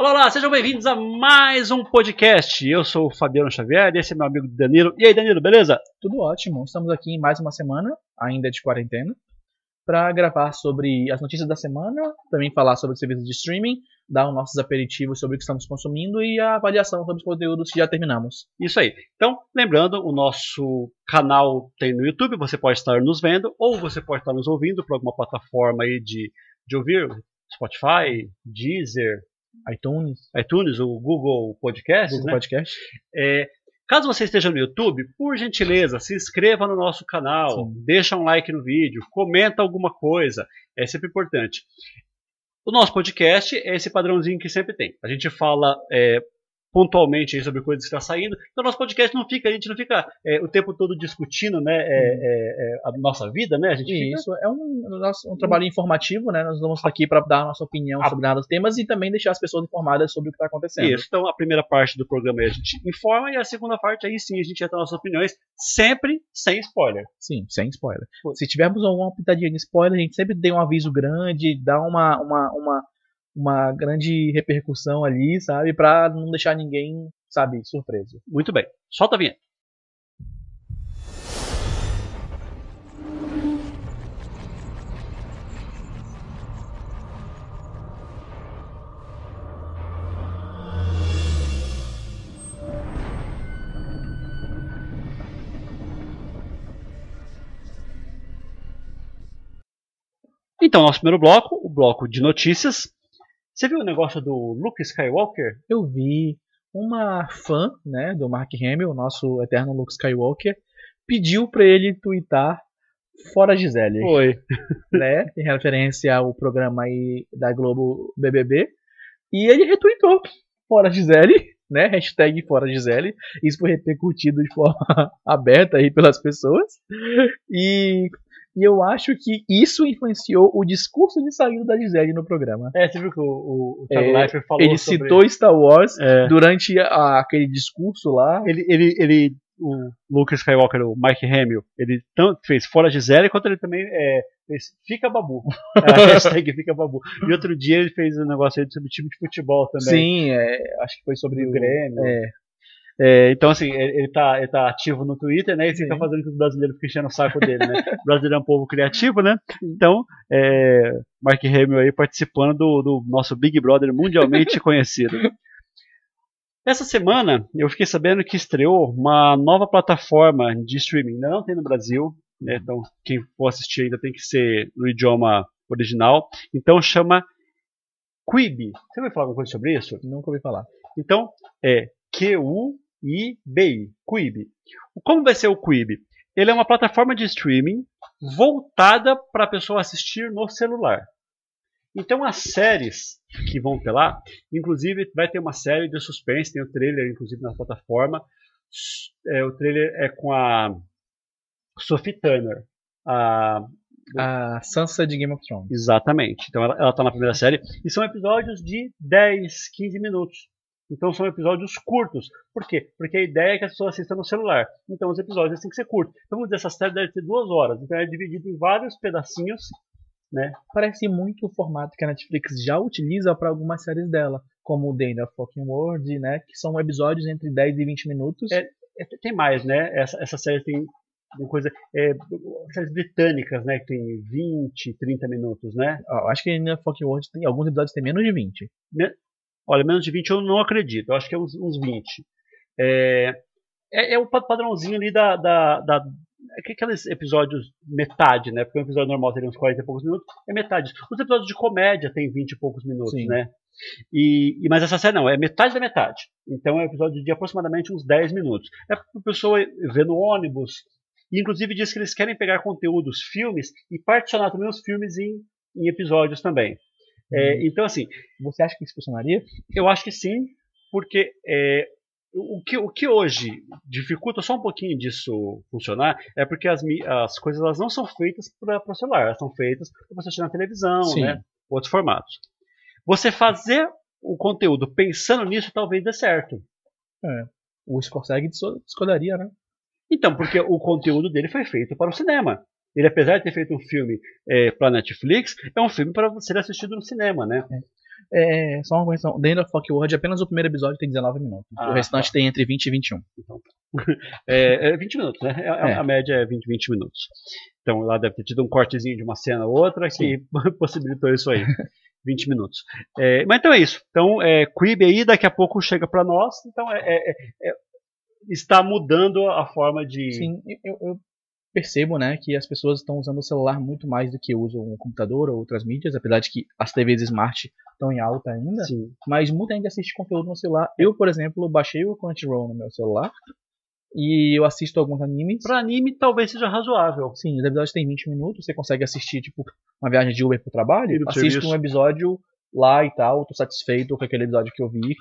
Olá, olá, sejam bem-vindos a mais um podcast. Eu sou o Fabiano Xavier e esse é meu amigo Danilo. E aí, Danilo, beleza? Tudo ótimo. Estamos aqui em mais uma semana, ainda de quarentena, para gravar sobre as notícias da semana, também falar sobre os serviços de streaming, dar os nossos aperitivos sobre o que estamos consumindo e a avaliação sobre os conteúdos que já terminamos. Isso aí. Então, lembrando, o nosso canal tem no YouTube, você pode estar nos vendo ou você pode estar nos ouvindo por alguma plataforma aí de, de ouvir, Spotify, Deezer, iTunes, iTunes, o Google Podcast, Google né? Podcast. É, caso você esteja no YouTube, por gentileza, se inscreva no nosso canal, Sim. deixa um like no vídeo, comenta alguma coisa, é sempre importante. O nosso podcast é esse padrãozinho que sempre tem. A gente fala é, pontualmente aí sobre coisas que estão saindo. Então, nosso podcast não fica, a gente não fica é, o tempo todo discutindo né, é, é, é, a nossa vida, né? A gente fica isso é um, nosso- um trabalho informativo, né? Nós vamos estar aqui para dar a nossa opinião Ah. sobre dados temas e também deixar as pessoas informadas sobre o que está acontecendo. Isso. Então, a primeira parte do programa aí a gente informa e a segunda parte aí sim a gente entra nossas opiniões, sempre sem spoiler. Sim, sem spoiler. Se tivermos alguma pitadinha de spoiler, a gente sempre dê um aviso grande, dá uma, uma, uma, uma grande repercussão ali, sabe? Pra não deixar ninguém, sabe, surpreso. Muito bem. Solta a vinheta. Então, nosso primeiro bloco, o bloco de notícias. Você viu o negócio do Luke Skywalker? Eu vi uma fã, né, do Mark Hamill, nosso eterno Luke Skywalker, pediu pra ele twittar fora Gisele, Foi. né, em referência ao programa aí da Globo BBB, e ele retweetou fora Gisele, né, hashtag fora Gisele, isso foi repercutido de forma aberta aí pelas pessoas, e, e eu acho que isso influenciou o discurso de saída da Gisele no programa. É, você viu que o, o, o Thiago É, Leifert falou Ele sobre... citou Star Wars É. durante a- aquele discurso lá. ele, ele, ele, o Luke Skywalker, o Mike Hamill, ele tanto fez fora Gisele, quanto ele também é, fez Fica Babu. a hashtag Fica Babu. E outro dia ele fez um negócio aí sobre time de futebol também. Sim, é, acho que foi sobre Do o Grêmio. É, É, então, assim, ele, ele tá, ele tá ativo no Twitter, né? E fica Sim. fazendo que os brasileiros fiquem enchendo o saco dele, né? O brasileiro é um povo criativo, né? Então, é, Mark Hamill aí participando do, do nosso Big Brother mundialmente conhecido. Essa semana eu fiquei sabendo que estreou uma nova plataforma de streaming. Ainda não tem no Brasil, né? Então quem for assistir ainda tem que ser no idioma original. Então chama Quibi. Você vai falar alguma coisa sobre isso? nunca ouvi falar. Então é Q-U-I-B-I, Quibi. Como vai ser o Quibi? Ele é uma plataforma de streaming voltada para a pessoa assistir no celular. Então as séries que vão ter lá, inclusive vai ter uma série de suspense, tem o trailer inclusive na plataforma. É, o trailer é com a Sophie Turner. A, A Sansa de Game of Thrones. exatamente. Então ela, ela tá na primeira série. E são episódios de 10, 15 minutos. Então são episódios curtos. Por quê? Porque a ideia é que as pessoas assistam no celular. Então os episódios têm que ser curtos. Então vamos dizer, essa série deve ter duas horas. Então é dividido em vários pedacinhos. Né? Parece muito o formato que a Netflix já utiliza para algumas séries dela, como o End of Fucking World, né, que são episódios entre 10 e 20 minutos. É, É, tem mais, né? Essa, essa série tem uma coisa. É, séries britânicas, né? Que tem 20, 30 minutos, né? Eu acho que End of Fucking World tem alguns episódios que tem menos de 20. Olha, menos de 20 eu não acredito. Eu acho que é uns, uns 20. É, é, é o pa- padrãozinho ali da. da, da é que aqueles episódios metade, né? Porque um episódio normal teria uns 40 e poucos minutos, é metade. Os episódios de comédia tem 20 e poucos minutos, Sim. né? E, e- mas essa série não, é metade da metade. Então é um episódio de aproximadamente uns 10 minutos. É para a pessoa ver no ônibus. E inclusive diz que eles querem pegar conteúdos, filmes, e particionar também os filmes em, em episódios também. É, então, assim, Você acha que isso funcionaria? eu acho que sim, porque é, o, que, o que hoje dificulta só um pouquinho disso funcionar é porque as, as coisas elas não são feitas para o celular, elas são feitas para você assistir na televisão, Sim. né? outros formatos. Você fazer o conteúdo pensando nisso talvez dê certo. O Scorsese discordaria, né? Então, porque o conteúdo dele foi feito para o cinema. Ele, apesar de ter feito um filme para Netflix, é um filme para ser assistido no cinema, né? É, só uma correção. The End of Fuck World, apenas o primeiro episódio tem 19 minutos. Ah, o restante tá. tem entre 20 e 21. É, é 20 minutos, né? A, É. a média é 20, 20 minutos. Então lá deve ter tido um cortezinho de uma cena ou outra que possibilitou isso aí. 20 minutos. É, mas então é isso. Então, é, Quibi aí daqui a pouco chega para nós. Então, é, é- é- está mudando a forma de. Sim, eu, eu percebo, né, que as pessoas estão usando o celular muito mais do que usam o computador ou outras mídias, apesar de que as TVs Smart estão em alta ainda, Sim. mas muita gente assiste conteúdo no celular. Eu, por exemplo, baixei o Crunchyroll no meu celular e eu assisto alguns animes. Para anime, talvez seja razoável. Sim, os episódios têm 20 minutos, você consegue assistir, tipo, uma viagem de Uber pro trabalho, assisto serviço. um episódio lá e tal, tô satisfeito com aquele episódio que eu vi.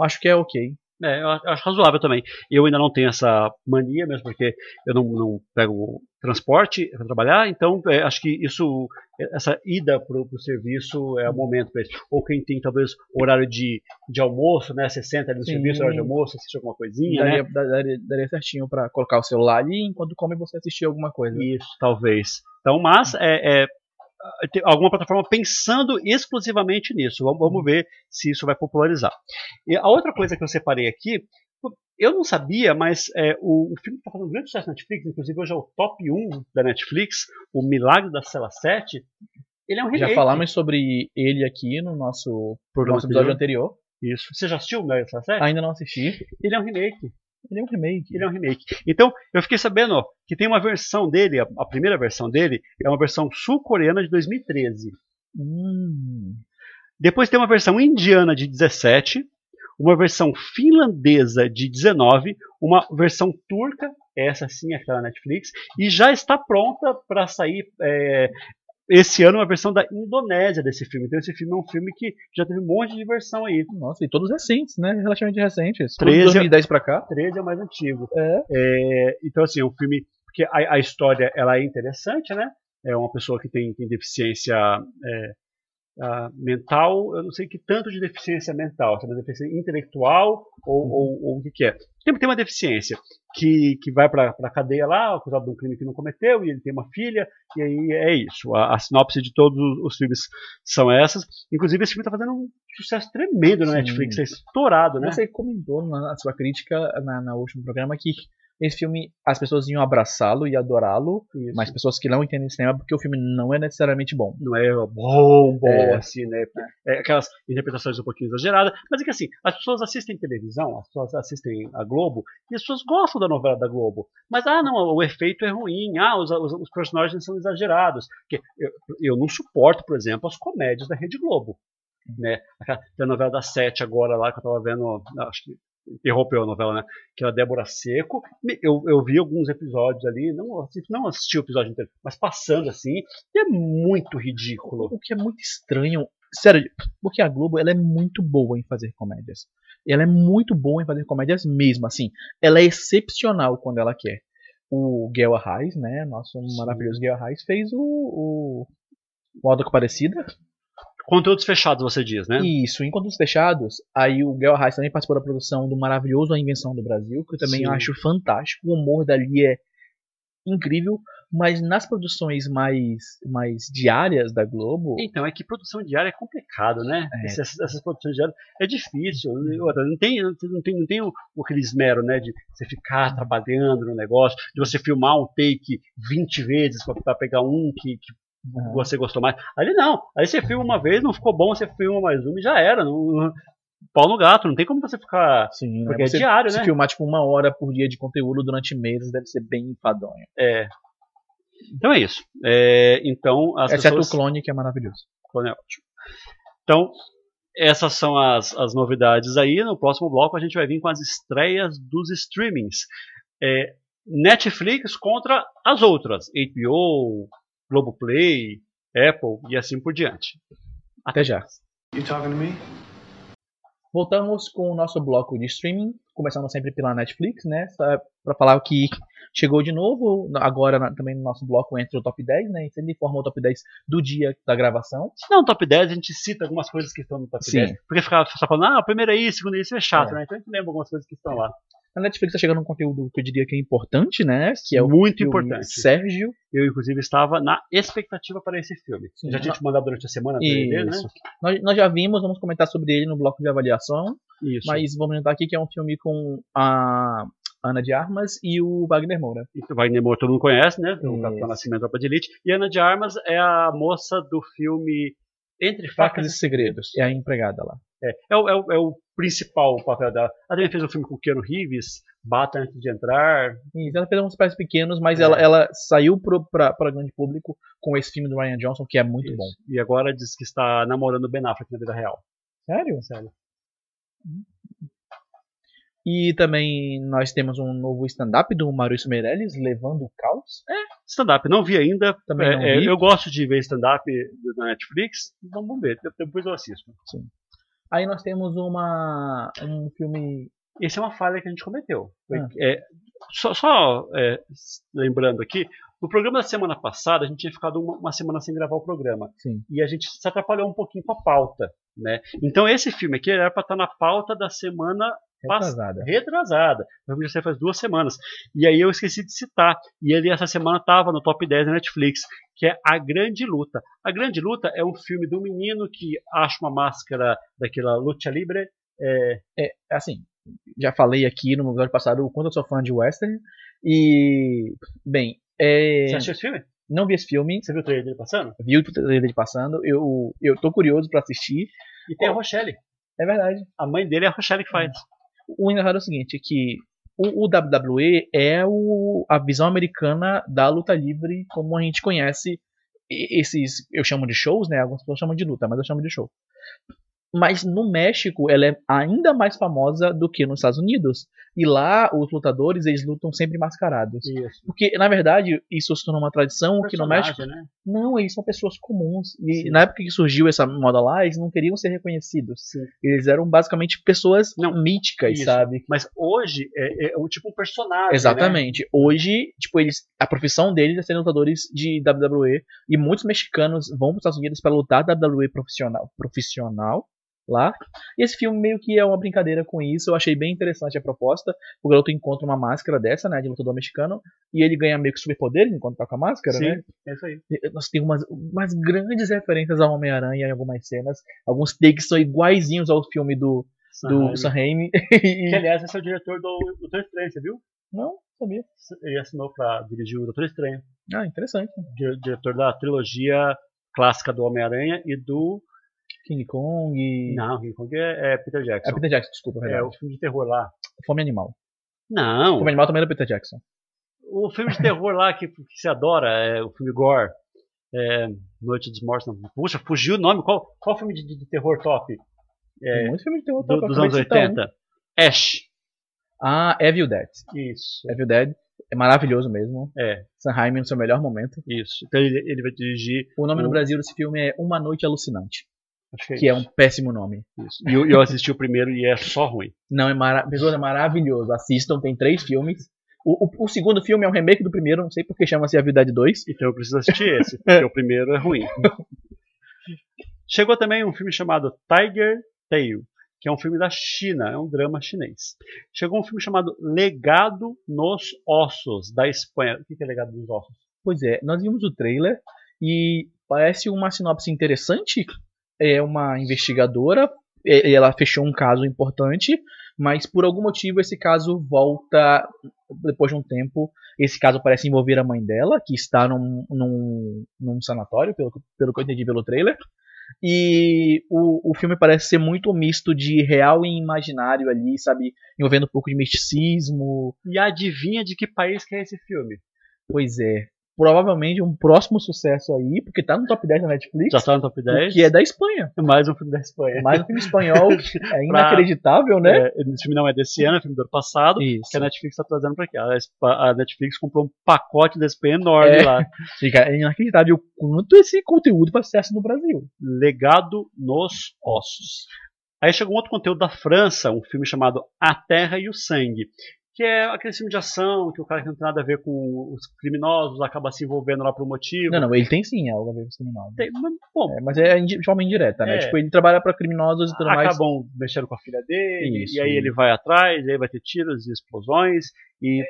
Acho que é ok. É, eu acho razoável também. Eu ainda não tenho essa mania, mesmo porque eu não, não pego transporte para trabalhar, então é, acho que isso, essa ida para o serviço é o momento para isso. Ou quem tem talvez horário de, de almoço, né? 60 ali no Sim. serviço, horário de almoço, assiste alguma coisinha, Daria, né? da- daria, daria certinho pra colocar o celular ali enquanto come você assistir alguma coisa. Isso, talvez. Então, mas é, é, tem alguma plataforma pensando exclusivamente nisso. Vamos, vamos ver se isso vai popularizar. E a outra coisa que eu separei aqui, eu não sabia, mas é, o, o filme está fazendo um grande sucesso na Netflix, inclusive hoje é o top 1 da Netflix, O Milagre da Cela 7. Ele é um remake. Já falamos sobre ele aqui no nosso, Programa nosso episódio anterior. Isso. Você já assistiu o Milagre da Cela 7? Ainda não assisti. Ele é um remake. Ele é um remake. Ele é um remake. Então, eu fiquei sabendo ó, que tem uma versão dele, a, a primeira versão dele, é uma versão sul-coreana de 2013. Hum. Depois tem uma versão indiana de 17, uma versão finlandesa de 19, uma versão turca, essa sim é aquela Netflix, e já está pronta para sair é, esse ano uma versão da Indonésia desse filme. Então esse filme é um filme que já teve um monte de versão aí. Nossa, e todos recentes, né? Relativamente recentes. 13 Todos 2010 pra cá. 13 é o mais antigo. É. É, então, assim, é um filme. Porque a, a história ela é interessante, né? É uma pessoa que tem, tem deficiência é, ah, mental, eu não sei que tanto de deficiência mental, se é uma deficiência intelectual ou, ou, ou o que, que é. Tem, tem uma deficiência que, que vai para a cadeia lá, acusado de um crime que não cometeu, e ele tem uma filha, e aí é isso. A, a sinopse de todos os, os filmes são essas. Inclusive, esse filme está fazendo um sucesso tremendo na Sim. Netflix, é estourado, né? Você comentou na sua crítica na, na último programa que esse filme as pessoas iam abraçá-lo e adorá-lo, mas pessoas que não entendem cinema porque o filme não é necessariamente bom. não é bom, bom, É. assim, né? É aquelas interpretações um pouquinho exageradas, mas é que assim, as pessoas assistem televisão, as pessoas assistem a Globo, e as pessoas gostam da novela da Globo. Mas, ah, não, o efeito é ruim, ah, os, os, os personagens são exagerados. Porque eu, eu não suporto, por exemplo, as comédias da Rede Globo. Né? Aquela, a novela da Sete agora lá, que eu tava vendo, acho que interrompeu a novela, né? Que é a Débora Seco. Eu, eu vi alguns episódios ali, não, assisti- não assisti o episódio inteiro, mas passando assim, e é muito ridículo. O que é muito estranho, sério, porque a Globo ela é muito boa em fazer comédias. Ela é muito boa em fazer comédias mesmo, assim. Ela é excepcional quando ela quer. O Guel Arraes, né, nosso maravilhoso Guel Arraes, fez o, o, o Alda Comparecida. Conteúdos fechados, você diz, né? Isso, em Contos Fechados, aí o Guel Arraes também participou da produção do maravilhoso A Invenção do Brasil, que eu também Sim. acho fantástico. O humor dali é incrível, mas nas produções mais, mais diárias da Globo, Então, é que produção diária é complicado, né? É. Essas, essas produções diárias é difícil. Outra, Não tem, não tem, não tem o, aquele esmero, né? De você ficar trabalhando no negócio, de você filmar um take 20 vezes para pegar um que, que. Você gostou mais. Ali não. Aí você filma uma vez, não ficou bom, você filma mais uma e já era. Não, pau no gato. Não tem como você ficar. Sim, né? Porque é você, diário, se né? filmar tipo uma hora por dia de conteúdo durante meses deve ser bem enfadonho. É. Então é isso. É, então, as Exceto pessoas... o clone que é maravilhoso. Clone é ótimo. Então, essas são as, as novidades aí. No próximo bloco a gente vai vir com as estreias dos streamings. É, Netflix contra as outras. HBO, Globoplay, Apple e assim por diante. Até já. Voltamos com o nosso bloco de streaming, começando sempre pela Netflix, né? Para falar o que chegou de novo. Agora na- também no nosso bloco entra o top 10, né? Sempre informa o top 10 do dia da gravação. Se não top 10, a gente cita algumas coisas que estão no top Sim. 10. Porque ficar só falando, ah, o primeiro é isso, o segundo é isso, é chato, É. né? Então a gente lembra algumas coisas que estão lá. A Netflix tá chegando um conteúdo que eu diria que é importante, né? Que é o Muito importante. Sérgio. Eu, inclusive, estava na expectativa para esse filme. Sim. Já tinha te mandado durante a semana dele, né? Nós, nós já vimos, vamos comentar sobre ele no bloco de avaliação. Isso. Mas vamos lembrar aqui que é um filme com a Ana de Armas e o Wagner Moura. E o Wagner Moura todo mundo conhece, né? O. Capitão Nascimento Tropa de Elite. E Ana de Armas é a moça do filme Entre Facas Facas e Segredos. É a empregada lá. É, é, o, é, o, é o principal papel dela. Ela também fez um filme com o Keanu Reeves, Bata Antes de Entrar. Isso, ela fez uns papéis pequenos, mas É. ela, ela saiu pra grande público com esse filme do Ryan Johnson, que é muito Isso. bom. E agora diz que está namorando o Ben Affleck na vida real. Sério? Sério. E também nós temos um novo stand-up do Maurício Meirelles, Levando o Caos. Stand-up, não vi ainda. Também não É, é, vi. eu gosto de ver stand-up na Netflix. Então vamos ver, depois eu assisto. Aí nós temos uma um filme. Essa é uma falha que a gente cometeu. Ah. é, só só, é, lembrando aqui, no programa da semana passada a gente tinha ficado uma, uma semana sem gravar o programa. Sim. E a gente se atrapalhou um pouquinho com a pauta. Né? Então esse filme aqui era para estar na pauta da semana Retrasada. retrasada. Eu já sei faz duas semanas. E aí eu esqueci de citar. E ele essa semana estava no top 10 da Netflix, que é A Grande Luta. A Grande Luta é um filme do menino que acha uma máscara daquela luta libre. É, Assim, já falei aqui no episódio passado o quanto eu sou fã de western. E. Bem, é, Você assistiu esse filme? não vi esse filme, Você viu o trailer dele passando? vi o trailer dele passando. Eu, eu tô curioso pra assistir. E tem a Rochelle. É verdade. A mãe dele é a Rochelle que faz. O engraçado é o seguinte, que o, o WWE é o, a visão americana da luta livre como a gente conhece esses, eu chamo de shows, né? Algumas pessoas chamam de luta, mas eu chamo de show. Mas no México ela é ainda mais famosa do que nos Estados Unidos. E lá os lutadores eles lutam sempre mascarados. Isso. Porque na verdade isso se tornou uma tradição que no México né? não, eles são pessoas comuns. E Sim. na época que surgiu essa moda lá, eles não queriam ser reconhecidos. Sim. Eles eram basicamente pessoas Não, míticas, isso. sabe? Mas hoje é, é um tipo um personagem. né? Exatamente. Hoje, tipo, eles, a profissão deles é ser lutadores de WWE e muitos mexicanos vão para os Estados Unidos para lutar WWE profissional, profissional lá. E esse filme meio que é uma brincadeira com isso. Eu achei bem interessante a proposta. O garoto encontra uma máscara dessa, né, de lutador mexicano, e ele ganha meio que superpoderes enquanto tá com a máscara, Sim, né? é isso aí. Nós temos umas, umas grandes referências ao Homem-Aranha em algumas cenas. Alguns takes são iguaizinhos ao filme do, do Sam Raimi. Que, aliás, esse é o diretor do Doutor Estranho, você viu? Não, sabia. Ele assinou para dirigir o Doutor Estranho. Ah, interessante. Di- Diretor da trilogia clássica do Homem-Aranha e do. King Kong e... Não, King Kong é, é Peter É Jackson. Peter Jackson, desculpa, É, verdade. o filme de terror lá. Fome Animal. Não, Fome Animal também é do Peter Jackson. o filme de terror lá que, que se adora, é o filme Gore. É, Noite dos Mortos. Não. Puxa, fugiu o nome. Qual, qual filme de, de terror top? É, Tem muito filme de terror do- top, eu dos anos de citar um. 80. Ash. Ah, Evil Dead. Isso. Evil Dead é maravilhoso mesmo. É, Sam Raimi no seu melhor momento. isso. Então ele, ele vai dirigir. O nome O- no Brasil desse filme é Uma Noite Alucinante, Que é, que é um péssimo nome. Isso. E eu, eu assisti o primeiro e é só ruim. Não, é mara... Pessoas, é maravilhoso. Assistam, tem três filmes. O, o, o segundo filme é um remake do primeiro, não sei porque chama-se Evil Dead 2. Então eu preciso assistir esse, porque o primeiro é ruim. Chegou também um filme chamado Tiger Tail, que é um filme da China, é um drama chinês. Chegou um filme chamado Legado nos Ossos, da Espanha. O que é Legado nos Ossos? Pois é, nós vimos o trailer e parece uma sinopse interessante. É uma investigadora, e- ela fechou um caso importante, mas por algum motivo esse caso volta depois de um tempo. Esse caso parece envolver a mãe dela, que está num, num, num sanatório, pelo, que- pelo que eu entendi pelo trailer. E o, o filme parece ser muito misto de real e imaginário ali, sabe? Envolvendo um pouco de misticismo, E adivinha de que país que é esse filme? Pois é. Provavelmente um próximo sucesso aí, porque tá no top 10 da Netflix, Já está no top 10? que é da Espanha. Mais um filme da Espanha. Mais um filme espanhol, é inacreditável, né? É, esse filme não é desse ano, é filme do ano passado. Isso. Que a Netflix está trazendo para aqui. A Netflix comprou um pacote da Espanha enorme É. lá. Fica inacreditável o quanto esse conteúdo faz sucesso no Brasil. Legado nos Ossos. Aí chegou um outro conteúdo da França, um filme chamado A Terra e o Sangue, que é aquele filme de ação, que o cara que não tem nada a ver com os criminosos acaba se envolvendo lá por um motivo. Não, não, ele tem sim algo a ver com os criminosos. Tem, mas, bom, É, mas é de forma indireta, né? É. Tipo, ele trabalha pra criminosos e tudo mais. acabam mexendo com a filha dele, Isso. e aí ele vai atrás, e aí vai ter tiros e explosões, e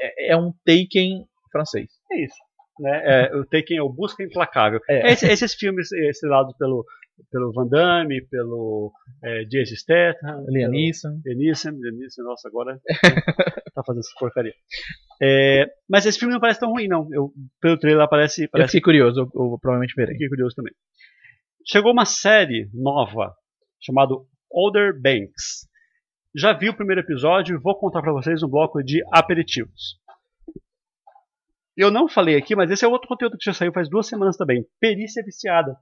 É, é um Taken francês. é isso. Né? É, o Taken é o Busca Implacável. É. Esse- esses filmes estrelados pelo, pelo Van Damme, pelo é, Jason Statham. Denison, Denison, nossa, agora tá fazendo essa porcaria. É, mas esse filme não parece tão ruim, não. Eu, pelo trailer parece, Eu parece fiquei curioso, eu, eu provavelmente verei. fiquei curioso também. Chegou uma série nova chamada Older Banks. Já vi o primeiro episódio e vou contar pra vocês um bloco de aperitivos. Eu não falei aqui, mas esse é outro conteúdo que já saiu faz duas semanas também. Perícia Viciada.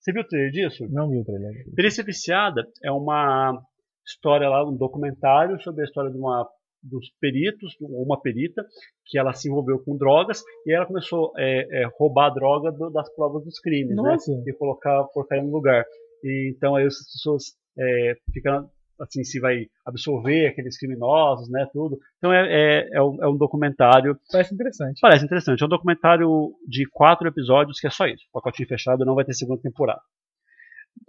Você viu o trailer disso? Não vi o trailer. Perícia Viciada é uma história lá, um documentário sobre a história de uma dos peritos, ou uma perita, que ela se envolveu com drogas e ela começou a é, é, roubar a droga do- das provas dos crimes, né? Nossa. E colocar a porcaria no lugar. E, então aí as pessoas é, ficam assim, se vai absolver aqueles criminosos, né, tudo. Então é, é, é, um, é um documentário Parece interessante. Parece interessante. É um documentário de quatro episódios que é só isso. Pacotinho fechado, não vai ter segunda temporada.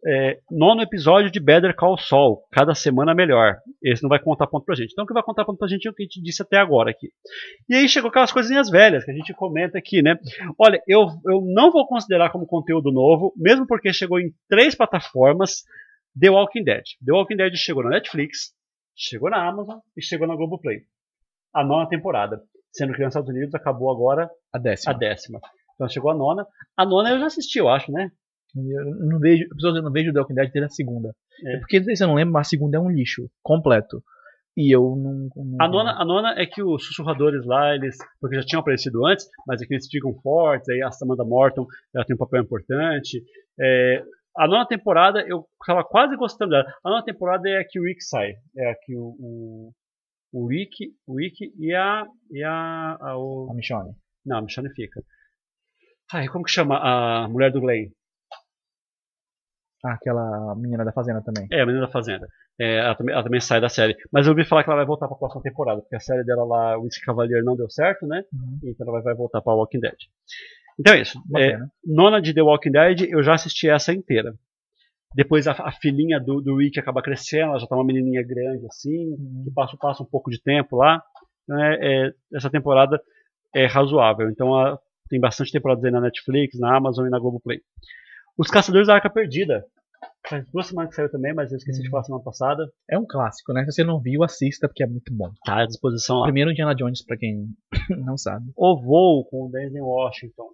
É, nono episódio de Better Call Saul. Cada semana melhor. Esse não vai contar ponto pra gente. Então o que vai contar ponto pra gente é o que a gente disse até agora aqui. E aí chegou aquelas coisinhas velhas que a gente comenta aqui, né? Olha, eu, eu não vou considerar como conteúdo novo, mesmo porque chegou em três plataformas The Walking Dead. The Walking Dead chegou na Netflix, chegou na Amazon e chegou na Globoplay. A nona temporada. Sendo que nos Estados Unidos acabou agora A décima. a décima. Então chegou a nona. A nona eu já assisti, eu acho, né? Eu não vejo, eu não vejo The Walking Dead desde a segunda. É. É. Porque, se eu não lembro, mas a segunda é um lixo completo. E eu não. não- A nona, a nona é que os sussurradores lá, eles. Porque já tinham aparecido antes, mas é que eles ficam fortes, aí a Samantha Morton ela tem um papel importante. É, a nona temporada, eu estava quase gostando dela. A nona temporada é a que o Rick sai. É a que o. o o Rick, o Rick e a. E a, a o, A Michonne. não, a Michonne fica. Ai, como que chama a mulher do Glenn? Ah, aquela menina da fazenda também. É, a menina da Fazenda. É, ela, também, ela também sai da série. Mas eu ouvi falar que ela vai voltar pra próxima temporada, porque a série dela lá, o Whisky Cavalier, não deu certo, né? Uhum. Então ela vai, vai voltar pra Walking Dead. Então é isso. É, nona de The Walking Dead, eu já assisti essa inteira. Depois a, a filhinha do, do Rick acaba crescendo, ela já tá uma menininha grande assim, Uhum. que passa, passa um pouco de tempo lá. Então é, é- essa temporada é razoável. Então a- tem bastante temporadas aí na Netflix, na Amazon e na Globoplay. Os Caçadores da Arca Perdida. Faz duas semanas que saiu também, mas eu esqueci de Hum. falar semana passada. É um clássico, né? Se você não viu, assista, porque é muito bom. Tá à disposição lá. Primeiro Indiana Jones, pra quem não sabe. O Voo com o Denzel Washington.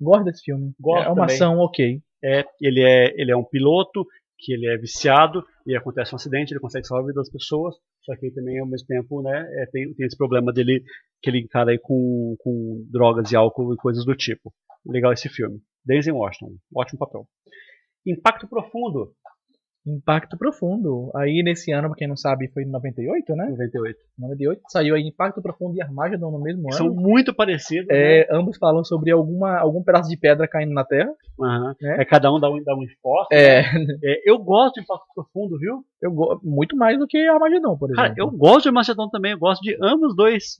Gosto desse filme. Gosto é uma também. ação ok. É, ele, é, ele é um piloto que ele é viciado e acontece um acidente, ele consegue salvar a vida das pessoas, só que ele também ao mesmo tempo né, é, tem, tem esse problema dele que ele encara aí com, com drogas e álcool e coisas do tipo. Legal esse filme. Denzel Washington, ótimo papel. Impacto Profundo, Impacto Profundo. Aí nesse ano, pra quem não sabe, foi em 98, né? 98. 98. Saiu aí Impacto Profundo e Armageddon no mesmo São ano. muito parecidos. né? É, ambos falam sobre alguma, algum pedaço de pedra caindo na Terra. Aham. né? É, cada um dá um, dá um esforço. É, É, eu gosto de Impacto Profundo, viu? eu go- muito mais do que Armageddon, por exemplo. Cara, eu gosto de Macedon também, eu gosto de ambos dois.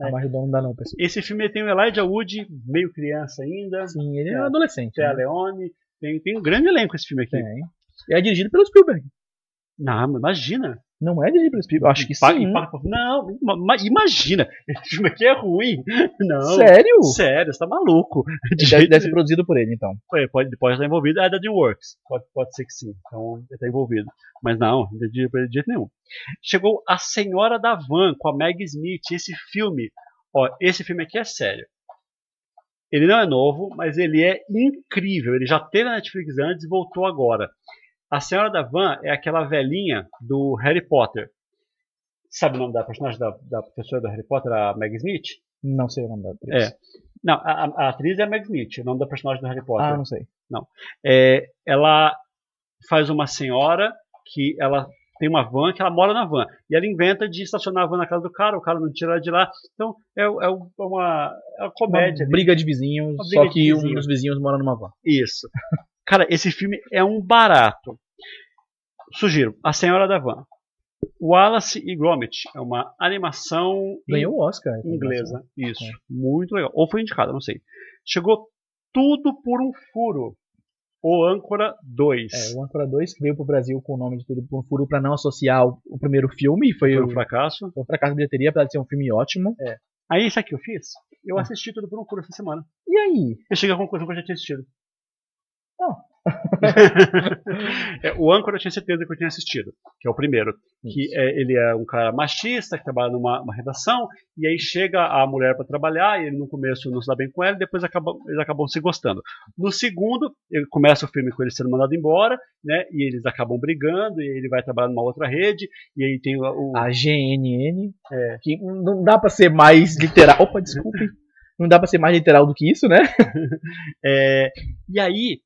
Armageddon não dá não, pessoal. Esse filme tem o Elijah Wood, meio criança ainda, Sim, ele é, É. adolescente. Thea Né? Leone, tem, tem um grande elenco esse filme aqui. Tem. E é dirigido pelo Spielberg. Não, imagina. Não é dirigido pelo Spielberg? Acho que Impa- sim. Impacto- não, ma- ma- imagina. Esse filme aqui é ruim. Não. Sério? Sério, você tá maluco. De Deve, jeito deve ser produzido por ele, então. nenhum. pode, pode estar envolvido. É da DreamWorks. Pode, pode ser que sim. Então, ele tá envolvido. Mas não, de, de, de jeito nenhum. Chegou A Senhora da Van, com a Meg Smith. Esse filme, ó, esse filme aqui é sério. Ele não é novo, mas ele é incrível. Ele já teve na Netflix antes e voltou agora. A Senhora da Van é aquela velhinha do Harry Potter. Sabe o nome da personagem da, da professora do Harry Potter, a Meg Smith? Não sei o nome da atriz. É. Não, a, a- atriz é a Meg Smith, o nome da personagem do Harry Potter. Ah, não sei. É, ela faz uma senhora que ela tem uma van, que ela mora na van. E ela inventa de estacionar a van na casa do cara, o cara não tira ela de lá. Então é, é uma, é uma comédia. Uma briga de vizinhos, briga só que um vizinhos. dos vizinhos mora numa van. Isso. Cara, esse filme é um barato. Sugiro, A Senhora da Van. Wallace e Gromit. É uma animação Ganhou o Oscar. essa inglesa. Isso. É. Muito legal. Ou foi indicada, não sei. Chegou tudo por um furo. O Âncora 2. É, o Âncora 2 que veio pro Brasil com o nome de Tudo por um Furo pra não associar o, o primeiro filme. Foi, Foi o, um fracasso. foi um fracasso de bilheteria, apesar de ser um filme ótimo. Aí, isso aqui eu fiz? Eu Ah. assisti tudo por um furo essa semana. E aí? Eu cheguei à conclusão que eu já tinha assistido. É, o Âncora eu tinha certeza que eu tinha assistido, que é o primeiro. Que é, ele é um cara machista, que trabalha numa uma redação, e aí chega a mulher para trabalhar, e ele no começo não se dá bem com ela, e depois acaba, eles acabam se gostando. No segundo, ele começa o filme com ele sendo mandado embora, né, e eles acabam brigando, e ele vai trabalhar numa outra rede, e aí tem o... o- A GNN, É. que não dá pra ser mais literal. Opa, desculpe. Não dá pra ser mais literal do que isso, né? é, e aí,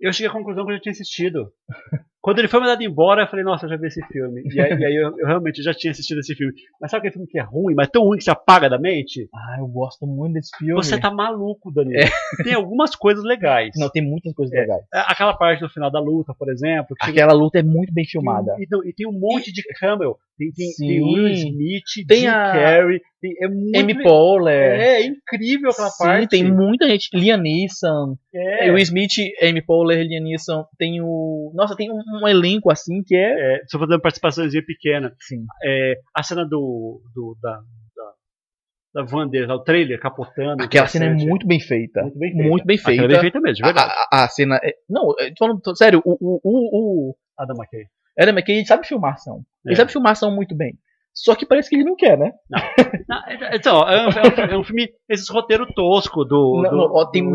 eu cheguei à conclusão que eu já tinha assistido. Quando ele foi mandado embora, eu falei, nossa, eu já vi esse filme. E aí, e aí eu, eu realmente já tinha assistido esse filme. Mas sabe aquele filme que é ruim, mas tão ruim que se apaga da mente? Ah, eu gosto muito desse filme. Você tá maluco, Danilo. Tem algumas coisas legais. Não, tem muitas coisas É. legais. Aquela parte do final da luta, por exemplo. que Aquela luta é muito bem tem filmada. E, não, e tem um monte de camel. Tem, tem, Sim. tem Will Smith, Tem Jim a- Carrey. Tem, é muito Amy le- Poehler. É, é incrível aquela Sim, parte. tem muita gente. Liam Neeson. É, Will Smith, Amy Poehler, Liam Neeson. Tem o... Nossa, tem um, um elenco assim que é... é, só fazendo participações pequena. Sim. É, a cena do, do da, da, lá, o trailer capotando. Aquela cena é muito bem feita. Muito bem feita. Muito bem Aquela feita. é bem feita mesmo, de A, verdade. a- a cena... é- Não, falando... Sério, o, o, o, o Adam McKay. Adam McKay ele sabe filmar ação. Ele É. sabe filmar ação muito bem. Só que parece que ele não quer, né? Não, é- então, é um, é um- é filme, esses roteiro tosco do, Não, do, não, ó, tem do.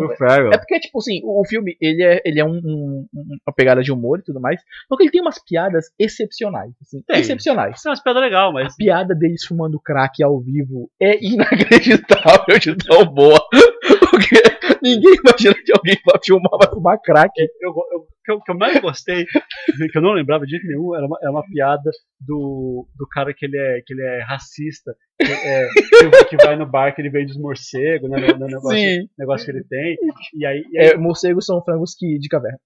É porque, tipo assim, o, o filme, ele é, ele é um, um- uma pegada de humor e tudo mais. Só que ele tem umas piadas excepcionais. Assim, Tem. excepcionais. Isso é uma piada legal, mas A piada deles fumando crack ao vivo é inacreditável de tão boa. Porque ninguém imagina que alguém vai filmar vai fumar crack. eu, eu- o que eu- que eu mais gostei, que eu não lembrava de jeito nenhum, era uma, era uma piada do, do cara que ele é, que ele é racista, que, é, que, vai no bar que ele vende os morcegos, né, no, no negócio, negócio que ele tem, e aí, e aí, É, morcegos são frangos que, de caverna.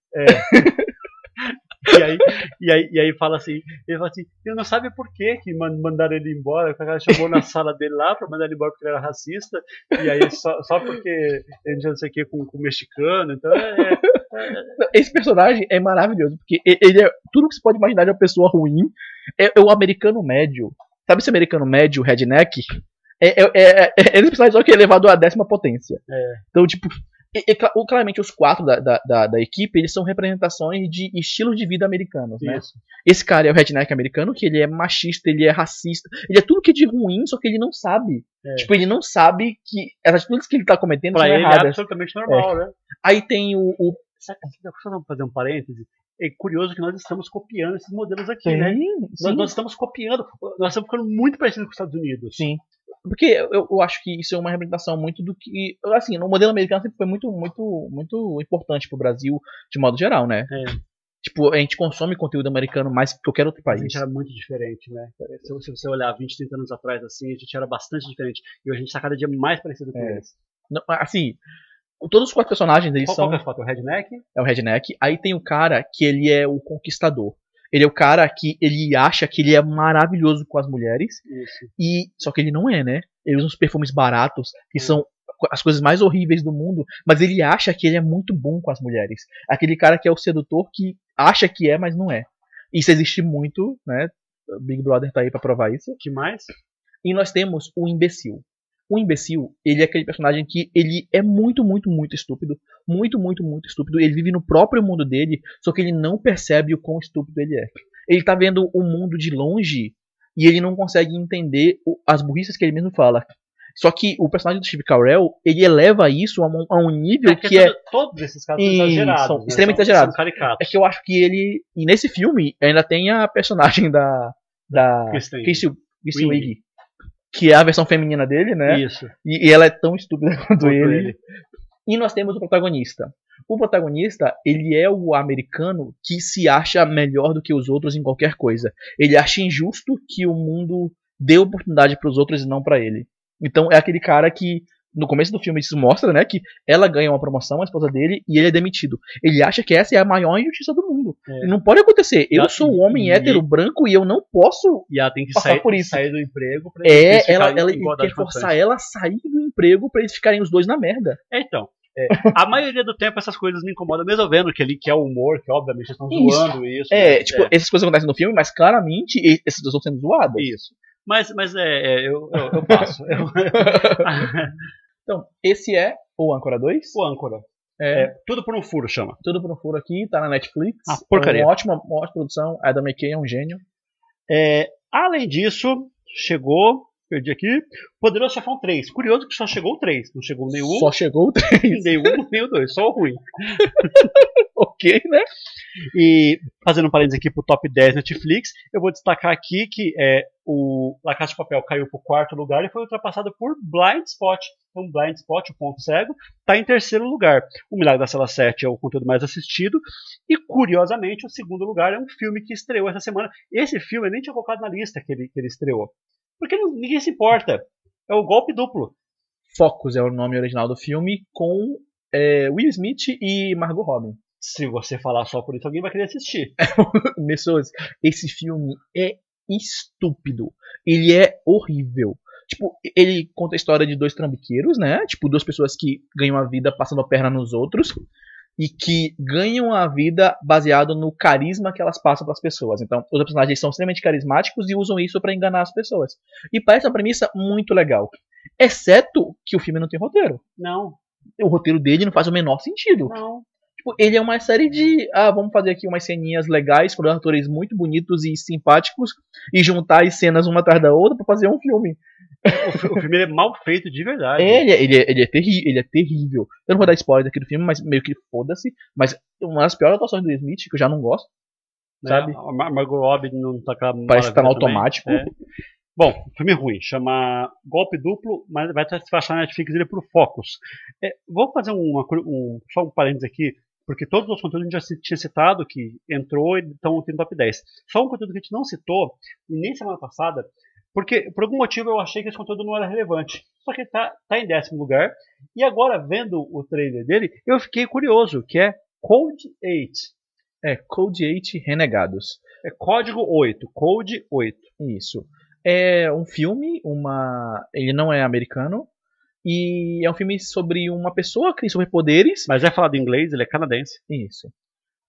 E aí, e aí, e aí fala assim, ele fala assim, ele não sabe por que que man- mandaram ele embora, o cara chamou na sala dele lá pra mandar ele embora porque ele era racista, e aí só, só porque ele já não sei o que com, com mexicano, então é, Esse personagem é maravilhoso, porque ele é tudo que você pode imaginar de uma pessoa ruim. É, é o americano médio. Sabe esse americano médio, redneck? É, é, é, é, é é elevado à décima potência. É. Então, tipo, e- e claramente os quatro da, da, da, da equipe, eles são representações de estilos de vida americanos, né? isso. Esse cara é o redneck americano, que ele é machista, ele é racista, ele é tudo que é de ruim, só que ele não sabe. É. Tipo, ele não sabe que as atitudes que ele tá cometendo Pra são ele é erradas. absolutamente normal, né? Aí tem o, o só vamos fazer um parêntese? É curioso que nós estamos copiando esses modelos aqui, né? Sim, Nós, sim. nós estamos copiando, nós estamos ficando muito parecidos com os Estados Unidos. Sim. Porque eu, eu acho que isso é uma representação muito do que. Assim, no modelo americano sempre foi muito, muito, muito importante pro Brasil, de modo geral, né? É. Tipo, a gente consome conteúdo americano mais que qualquer outro A país. gente era muito diferente, né? Se, se você olhar 20, 30 anos atrás, assim, a gente era bastante diferente. E hoje a gente está cada dia mais parecido com É. eles. Não, Assim, todos os quatro personagens eles Qual, são. qual é a foto? O Redneck? É o redneck. Aí tem o cara que ele é o conquistador. Ele é o cara que ele acha que ele é maravilhoso com as mulheres. Isso. E só que ele não é, né? Ele usa uns perfumes baratos, que Hum. são as coisas mais horríveis do mundo, mas ele acha que ele é muito bom com as mulheres. Aquele cara que é o sedutor que acha que é, mas não é. Isso existe muito, né? O Big Brother tá aí pra provar isso. Que mais? E nós temos o imbecil. O imbecil, ele é aquele personagem que ele é muito, muito, muito estúpido. Muito, muito, muito estúpido. Ele vive no próprio mundo dele, só que ele não percebe o quão estúpido ele é. Ele tá vendo o mundo de longe e ele não consegue entender as burrices que ele mesmo fala. Só que o personagem do Steve Carell, ele eleva isso a um, a um nível Porque que é. todo- todos esses casos são Isso, exagerados. são né? extremamente exagerados. São. É que eu acho que ele. E nesse filme ainda tem a personagem da. Da. Kristen Wiig. Que é a versão feminina dele, né? Isso. E, e ela é tão estúpida quanto Quanto ele. ele. E nós temos o protagonista. O protagonista, ele é o americano que se acha melhor do que os outros em qualquer coisa. Ele acha injusto que o mundo dê oportunidade para os outros e não para ele. Então é aquele cara que no começo do filme isso mostra, né, que ela ganha uma promoção, a esposa dele, e ele é demitido. Ele acha que essa é a maior injustiça do mundo. É. Não pode acontecer. Eu Ela- sou um homem e- hétero branco e eu não posso. E ela tem que Passar sair, por isso. sair do emprego pra É, eles ela, ela quer forçar ela a sair do emprego pra eles ficarem os dois na merda. É, então. é, a maioria do tempo essas coisas me incomodam, mesmo vendo que ele quer humor, que obviamente estão Isso. zoando isso. É, né? tipo, essas coisas acontecem no filme, mas claramente essas duas estão sendo zoadas. Isso. Mas, mas é, é, eu, eu, eu passo. Eu- Então, esse é o Âncora 2. o âncora. É, É, tudo por um furo chama. tudo por um furo aqui, tá na Netflix. Ah, porcaria. Uma ótima, uma ótima produção. Adam McKay é um gênio. É, além disso, chegou. Perdi aqui. Poderoso Chefão 3. Curioso que só chegou o 3. Não chegou nenhum. Só chegou o 3, Nem um, nem o 2. Só o ruim. ok, né? E fazendo um parênteses aqui pro top 10 Netflix, eu vou destacar aqui que é, o La Casa de Papel caiu pro quarto lugar e foi ultrapassado por Blind Spot. Então, Blind Spot, o ponto cego, está em terceiro lugar. O Milagre da Sala 7 é o conteúdo mais assistido. E, curiosamente, o segundo lugar é um filme que estreou essa semana. Esse filme eu nem tinha colocado na lista que ele, que ele estreou. Porque ninguém se importa. É o golpe duplo. Focus é o nome original do filme, com é, Will Smith e Margot Robbie. Se você falar só por isso, alguém vai querer assistir. Pessoas, esse filme é estúpido. Ele é horrível. Tipo, ele conta a história de dois trambiqueiros, né? Tipo, duas pessoas que ganham a vida passando a perna nos outros. E que ganham a vida baseado no carisma que elas passam para as pessoas. Então, os personagens são extremamente carismáticos e usam isso para enganar as pessoas. E parece uma premissa muito legal. Exceto que o filme não tem roteiro. Não, O roteiro dele não faz o menor sentido. não. Tipo, ele é uma série de. Ah, vamos fazer aqui umas ceninhas legais com atores muito bonitos e simpáticos e juntar as cenas uma atrás da outra pra fazer um filme. O, o filme é mal feito de verdade. É, ele, é- ele, é, ele, é ele é terrível. Eu não vou dar spoiler aqui do filme, mas meio que foda-se. Mas uma das piores atuações do Smith, que eu já não gosto. né? sabe? A Margot Robbie não tá aquela Parece que tá no automático. É. Bom, filme ruim, chama Golpe Duplo, mas vai ter que achar na Netflix ele pro Focus. É, vou fazer uma, um, só um parênteses aqui, porque todos os conteúdos a gente já tinha citado, que entrou e estão aqui no top 10. Só um conteúdo que a gente não citou, e nem semana passada, porque por algum motivo eu achei que esse conteúdo não era relevante. Só que ele tá, tá em décimo lugar, e agora vendo o trailer dele, eu fiquei curioso, que é Code 8. É, Code 8 Renegados. É código 8, Code 8. Isso. É um filme, uma. Ele não é americano. E é um filme sobre uma pessoa que tem superpoderes. Mas é falado em inglês, ele é canadense. Isso.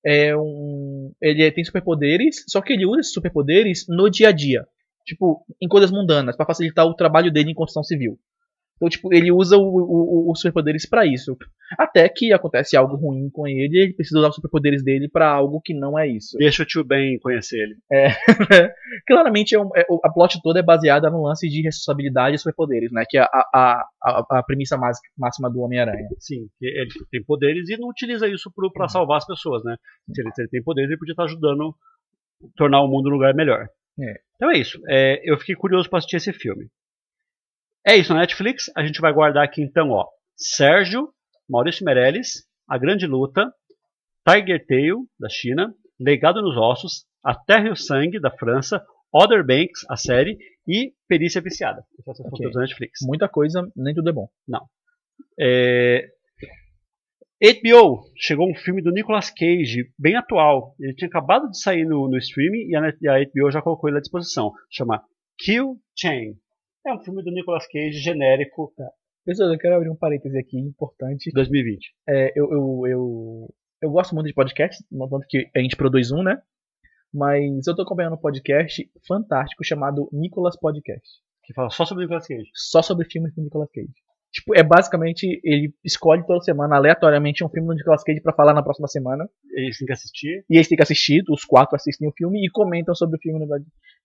É um. Ele tem superpoderes, só que ele usa esses superpoderes no dia a dia. Tipo, em coisas mundanas, pra facilitar o trabalho dele em construção civil. Então, tipo, ele usa o- o- o- os superpoderes pra isso. Até que acontece algo ruim com ele, ele precisa usar os superpoderes dele pra algo que não é isso. Deixa o tio Ben conhecer ele. Claramente, é um- é- o- a plot toda é baseada no lance de responsabilidade e superpoderes, né? Que é a, a, a, a premissa mais- máxima do Homem-Aranha. Sim, que ele tem poderes e não utiliza isso pro- pra salvar as pessoas, né? Se ele, se ele tem poderes, ele podia estar ajudando a tornar o mundo um lugar melhor. É. Então é isso. É, eu fiquei curioso pra assistir esse filme. É isso na Netflix. A gente vai guardar aqui então, ó. Sérgio, Maurício Meirelles, A Grande Luta, Tiger Tail, da China, Legado nos Ossos, A Terra e o Sangue, da França, Other Banks, a série, e Perícia Viciada. Esses são os Ok. conteúdos da Netflix. Muita coisa, nem tudo é bom. É... HBO, chegou um filme do Nicolas Cage, bem atual. Ele tinha acabado de sair no, no streaming e a, Net- e a HBO já colocou ele à disposição. Chama Kill Chain. É um filme do Nicolas Cage genérico Pessoal, eu quero abrir um parêntese aqui importante. de 2020. É, eu, eu, eu, eu gosto muito de podcast, não tanto que a gente produz um, né? Mas eu tô acompanhando um podcast fantástico chamado Nicolas Podcast. Que fala só sobre o Nicolas Cage. Só sobre filmes do Nicolas Cage. Tipo, é basicamente, ele escolhe toda semana, aleatoriamente, um filme do Nicolas Cage pra falar na próxima semana. Eles têm que assistir. E eles têm que assistir, os quatro assistem o filme e comentam sobre o filme.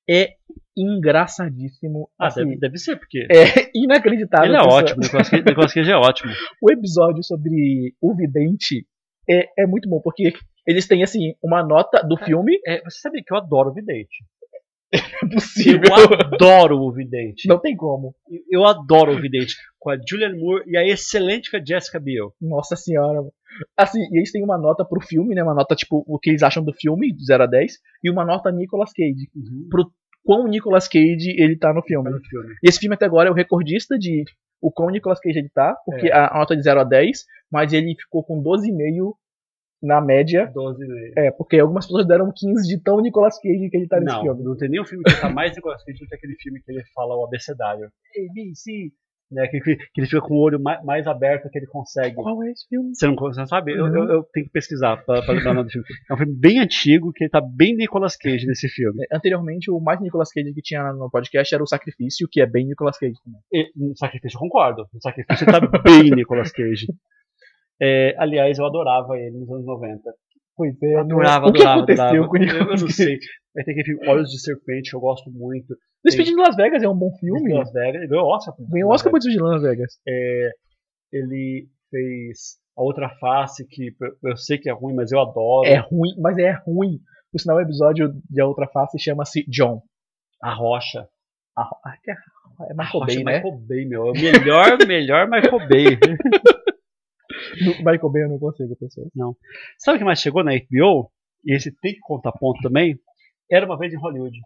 É engraçadíssimo. Ah, assim, deve, deve ser, porque é inacreditável. ele é ótimo. Nicolas Cage, Nicolas Cage é ótimo. o episódio sobre o vidente é, é muito bom, porque eles têm, assim, uma nota do filme. É, você sabe que eu adoro o Vidente. É Eu possível. adoro o Vidente. Não tem como. Eu adoro o Vidente. Com a Julianne Moore e a excelente Jessica Biel. Nossa senhora. Assim, e eles têm uma nota pro filme, né? Uma nota, tipo, o que eles acham do filme, de 0 a 10, e uma nota Nicolas Cage. Pro quão Nicolas Cage ele tá no filme. no filme. E esse filme até agora é o recordista de o como o Nicolas Cage ele tá, porque a, a nota é de 0 a 10, mas ele ficou com 12,5 na média. 12 e É, porque algumas pessoas deram 15 de tão Nicolas Cage que ele tá nesse Não, filme. não tem nenhum filme que tá mais Nicolas Cage do que aquele filme que ele fala o abecedário. A, B, C. Né, que, que ele fica com o olho mais, mais aberto que ele consegue. Qual é esse filme? Você não, você não sabe? Eu, Não. eu, eu tenho que pesquisar pra, pra lembrar o nome do filme. É um filme bem antigo, que ele tá bem Nicolas Cage nesse filme. É, Anteriormente, o mais Nicolas Cage que tinha no podcast era o Sacrifício, que é bem Nicolas Cage também. E, no Sacrifício eu concordo. No Sacrifício tá bem Nicolas Cage. É, aliás, eu adorava ele nos anos 90. Pois é, Adorava, o que adorava, aconteceu adorava. com o Eu, não sei. Vai ter aquele filme Olhos de Serpente, que eu gosto muito. Despedindo de Las Vegas é um bom filme. Las Vegas. Ele ganhou Oscar. Ganhou Oscar por Despedindo de Las Vegas. ele fez a outra face que eu sei que é ruim, mas eu adoro. É ruim, mas é ruim. Por sinal, o episódio de A Outra Face chama-se John. A Rocha. Ah, que é, é A Michael Rocha Bay, é né? Michael Bay, meu. É o melhor, melhor Michael Bay. Michael Bay eu não consigo, pessoal. Sabe o que mais chegou na HBO? E esse tem que contar ponto também. Era uma vez em Hollywood.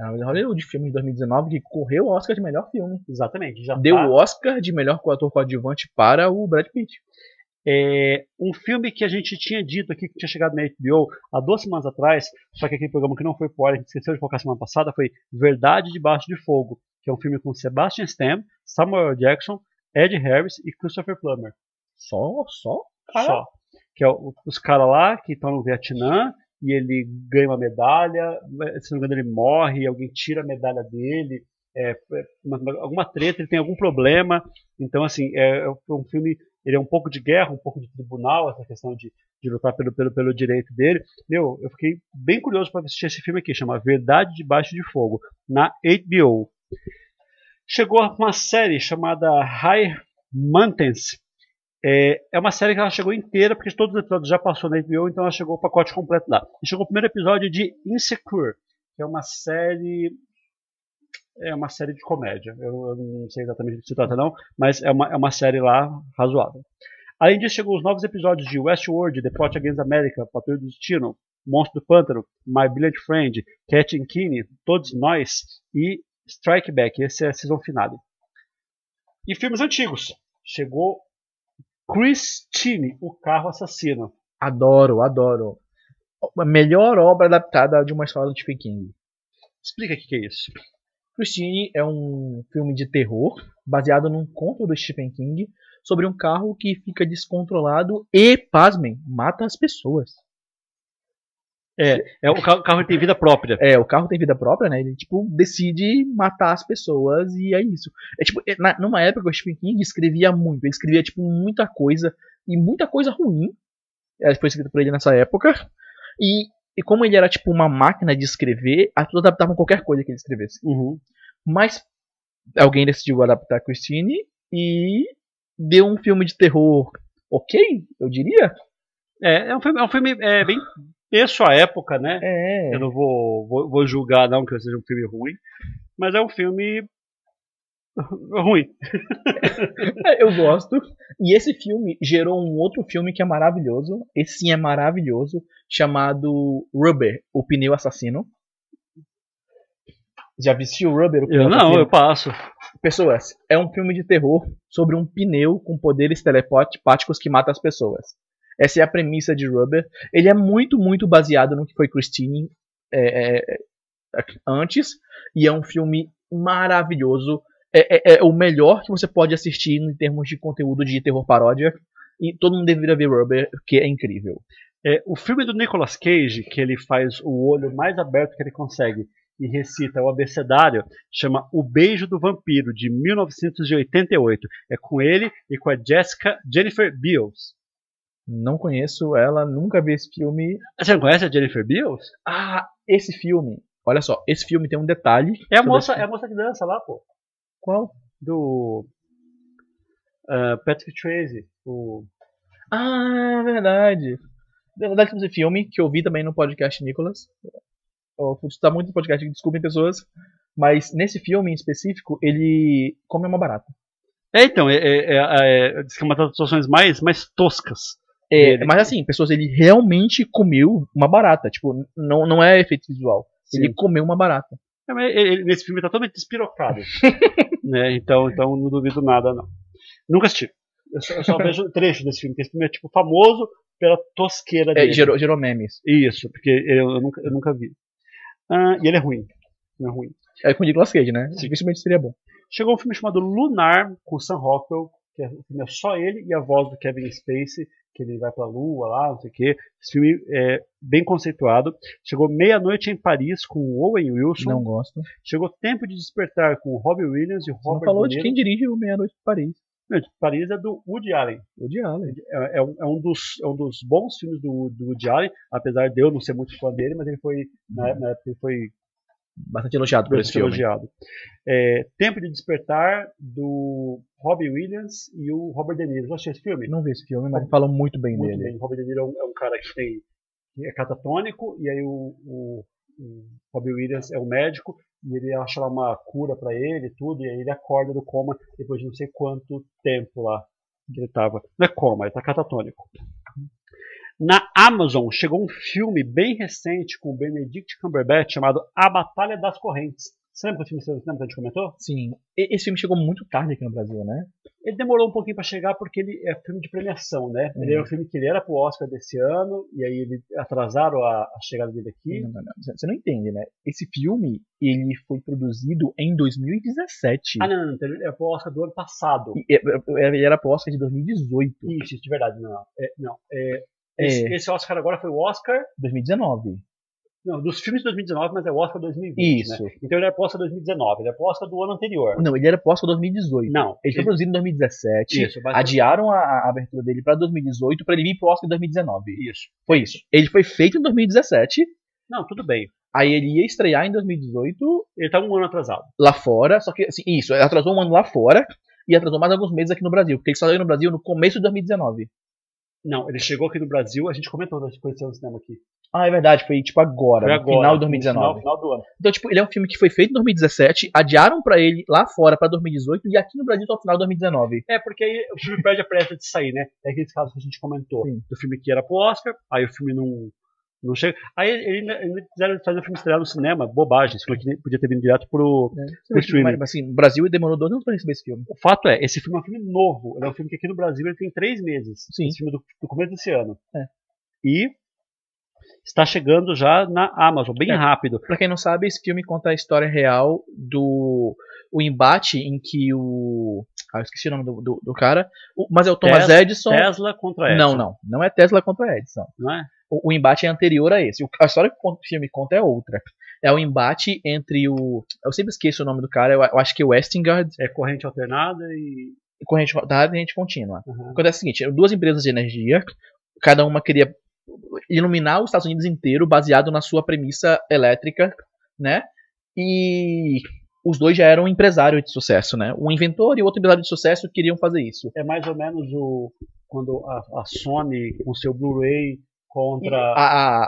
Ah, mas Hollywood, filme de 2019 que correu o Oscar de melhor filme. Exatamente. Já Deu tá. o Oscar de melhor ator coadjuvante para o Brad Pitt. É, um filme que a gente tinha dito aqui que tinha chegado na HBO há duas semanas atrás, só que aquele programa que não foi por hora, a gente esqueceu de colocar semana passada, foi Verdade Debaixo de Fogo, que é um filme com Sebastian Stan, Samuel Jackson, Ed Harris e Christopher Plummer. Só, só? Só. Que é o- os caras lá que estão no Vietnã e ele ganha uma medalha, se não me engano ele morre, alguém tira a medalha dele, é, é uma- uma- alguma treta, ele tem algum problema. Então, assim, é, é um filme, ele é um pouco de guerra, um pouco de tribunal, essa questão de, de lutar pelo, pelo, pelo direito dele. Meu, eu fiquei bem curioso para assistir esse filme aqui, chama Verdade Debaixo de Fogo, na HBO. Chegou uma série chamada High Mountains, é, é uma série que ela chegou inteira, porque todos os episódios já passou na HBO, então ela chegou o pacote completo lá. E chegou o primeiro episódio de Insecure, que é uma série. É uma série de comédia. Eu, eu não sei exatamente do que se trata, não, mas é uma, é uma série lá razoável. Além disso, chegou os novos episódios de Westworld, The Plot Against America, Patrulha do Destino, Monstro do Pântano, My Brilliant Friend, Cat and Todos Nós e Strike Back. Esse é a season finale. E filmes antigos. Chegou Christine, o carro assassino. Adoro, adoro. A melhor obra adaptada de uma história do Stephen King. Explica o que que é isso. Christine é um filme de terror baseado num conto do Stephen King sobre um carro que fica descontrolado e, pasmem, mata as pessoas. É, o carro, o carro tem vida própria. É, o carro tem vida própria, né? Ele, tipo, decide matar as pessoas e é isso. É tipo, é, na- numa época o Stephen King escrevia muito. Ele escrevia, tipo, muita coisa e muita coisa ruim. É, foi escrito por ele nessa época. E, e como ele era, tipo, uma máquina de escrever, as pessoas adaptavam qualquer coisa que ele escrevesse. Uhum. Mas alguém decidiu adaptar Christine e deu um filme de terror ok, eu diria. É, é um filme, é um filme é, bem ter sua época, né? É. Eu não vou, vou, vou julgar não que seja um filme ruim, mas é um filme ruim. É, Eu gosto. E esse filme gerou um outro filme que é maravilhoso. Esse sim é maravilhoso. Chamado Rubber, o pneu assassino. Já assistiu Rubber, o pneu Eu não, assassino? eu passo. Pessoas, é um filme de terror sobre um pneu com poderes telepáticos que mata as pessoas. Essa é a premissa de Rubber. Ele é muito, muito baseado no que foi Christine é, é, é, antes. E é um filme maravilhoso. É, é- é o melhor que você pode assistir em termos de conteúdo de terror paródia. E todo mundo deveria ver Rubber, porque é incrível. É, o filme do Nicolas Cage, que ele faz o olho mais aberto que ele consegue e recita o abecedário, chama O Beijo do Vampiro, de 1988. É com ele e com a Jessica Jennifer Beals. Não conheço ela, nunca vi esse filme. Você não conhece a Jennifer Beals? Ah, esse filme. Olha só, esse filme tem um detalhe. É a moça, é a moça que dança lá, pô. Qual? Do ah, Patrick Swayze. O... Ah, verdade. Na verdade, temos esse filme que eu vi também no podcast Nicolas. Eu citar muito no podcast, desculpem pessoas. Mas nesse filme em específico, ele come uma barata. É, então, é, é, é, é, diz que é uma das situações mais, mais toscas. É, Ele- mas assim, pessoas, ele realmente comeu uma barata. Tipo, não, não é efeito visual. Ele Sim. comeu uma barata. É, mas ele- nesse filme ele tá totalmente despirocado. né? então, então não duvido nada, não. Nunca assisti. Eu só, eu só vejo trecho desse filme, porque esse filme é tipo famoso pela tosqueira É, dele. gerou, gerou memes. Isso, porque eu, eu nunca, eu nunca vi. Ah, e ele é ruim. Não é ruim. É com o Nicolas Cage, né? Dificilmente seria bom. Chegou um filme chamado Lunar, com Sam Rockwell, que é, o filme é só ele e a voz do Kevin Spacey, que ele vai pra lua lá, não sei o quê. Esse filme é bem conceituado. Chegou Meia-Noite em Paris, com o Owen Wilson. Não gosto. Chegou Tempo de Despertar, com o Robbie Williams e o Você não Robert falou De quem dirige o Meia-Noite em Paris. Paris é do Woody Allen. O Diallo. É, é um, é um dos, é um dos bons filmes do, do Woody Allen, apesar de eu não ser muito fã dele, mas ele foi, na, na época, ele foi Bastante elogiado por esse filme. elogiado. É, Tempo de Despertar, do Robbie Williams e o Robert De Niro. Você achou esse filme? Não vi esse filme, mas falam muito bem Muito dele. bem. O Robert De Niro é um, é um cara que tem é catatônico, e aí o, o, o Robbie Williams é um médico, e ele acha lá uma cura pra ele e tudo, e aí ele acorda do coma depois de não sei quanto tempo lá que ele tava. Não é coma, ele tá catatônico. Na Amazon chegou um filme bem recente com o Benedict Cumberbatch chamado A Batalha das Correntes. Você lembra que o filme você lembra que a gente comentou? Sim. Esse filme chegou muito tarde aqui no Brasil, né? Ele demorou um pouquinho pra chegar porque ele é filme de premiação, né? Ele Uhum. era um filme que ele era pro Oscar desse ano, e aí ele atrasaram a, a chegada dele aqui. Não, não, não. Você não entende, né? Esse filme, ele foi produzido em 2017. Ah, não, não, não, então ele era pro Oscar do ano passado. E- e- Ele era pro Oscar de 2018. Isso, isso, de verdade, não. É, não é, É. esse, esse Oscar agora foi o Oscar, 2019. não, dos filmes de 2019, mas é o Oscar 2020, Isso. né? Então ele era pro Oscar 2019, ele era pro Oscar do ano anterior. Não, ele era pro Oscar 2018. Não, Ele foi produzido em 2017. Isso, Adiaram a, a abertura dele pra 2018 pra ele vir pro Oscar em 2019. Isso. Foi isso. Ele foi feito em 2017. Não, tudo bem. Aí ele ia estrear em 2018 Ele tá um ano atrasado. lá fora. Só que, assim, isso, ele atrasou um ano lá fora e atrasou mais alguns meses aqui no Brasil. Porque ele só saiu no Brasil no começo de 2019. Não, ele chegou aqui no Brasil, a gente comentou nós conhecemos o cinema aqui. Ah, é verdade, foi tipo agora, Foi agora, final de no 2019. Final, final do ano. Então, tipo, ele é um filme que foi feito em 2017, adiaram pra ele lá fora pra 2018 e aqui no Brasil só no final de 2019. É, porque aí o filme perde a pressa de sair, né? É aqueles casos que a gente comentou. Sim. Do filme que era pro Oscar, aí o filme não, não chega. Aí eles ainda, ainda quiseram fazer o filme estrear no cinema, bobagem. Esse filme aqui podia ter vindo direto pro. Pro streaming. Mas, assim, o Brasil demorou dois anos pra receber esse filme. O fato é, esse filme é um filme novo. Ele é um filme que aqui no Brasil ele tem três meses. Sim. Esse filme é do, do começo desse ano. É. E está chegando já na Amazon, bem É. rápido. Pra quem não sabe, esse filme conta a história real do o embate em que o. Ah, eu esqueci o nome do, do, do cara. O- mas é o Thomas Tes- Edison. Tesla contra Edison. Não, não. Não é Tesla contra Edison. Não é? O, o embate é anterior a esse. O- a história que o filme conta é outra. É o embate entre o. Eu sempre esqueço o nome do cara, eu, eu acho que é o Westingard É corrente alternada e. e corrente da corrente contínua. Uhum. Acontece o seguinte: duas empresas de energia, cada uma queria iluminar os Estados Unidos inteiro baseado na sua premissa elétrica, né? E os dois já eram empresários de sucesso, né? Um inventor e outro empresário de sucesso queriam fazer isso. É mais ou menos o. Quando a, a Sony com seu Blu-ray E contra. a,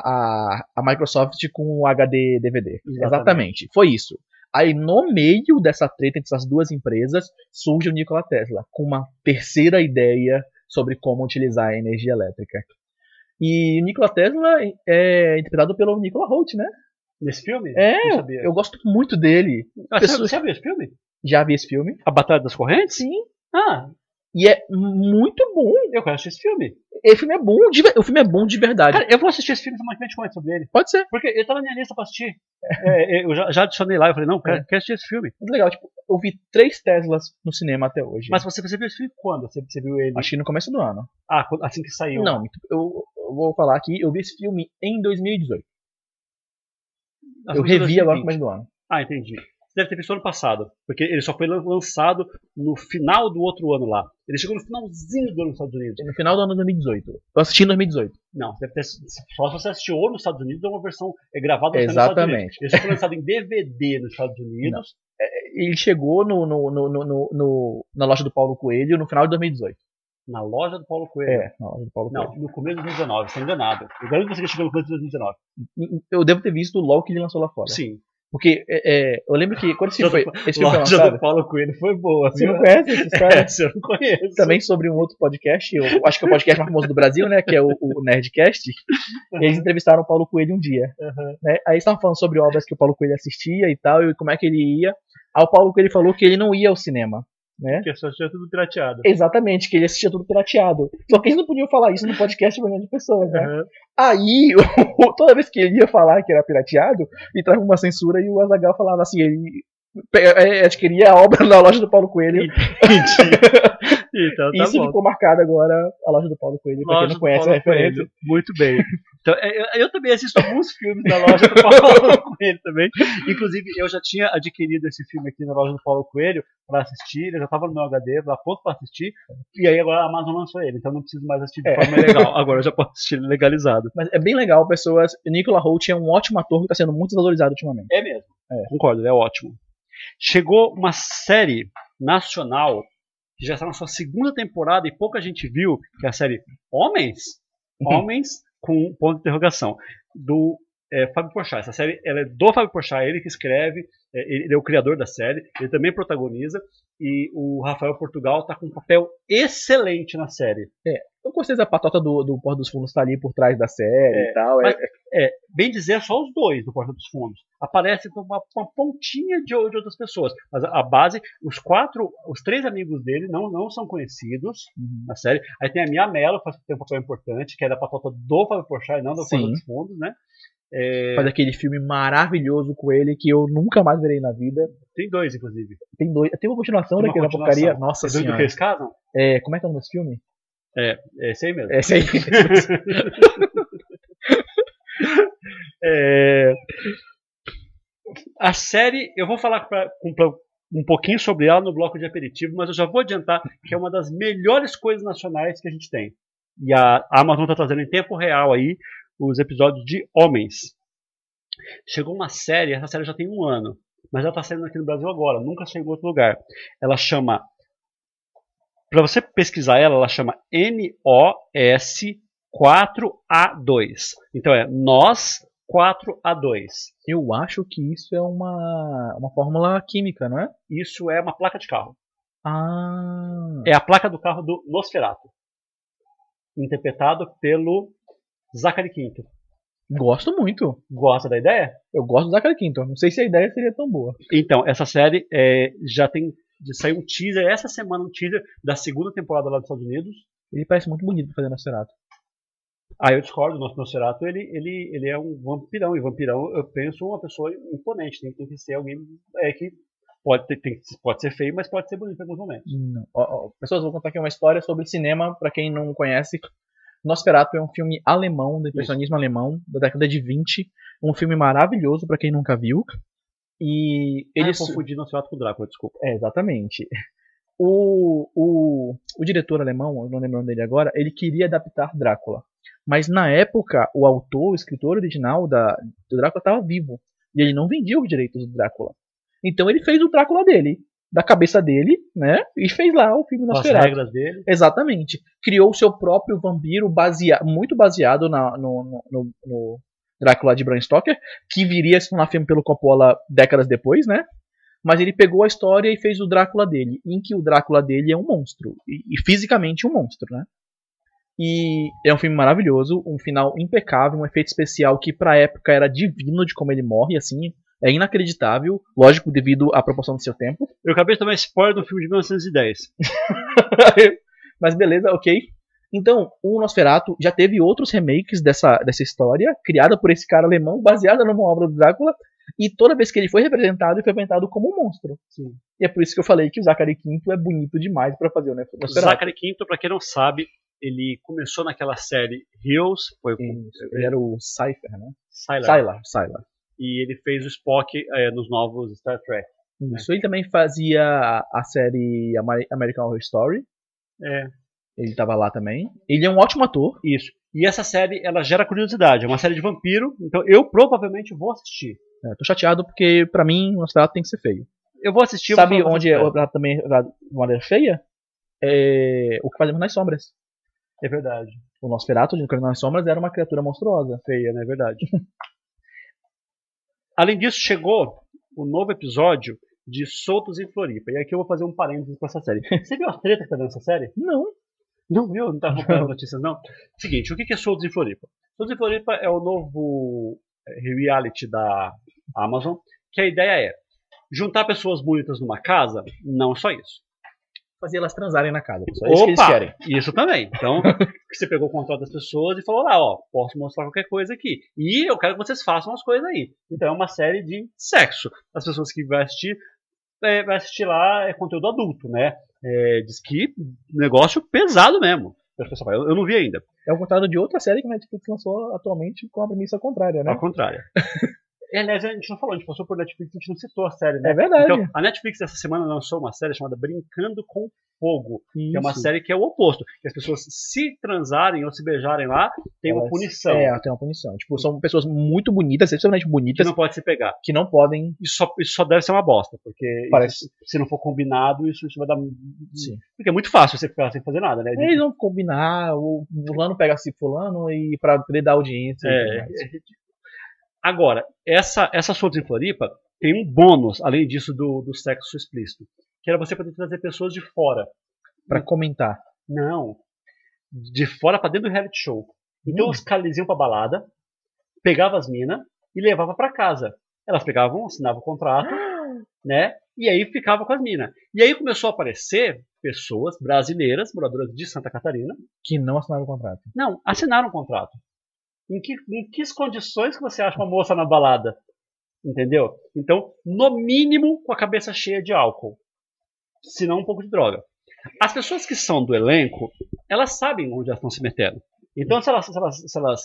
a, a, Microsoft com o HD DVD. Exatamente. Exatamente. Foi isso. Aí no meio dessa treta entre essas duas empresas surge o Nikola Tesla com uma terceira ideia sobre como utilizar a energia elétrica. E o Nikola Tesla é interpretado pelo Nikola Holt, né? Nesse filme? É, eu gosto muito dele. Ah, pessoas- Você já viu esse filme? Já vi esse filme. A Batalha das Correntes? Sim. Ah, E é muito bom. eu quero assistir esse filme. Esse filme é bom, de, o filme é bom de verdade. Cara, eu vou assistir esse filme semana que vem sobre ele. Pode ser. Porque ele tá na minha lista pra assistir. É, é, eu já, já adicionei lá, eu falei, não, quero, É. quero assistir esse filme. Muito legal. Tipo, eu vi três Teslas no cinema até hoje. Mas você, você viu esse filme quando? Você, você viu ele? Acho que no começo do ano. Ah, assim que saiu. Não, eu, eu vou falar aqui, eu vi esse filme em 2018. Acho eu revi agora 2020. no começo do ano. Ah, entendi. Deve ter visto ano passado. Porque ele só foi lan- lançado no final do outro ano lá. Ele chegou no finalzinho do ano nos Estados Unidos. No final do ano de 2018. Eu assisti em 2018. Não, deve ter, só se você assistiu ou nos Estados Unidos ou uma versão é gravada nos Estados Exatamente. Unidos. Ele só foi lançado em DVD nos Estados Unidos. Ele chegou no, no, no, no, na loja do Paulo Coelho no final de 2018. Na loja do Paulo Coelho. É, na loja do Paulo Não, Coelho. no começo de 2019, você tá enganado. Eu garanto que você chegou no começo de 2019. Eu devo ter visto logo que ele lançou lá fora. Sim. Porque é, é, eu lembro que quando esse foi, esse filme foi lançado, do Paulo Coelho foi boa. você não conhece essa história? Essa eu não conheço. também sobre um outro podcast, eu acho que é o podcast mais famoso do Brasil, né, que é o, o Nerdcast, e eles entrevistaram o Paulo Coelho um dia, Uhum. né, aí estavam falando sobre obras que o Paulo Coelho assistia e tal, e como é que ele ia, aí o Paulo Coelho falou que ele não ia ao cinema, né? Só tinha tudo pirateado. Exatamente, que ele assistia tudo pirateado. Só que eles não podiam falar isso no podcast de de pessoas, né? Aham. Aí, toda vez que ele ia falar que era pirateado, ele trava uma censura e o Azagal falava assim, ele é, adquiria a obra na loja do Paulo Coelho. Entendi. Então tá Isso bom. ficou marcado agora, a loja do Paulo Coelho, pra quem não conhece a referência. Coelho. Muito bem. Então, é, eu, eu também assisto alguns filmes da loja do Paulo Coelho também. Inclusive, eu já tinha adquirido esse filme aqui na loja do Paulo Coelho para assistir. Ele já estava no meu HD, lá pronto para assistir. E aí agora a Amazon lançou ele, então não preciso mais assistir de É. forma legal. Agora eu já posso assistir ele legalizado. Mas é bem legal, pessoas. O Nicola Holt é um ótimo ator que está sendo muito desvalorizado ultimamente. É mesmo. É. Concordo, ele é ótimo. Chegou uma série nacional que já está na sua segunda temporada e pouca gente viu, que é a série Homens? Uhum. Homens com ponto de interrogação. Do é, Fábio Porchat. Essa série ela é do Fábio Porchat, ele que escreve, é, ele é o criador da série, ele também protagoniza e o Rafael Portugal está com um papel excelente na série. Eu gostei da patota do, do Porta dos Fundos tá ali por trás da série É, e tal. É, mas- É, bem dizer, só os dois do Porta dos Fundos. Aparece com uma, uma pontinha de, de outras pessoas. Mas a, a base, os quatro, os três amigos dele não, não são conhecidos Uhum. na série. Aí tem a Mia Mello, que tem um papel importante, que é da patota do Fábio Porchat e não do Porta Sim. dos Fundos, né? É, Faz aquele filme maravilhoso com ele que eu nunca mais verei na vida. tem dois, inclusive. Tem dois. Tem uma continuação Tem uma daquela continuação. porcaria. Nossa É dois do que senhora. eles casam? É, como é que é o nome desse filme? É, é esse aí mesmo. É esse aí. É, A série, eu vou falar pra, um pouquinho sobre ela no bloco de aperitivo, mas eu já vou adiantar que é uma das melhores coisas nacionais que a gente tem. E a Amazon está trazendo em tempo real aí os episódios de Homens. Chegou uma série, essa série já tem um ano, mas ela está saindo aqui no Brasil agora, nunca saiu em outro lugar. Ela chama. Para você pesquisar ela, ela chama NOS 4A2. Então é Nós 4A2. Eu acho que isso é uma, uma fórmula química, não é? Isso é uma placa de carro. Ah. É a placa do carro do Nosferatu. Interpretado pelo Zachary Quinto. Gosto muito. Gosta da ideia? Eu gosto do Zachary Quinto. Não sei se a ideia seria tão boa. Então, essa série é, já tem. Saiu um teaser, essa semana um teaser da segunda temporada lá dos Estados Unidos. Ele parece muito bonito pra fazer Nosferatu. Aí eu discordo, o nosso Nosferatu ele, ele, ele é um vampirão, e vampirão eu penso uma pessoa imponente, tem, tem que ser alguém é, que pode, ter, tem- pode ser feio, mas pode ser bonito em alguns momentos. Não. Ó, ó, pessoas, vou contar aqui uma história sobre cinema, pra quem não conhece. Nosferatu é um filme alemão, do impressionismo alemão, da década de 20. Um filme maravilhoso pra quem nunca viu. E Ele ah, eu confundi Nosferatu com Drácula, desculpa. É, exatamente. O, o, o diretor alemão, eu não lembro o nome dele agora, ele queria adaptar Drácula. Mas na época, o autor, o escritor original da, do Drácula estava vivo. E ele não vendia os direitos do Drácula. Então ele fez o Drácula dele, da cabeça dele, né? E fez lá o filme Com as Nosferatu. regras dele. Exatamente. Criou o seu próprio vampiro basea muito baseado na- no- no- no Drácula de Bram Stoker, que viria a se tornar filme pelo Coppola décadas depois, né? Mas ele pegou a história e fez o Drácula dele, em que o Drácula dele é um monstro, e, e fisicamente um monstro, né? E é um filme maravilhoso, um final impecável, um efeito especial que pra época era divino de como ele morre, assim, é inacreditável, lógico, devido à proporção do seu tempo. Eu acabei de tomar spoiler do filme de 1910. Mas beleza, ok. Então, o Nosferatu já teve outros remakes dessa, dessa história, criada por esse cara alemão, baseada numa obra do Drácula, e toda vez que ele foi representado, ele foi representado como um monstro. Sim. E é por isso que eu falei que o Zachary Quinto é bonito demais pra fazer o O Nosferatu. Zachary Quinto, pra quem não sabe, ele começou naquela série Hills, foi com Isso, Ele era o Cypher, né? Sylar, Sylar, Sylar. e ele fez o Spock é, nos novos Star Trek. Isso, ele também fazia a série Ameri- American Horror Story, É, ele tava lá também. Ele é um ótimo ator, isso. E essa série, ela gera curiosidade. É uma série de vampiro, então eu provavelmente vou assistir. É, tô chateado porque pra mim o Nosferatu tem que ser feio. Eu vou assistir. Sabe vou onde é o Nosferatu também é de maneira feia? É o que fazemos nas sombras. É verdade. O Nosferatu, de nas sombras, era uma criatura monstruosa. Feia, não é verdade. Além disso, chegou o novo episódio de Soltos em Floripa. E aqui eu vou fazer um parênteses com essa série. Você viu a treta que tá dando essa série? Não. Não viu? Não tá acompanhando notícias, não? Seguinte, o que é Soltos em Floripa? Soltos em Floripa é o novo eh, reality da Amazon, que a ideia é juntar pessoas bonitas numa casa, não só isso. fazer elas transarem na casa. Só isso que eles Opa! querem. Isso também. Então, você pegou o controle das pessoas e falou lá, ó, posso mostrar qualquer coisa aqui. E eu quero que vocês façam as coisas aí. Então é uma série de sexo. As pessoas que vai assistir, é, vai assistir lá é conteúdo adulto, né? É, diz que negócio pesado mesmo. Eu, eu não vi ainda. É o contrário de outra série que a Netflix lançou atualmente com a premissa contrária, né? Ao contrário. É, aliás, a gente não falou, a gente passou por Netflix, a gente não citou a série, né? É verdade. Então, a Netflix essa semana lançou uma série chamada Brincando com Fogo, que é uma Isso. série que é o oposto, que as pessoas se transarem ou se beijarem lá, tem uma Elas- punição, É, tem uma punição. Tipo, são pessoas muito bonitas, que bonitas, não pode se pegar. que não podem. Isso só, isso só deve ser uma bosta, porque Parece- isso- se não for combinado, isso, isso vai dar... Sim. Porque é muito fácil você ficar sem fazer nada, né? Eles vão combinar, o fulano pega esse fulano e pra poder dar audiência. É, é ridículo. Agora, essa, essa Soltos em Floripa tem um bônus, além disso, do, do sexo explícito, que era você poder trazer pessoas de fora. Pra comentar. Não. De fora pra dentro do reality show. Então Hum. os caras eles iam pra balada, pegavam as minas e levavam pra casa. Elas pegavam, assinavam o contrato, né? E aí ficava com as minas. E aí começou a aparecer pessoas brasileiras, moradoras de Santa Catarina, Que não assinaram o contrato. não, assinaram o contrato. Em que, em que condições que você acha uma moça na balada? Entendeu? Então, no mínimo, com a cabeça cheia de álcool. Se não, um pouco de droga. As pessoas que são do elenco, elas sabem onde elas estão se metendo. Então, se elas, se elas, se elas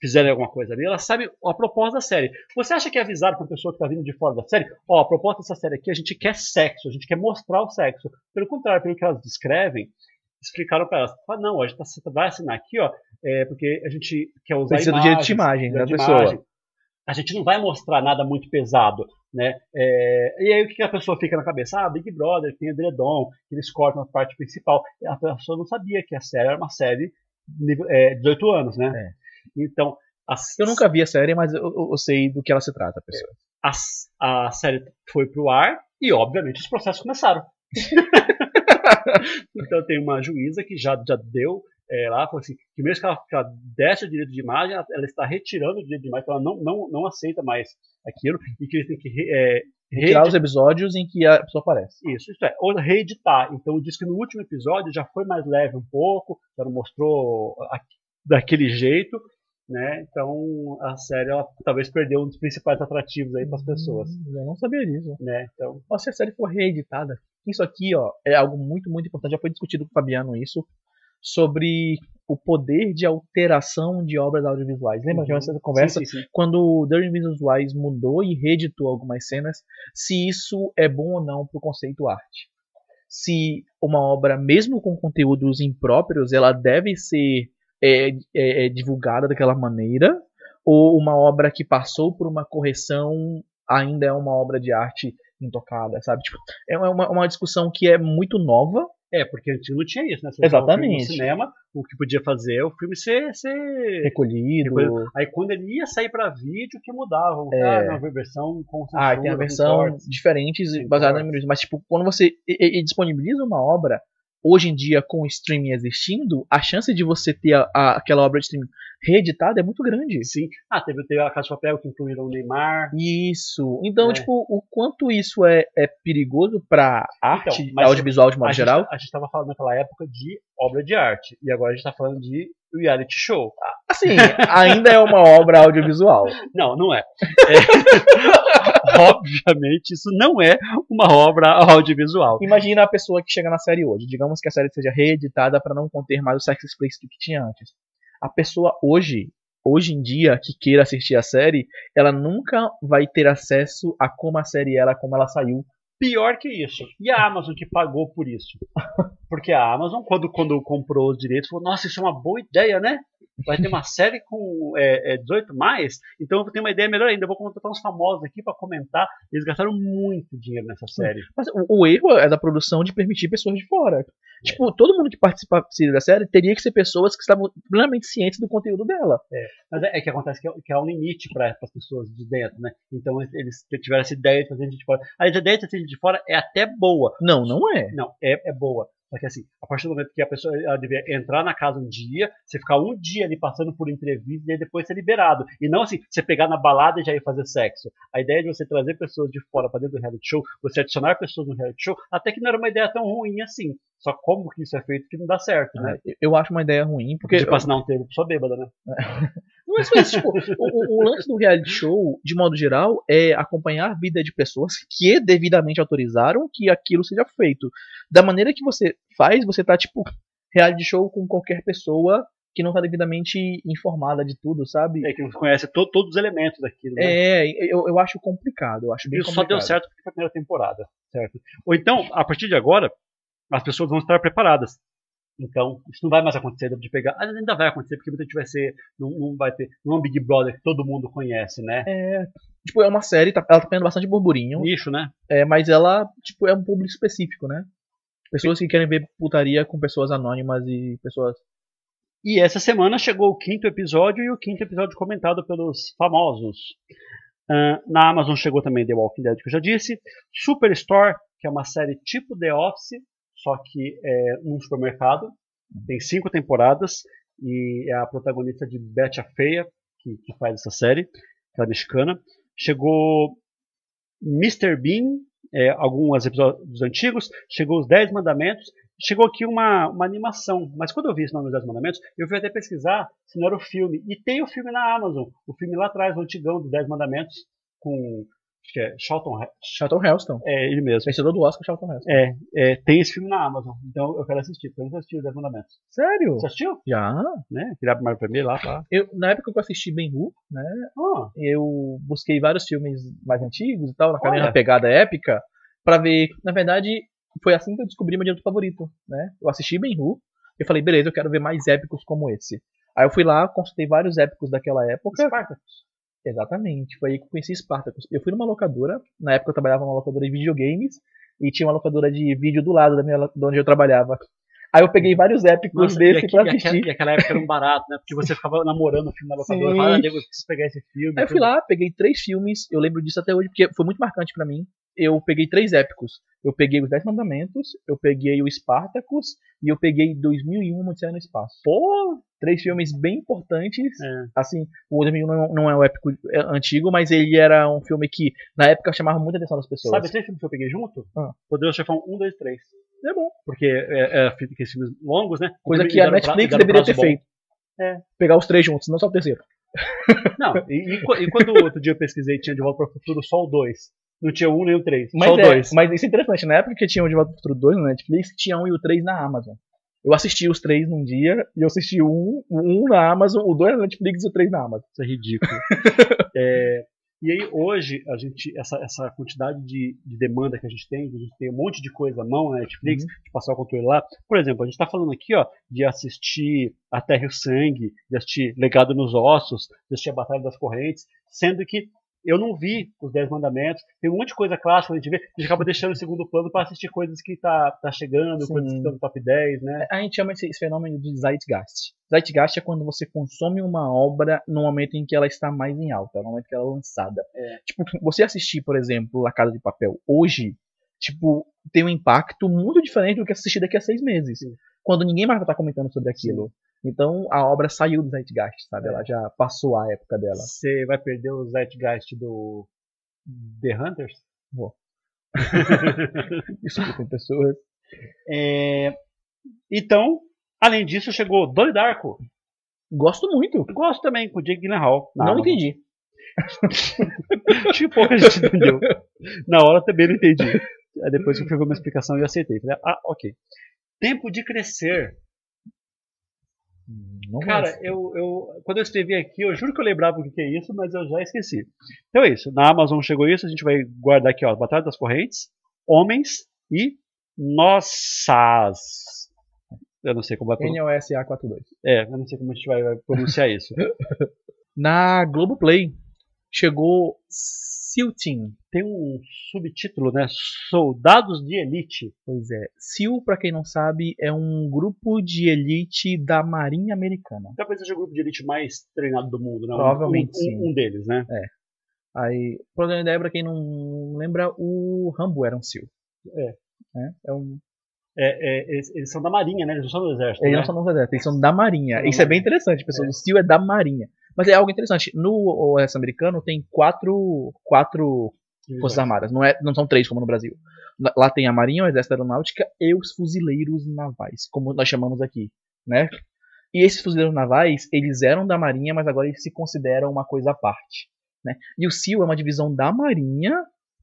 fizerem alguma coisa ali, elas sabem a proposta da série. Você acha que é avisar para uma pessoa que está vindo de fora da série? Ó, a proposta dessa série aqui, a gente quer sexo, a gente quer mostrar o sexo. Pelo contrário, pelo que elas descrevem, explicaram para elas. Ah, não, a gente tá, vai assinar aqui, ó, é, porque a gente quer usar Precisa do imagens, direito de imagem da de pessoa. imagem. A gente não vai mostrar nada muito pesado, né? É, e aí o que a pessoa fica na cabeça? Ah, Big Brother, tem edredom, eles cortam a parte principal. A pessoa não sabia que a série era uma série nível, é, 18 anos, né? É. Então, as- Eu nunca vi a série, mas eu, eu- sei do que ela se trata, pessoal. a, a série foi pro ar e, obviamente, os processos começaram. então tem uma juíza que já, já deu é, lá, falou assim, que mesmo que ela, que ela desse o direito de imagem, ela, ela está retirando o direito de imagem, então ela não, não, não aceita mais aquilo, e que eles têm que é, Tirar reeditar os episódios em que a pessoa aparece. isso, isso é, ou reeditar. Então diz que no último episódio já foi mais leve um pouco, já não mostrou a- daquele jeito, né? Então a série ela talvez perdeu um dos principais atrativos aí para as pessoas, Hum, Eu não sabia disso. né? Então Ó, se a série for reeditada, isso aqui, ó, é algo muito, muito importante. Já foi discutido com o Fabiano isso, sobre o poder de alteração de obras audiovisuais. Lembra de Uhum. essa conversa? Sim, sim, sim. Quando o The Wise mudou e reeditou algumas cenas, se isso é bom ou não para o conceito arte. Se uma obra, mesmo com conteúdos impróprios, ela deve ser é, é, é, divulgada daquela maneira, ou uma obra que passou por uma correção ainda é uma obra de arte intocada, sabe? Tipo, é uma, uma discussão que é muito nova. É, porque antes não tinha isso, né? Você Exatamente. No cinema, o que podia fazer é o filme ser. ser... Recolhido. Recolhido. Aí quando ele ia sair pra vídeo, que mudava. É. Ah, não, versão com Ah, tem a versão diferentes baseada em números. Mas, tipo, quando você e- e disponibiliza uma obra, hoje em dia, com o streaming existindo, a chance de você ter a- a- aquela obra de streaming reeditada é muito grande. Sim. Ah, teve, teve a Casa de Papel que incluíram o Neymar. Isso. Então, É. tipo, o quanto isso é, é perigoso pra arte Então, audiovisual de A modo gente, geral. a gente tava falando naquela época de obra de arte. E agora a gente tá falando de reality show. Assim, ainda é uma obra audiovisual. Não, não é. É- Obviamente, isso não é uma obra audiovisual. Imagina a pessoa que chega na série hoje. Digamos que a série seja reeditada para não conter mais o sexo explícito que tinha antes. A pessoa hoje, hoje em dia, que queira assistir a série, ela nunca vai ter acesso a como a série era, como ela saiu. Pior que isso. E a Amazon que pagou por isso? Porque a Amazon, quando, quando comprou os direitos, falou: Nossa, isso é uma boa ideia, né? Vai ter uma série com é, é, 18 mais, então eu ter uma ideia melhor ainda. Eu vou contratar uns famosos aqui para comentar. Eles gastaram muito dinheiro nessa série. Mas o, o erro é da produção de permitir pessoas de fora. Tipo, todo mundo que participasse da série teria que ser pessoas que estavam plenamente cientes do conteúdo dela. Mas é, é que acontece que, é- que há um limite para as pessoas de dentro, né? Então eles- eles tiveram essa ideia de fazer gente de fora. A ideia de fazer gente de fora é até boa. Não, não é. Não, é, é boa. Só que assim, a partir do momento que a pessoa ela devia entrar na casa um dia, você ficar um dia ali passando por entrevista e depois ser liberado. E não assim, você pegar na balada e já ir fazer sexo. A ideia de você trazer pessoas de fora para dentro do reality show, você adicionar pessoas no reality show, até que não era uma ideia tão ruim assim. Só como que isso é feito que não dá certo, né? É, eu acho uma ideia ruim, porque. De assinar um termo só bêbada, né? Não só isso, tipo, o, o, lance do reality show, de modo geral, é acompanhar a vida de pessoas que devidamente autorizaram que aquilo seja feito. Da maneira que você faz, você tá, tipo, reality show com qualquer pessoa que não tá devidamente informada de tudo, sabe? É que conhece to todos os elementos daquilo. Né? É, eu, eu acho complicado. Eu acho bem Isso complicado. só deu certo porque foi a primeira temporada, certo? Ou então, a partir de agora, as pessoas vão estar preparadas. Então, isso não vai mais acontecer de pegar. Ainda vai acontecer, porque muita gente vai ser. Não, não vai ter. Não é um Big Brother que todo mundo conhece, né? É. Tipo, é uma série, tá, ela tá tendo bastante burburinho. Nicho, né? É, mas ela, tipo, é um público específico, né? Pessoas que querem ver putaria com pessoas anônimas e pessoas. E essa semana chegou o quinto episódio e o quinto episódio comentado pelos famosos. Uh, na Amazon chegou também The Walking Dead, que eu já disse. Superstore, que é uma série tipo The Office, só que é um supermercado. Tem cinco temporadas e é a protagonista de Betty a Feia, que, que faz essa série, que é mexicana. Chegou Mr. Bean, é, alguns episódios antigos. Chegou os Dez Mandamentos. Chegou aqui uma, uma animação, mas quando eu vi esse nome dos Dez Mandamentos, eu fui até pesquisar se não era o filme. E tem o filme na Amazon, o filme lá atrás, o antigão dos Dez Mandamentos, com acho que é Charlton, Charlton Heston. É, ele mesmo. Vencedor do Oscar, Charlton Heston. É, é, tem esse filme na Amazon, então eu quero assistir, porque eu nunca assisti os Dez Mandamentos. Sério? Você assistiu? Já. Né? Virar pro Mar Vermelho lá, tá? Eu, na época que eu assisti Ben Hur, né? Ah, Eu busquei vários filmes mais antigos e tal, na na pegada épica, pra ver. Na verdade, foi assim que eu descobri meu diretor favorito, né? Eu assisti Ben Hur, e falei, beleza, eu quero ver mais épicos como esse. Aí eu fui lá, consultei vários épicos daquela época. Spartacus. Exatamente, foi aí que eu conheci Spartacus. Eu fui numa locadora, na época eu trabalhava numa locadora de videogames, e tinha uma locadora de vídeo do lado da minha, de onde eu trabalhava. Aí eu peguei vários épicos Nossa, desse e, aqui- pra aquela, assistir. e aquela época era um barato, né? Porque você ficava namorando o filme na locadora. Ah, eu preciso pegar esse filme. Aí eu fui lá, peguei três filmes, eu lembro disso até hoje, porque foi muito marcante pra mim. Eu peguei três épicos. Eu peguei os Dez Mandamentos, eu peguei o Spartacus e eu peguei 2001 Uma Odisseia no Espaço. Pô! Três filmes bem importantes. É. Assim, o 2001 não, não é um épico é, antigo, mas ele era um filme que na época chamava muita atenção das pessoas. Sabe três filmes que eu peguei junto? Ah. Poderoso Chefão 1, 2, 3. É bom. Porque é, é aqueles filmes longos, né? Coisa que a pra- Netflix deram deveria ter bom. feito. É. Pegar os três juntos, não só o terceiro. Não, e, e e quando outro dia eu pesquisei tinha De Volta para o Futuro só o 2. Não tinha o 1 nem o 3. Mas, só o é, 2. mas isso é interessante. Na época que tinha o De Volta pro Futuro 2 na Netflix, tinha um e o 3 na Amazon. Eu assisti os três num dia e eu assisti um, um na Amazon, o 2 na Netflix e o 3 na Amazon. Isso é ridículo. É, e aí hoje a gente essa, essa quantidade de, de demanda que a gente tem, a gente tem um monte de coisa à mão na Netflix, Uhum. de passar o controle lá. Por exemplo, a gente está falando aqui ó, de assistir A Terra e o Sangue, de assistir Legado nos Ossos, de assistir A Batalha das Correntes, sendo que eu não vi os Dez Mandamentos. Tem um monte de coisa clássica que a gente vê, a gente acaba deixando em segundo plano para assistir coisas que tá, tá chegando, Sim. coisas que estão no top 10, né? A gente chama esse, esse fenômeno de Zeitgeist. Zeitgeist é quando você consome uma obra no momento em que ela está mais em alta, no momento que ela é lançada. É. Tipo, você assistir, por exemplo, La Casa de Papel hoje, tipo, tem um impacto muito diferente do que assistir daqui a seis meses. Sim. Quando ninguém mais vai estar comentando sobre aquilo. Então a obra saiu do Zeitgeist, sabe? É. Ela já passou a época dela. Você vai perder o Zeitgeist do The Hunters? Vou. Desculpem, pessoas. É, Então, além disso, chegou Donnie Darko. Gosto muito. Gosto também, com o Jake Gyllenhaal. Não Amazon. entendi. Acho que pouca gente entendeu. Na hora também não entendi. Aí depois que eu peguei uma explicação eu aceitei. Falei, ah, ok. Tempo de crescer. Não Cara, eu, eu, quando eu escrevi aqui, eu juro que eu lembrava o que é isso, mas eu já esqueci. Então é isso. Na Amazon chegou isso, a gente vai guardar aqui, ó, Batalha das Correntes, Homens e Nossas. Eu não sei como pronunciar. NOSA42. É, eu não sei como a gente vai, vai pronunciar isso. Na Globoplay chegou SEAL Team. Tem um subtítulo, né? Soldados de Elite. Pois é. SEAL, pra quem não sabe, é um grupo de elite da Marinha Americana. Talvez seja o grupo de elite mais treinado do mundo, né? Um- Provavelmente, um, sim. Um, um deles, né? Aí, pra dar uma ideia, pra quem não lembra, o Rambo era um SEAL. É. É, é um É, é, eles, eles são da Marinha, né? Eles não são do Exército. Eles né? não são do exército, eles são da Marinha. Isso é bem interessante, a pessoa do SEAL é da Marinha. Mas é algo interessante. No OS americano tem quatro, quatro Forças Armadas, não, é, não são três como no Brasil. Lá- tem a Marinha, o Exército Aeronáutica e os Fuzileiros Navais, como nós chamamos aqui, né? E esses fuzileiros navais, eles eram da Marinha, mas agora eles se consideram uma coisa à parte, né? E o SEAL é uma divisão da Marinha,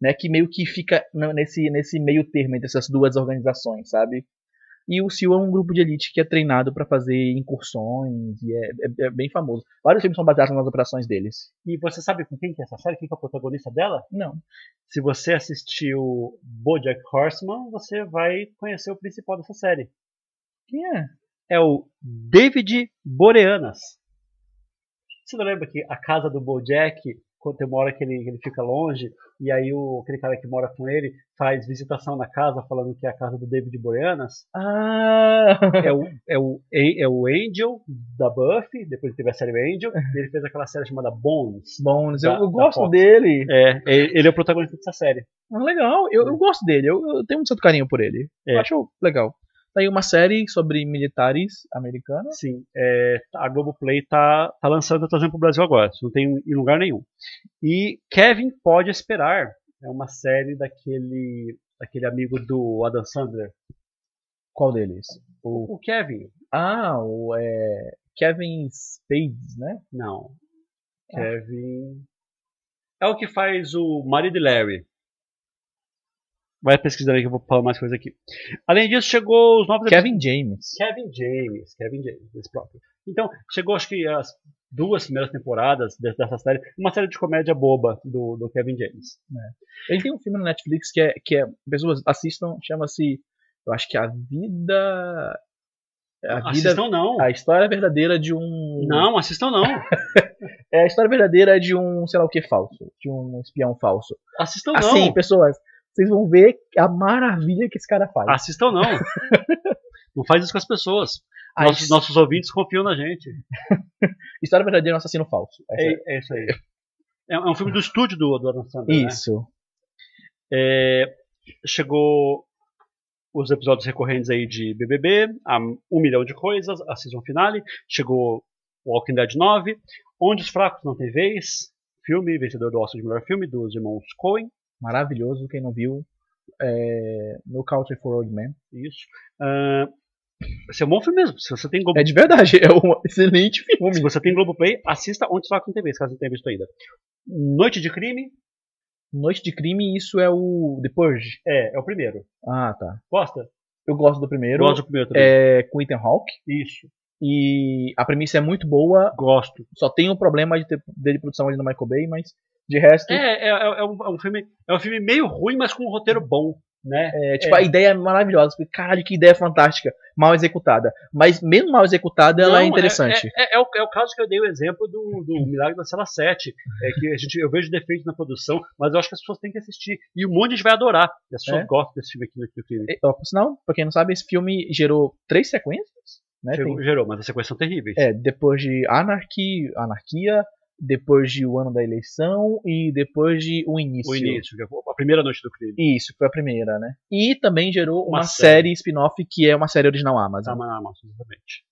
né, que meio que fica nesse, nesse meio termo entre essas duas organizações, sabe? E o SEAL é um grupo de elite que é treinado para fazer incursões e é, é- é bem famoso. Vários filmes são baseados nas operações deles. E você sabe com quem que é essa série? Quem que é o protagonista dela? Não. Se você assistiu BoJack Horseman, você vai conhecer o principal dessa série. Quem é? É o David Boreanas. Você não lembra que a casa do BoJack, quando tem uma hora que ele, ele fica longe, e aí o, aquele cara que mora com ele faz visitação na casa falando que é a casa do David Boreanas? Ah! é o, é, o, é o Angel da Buffy, depois teve a série Angel, e ele fez aquela série chamada Bones. Bones, eu, Da- eu da gosto dele. É, é- ele é o protagonista dessa série. Ah, legal, eu, eu gosto dele, eu, eu tenho um certo carinho por ele. É. Eu acho legal. Tá aí uma série sobre militares americanos. Sim, é, a Globoplay tá, tá lançando, tá trazendo pro Brasil agora. Isso não tem em lugar nenhum. E Kevin Pode Esperar. É uma série daquele, daquele amigo do Adam Sandler. Qual deles? O, o Kevin. Ah, o é, Kevin Spades, né? Não. Kevin. É o que faz o marido de Larry. Vai pesquisar aí que eu vou falar mais coisa aqui. Além disso, chegou os novos Kevin James. Kevin James, Kevin James, esse próprio. Então, chegou acho que as duas primeiras temporadas de- dessa série, uma série de comédia boba do, do Kevin James. Ele tem um filme na Netflix que é, que é pessoas assistam, chama-se, eu acho que a vida, a vida, Assistam não. a história verdadeira de um, Não, assistam não. é a história verdadeira de um, sei lá o que falso, de um espião falso. Assistam Assim, não. pessoas, vocês vão ver a maravilha que esse cara faz. Assistam não. não faz isso com as pessoas. Nossos, his- nossos ouvintes confiam na gente. História verdadeira de um assassino falso. Essa É, é isso aí. É, é um filme do estúdio do, do Adam Sandler, né? Isso. É, chegou os episódios recorrentes aí de BBB, um milhão de coisas, a season finale. Chegou Walking Dead 9, Onde os Fracos Não Têm Vez, filme vencedor do Oscar de melhor filme dos irmãos Coen. Maravilhoso, quem não viu. É, no Country for Old Men. Isso. Ah, esse é um bom filme mesmo. Se você tem Globo, É de verdade, é um excelente filme. se você tem Globoplay, assista Onde Fracos Não Têm Vez, caso não tenha visto ainda. Noite de Crime, Noite de Crime, isso é o The Purge. é, é o primeiro. Ah, tá. Gosta? Eu gosto do primeiro. Gosto do primeiro também. É com Ethan Hawke. Isso. E a premissa é muito boa. Gosto. Só tem um problema de ter dele produção ali no Michael Bay, mas de resto, É, é, é, é um, é um filme, é um filme meio ruim, mas com um roteiro bom, né? é, tipo, é. a ideia é maravilhosa. Porque, Caralho, que ideia fantástica. Mal executada. Mas mesmo mal executada, ela é Não, interessante. É, é- é o, é o caso que eu dei o exemplo do, do Milagre da Cela 7. É que a gente, eu vejo defeitos na produção, mas eu acho que as pessoas têm que assistir. E um monte de gente vai adorar. E as pessoas É. gostam desse filme aqui no filme. E, ó, por sinal, pra quem não sabe, esse filme gerou três sequências. Né? Gerou, Tem- gerou, mas as sequências são terríveis. é, depois de Anarchy, Anarquia, depois de O Ano da Eleição e depois de O Início. O início, que a primeira noite do crime. Isso, foi a primeira, né? E também gerou uma, Uma série, série. spin-off que é uma série original Amazon. Amazon, exatamente.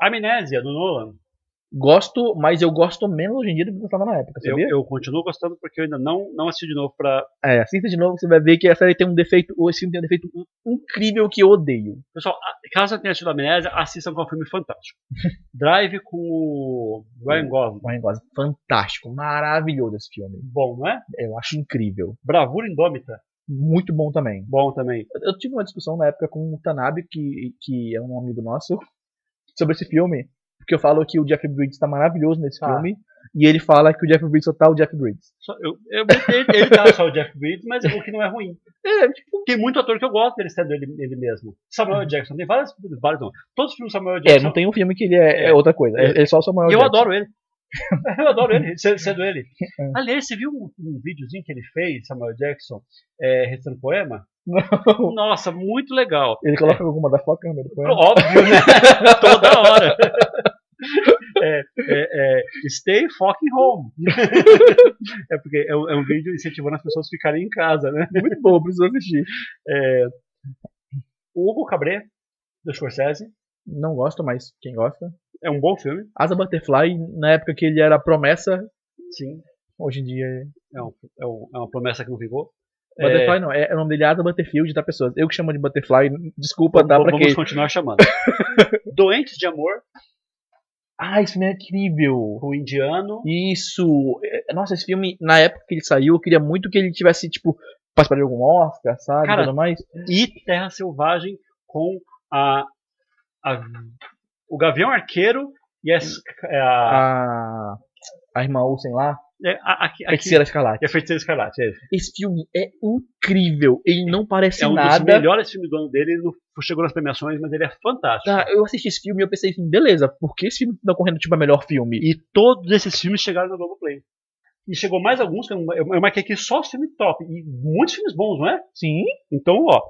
Amnésia, do Nolan. Gosto, mas eu gosto menos hoje em dia do que eu gostava na época, Eu, sabia? eu continuo gostando porque eu ainda não, não assisti de novo pra. É, assista de novo, você vai ver que a série tem um defeito, ou esse filme tem um defeito in- incrível que eu odeio. Pessoal, a- caso tenha assistido Amnésia, assistam que é um filme fantástico. Drive com o Ryan Gosling. Ryan Gosling, fantástico, maravilhoso esse filme. Bom, não é? Eu acho incrível. Bravura Indômita. Muito bom também. Bom também. Eu eu tive uma discussão na época com o Tanabe, que, que é um amigo nosso, sobre esse filme. Porque eu falo que o Jeff Bridges tá maravilhoso nesse Ah. filme. E ele fala que o Jeff Bridges só tá o Jeff Bridges. Só- eu, eu, ele, ele tá só o Jeff Bridges, mas o que não é ruim. É, tipo, Tem muito ator que eu gosto dele sendo ele, ele mesmo. Samuel Jackson, tem vários, vários não. Todos os filmes do Samuel é, Jackson. não tem um filme que ele é, é É. outra coisa. É, é só o Samuel eu Jackson. adoro ele. Eu adoro ele, se- sendo ele. É. Aliás, você viu um, um videozinho que ele fez, Samuel Jackson, é, recitando poema? Não. Nossa, muito legal. Ele coloca alguma da sua câmera. Óbvio, né? Toda hora. É, é, é, stay fucking home. é porque é um, é um vídeo incentivando as pessoas a ficarem em casa, né? Muito bom, preciso assistir. É, O Hugo Cabré, do Scorsese. Não gosto, mas quem gosta. É um bom filme. Asa Butterfly, na época que ele era promessa, Sim. hoje em dia é. É, um- é um- é uma promessa que não vingou. Butterfly não, é, é o nome dele é Asa Butterfield, tá, pessoas? Eu que chamo de Butterfly, desculpa, tá, Vamos- pra vamos quem. continuar chamando. Doentes de Amor, Ah, esse filme é incrível. o indiano. Isso. É, Nossa, esse filme, na época que ele saiu, eu queria muito que ele tivesse, tipo, participado de algum Oscar, sabe? Cara, e tudo mais. E Terra Selvagem com a, a- o Gavião Arqueiro e a, a, A, a irmã Olsen lá, é a, aqui, aqui, Feiticeira Escarlate. é Feiticeira Escarlate. É, esse. Filme é incrível. Ele não parece é um dos nada. melhores filmes do ano dele. Ele não chegou nas premiações, mas ele é fantástico. Tá, eu assisti esse filme e eu pensei assim, beleza, por que esse filme tá correndo tipo a melhor filme? E todos esses filmes chegaram no Globoplay. E chegou mais alguns, que eu, eu marquei aqui só os filmes top. E muitos filmes bons, não é? Sim, Então, ó,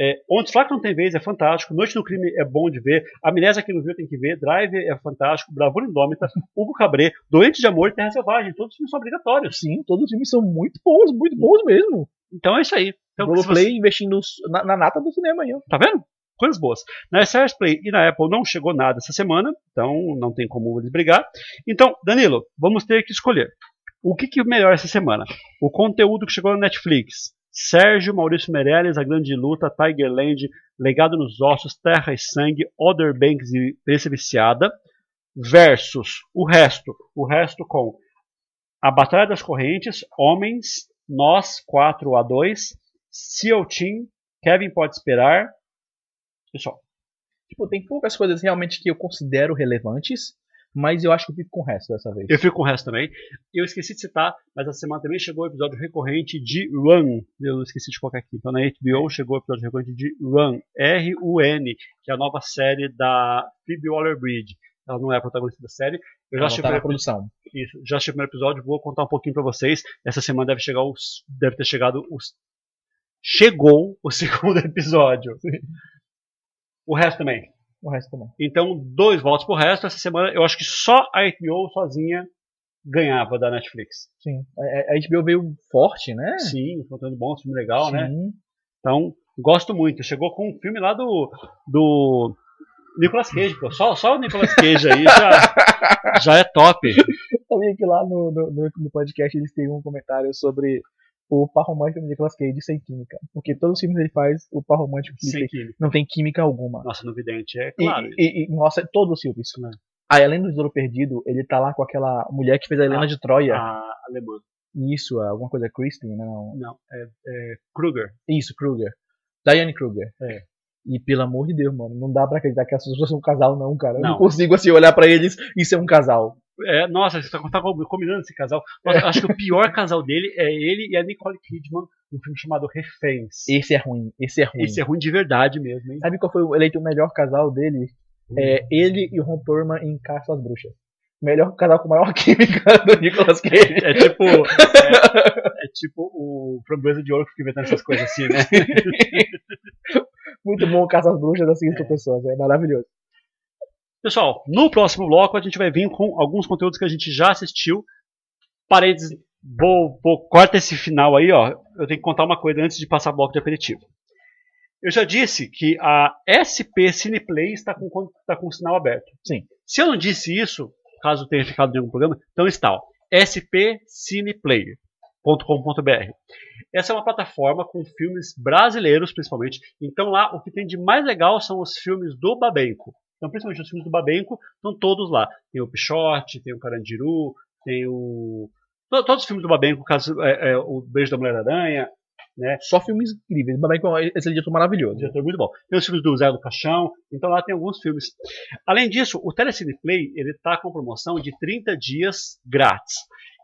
é, Onde Flaco Não Tem Vez é fantástico, Noite no Crime é bom de ver, Amnésia Quem Não Viu Tem Que Ver, Drive é fantástico, Bravura Indômita, Hugo Cabré, Doente de Amor e Terra Selvagem, todos os filmes são obrigatórios. sim, todos os filmes são muito bons, muito bons mesmo. Então é isso aí. Então, Globoplay você- investindo na, na nata do cinema aí, ó. tá vendo? Coisas boas. Na Stars Play e na Apple não chegou nada essa semana, então não tem como eles brigar. Então, Danilo, vamos ter que escolher. O que, que é melhor essa semana? O conteúdo que chegou na Netflix. Sérgio Maurício Meirelles, A Grande Luta, Tigerland, Legado nos Ossos, Terra e Sangue, Other Banks e Preço Viciada, versus o resto. O resto com A Batalha das Correntes, Homens, Nós 4 a 2, Seal Team, Kevin Pode Esperar. Pessoal, Tipo, tem poucas coisas realmente que eu considero relevantes, mas eu acho que eu fico com o resto dessa vez. eu fico com o resto também. Eu esqueci de citar, mas essa semana também chegou o episódio recorrente de Run. Eu esqueci de colocar aqui. Então na HBO chegou o episódio recorrente de Run, R-U-N, que é a nova série da Phoebe Waller-Bridge. Ela não é a protagonista da série. Eu já assisti o tá primeiro produção. Isso, já assisti o primeiro episódio, vou contar um pouquinho pra vocês. Essa semana deve chegar os, deve ter chegado os chegou o segundo episódio. O resto também. O resto também. Então, dois votos pro resto. Essa semana eu acho que só a HBO sozinha ganhava da Netflix. Sim. A, a HBO veio forte, né? Sim, conteúdo bom, um filme legal, né? Sim. Então, gosto muito. Chegou com um filme lá do do Nicolas Cage, pô. Só, só o Nicolas Cage aí já, já é top. Sabia que lá no, no, no- no podcast eles têm um comentário sobre o par romântico do Nicolas Cage sem química. Porque todos os filmes ele faz o par romântico que Sem química. não tem química alguma. Nossa, no vidente, é E, claro. e, e, nossa, todos os filmes. Né. Aí, além do Tesouro Perdido, ele tá lá com aquela mulher que fez a Helena Ah, de Troia. A alemã. Isso, alguma coisa Kristen, não. Não, é, é Kruger. Isso, Kruger. Diane Kruger. É. E pelo amor de Deus, mano, não dá pra acreditar que essas pessoas são um casal, não, cara. Eu não Não. consigo assim olhar pra eles e ser um casal. É, nossa, você tá, tá combinando esse casal. Nossa, acho que o pior casal dele é ele e a Nicole Kidman num filme chamado Reféns. Esse é ruim, esse é ruim. Esse é ruim de verdade mesmo, hein? Sabe qual foi o eleito o melhor casal dele? É ele e o Ron Perlman em Caça às Bruxas. Melhor casal com maior química do Nicolas Cage. É tipo. É, é tipo o Framboesa de Ouro que fica inventando essas coisas assim, né? Muito bom Caça às Bruxas assim com pessoas, é maravilhoso. Pessoal, no próximo bloco a gente vai vir com alguns conteúdos que a gente já assistiu. Parênteses, vou, vou corta esse final aí, ó. Eu tenho que contar uma coisa antes de passar o bloco de aperitivo. Eu já disse que a SP Cineplay está com, está com o sinal aberto. Sim. Se eu não disse isso, caso tenha ficado em algum programa, então está, ó, spcineplayer.com.br. Essa é uma plataforma com filmes brasileiros, principalmente. Então lá o que tem de mais legal são os filmes do Babenco. Então, principalmente os filmes do Babenco, estão todos lá. Tem o Pichote, tem o Carandiru, tem o. to- Todos os filmes do Babenco, caso, é, é, o Beijo da Mulher-Aranha, Só filmes incríveis. Mas bem, esse diretor maravilhoso. diretor muito bom. Tem os filmes do Zé do Caixão, então lá tem alguns filmes. Além disso, o Telecine Play, ele tá com promoção de 30 dias grátis.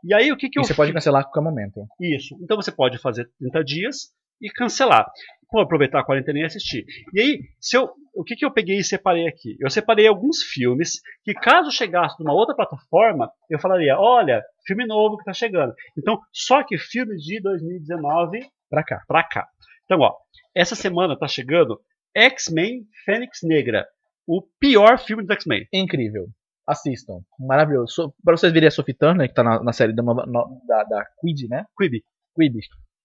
E aí o que que E eu você pode fiz? cancelar a qualquer momento. Isso. Então você pode fazer 30 dias e cancelar. Pô, aproveitar a quarentena e assistir. E aí, se eu, o que, que eu peguei e separei aqui? Eu separei alguns filmes que, caso chegasse de uma outra plataforma, eu falaria: olha, filme novo que está chegando. Então, só que filmes de 2019 Pra cá. pra cá. Então, ó, essa semana tá chegando X-Men Fênix Negra, o pior filme dos X-Men. Incrível. Assistam. Maravilhoso. So, pra vocês verem a Sophie Turner, que tá na, na série da, da, da Quid, né? Quibi, Quid.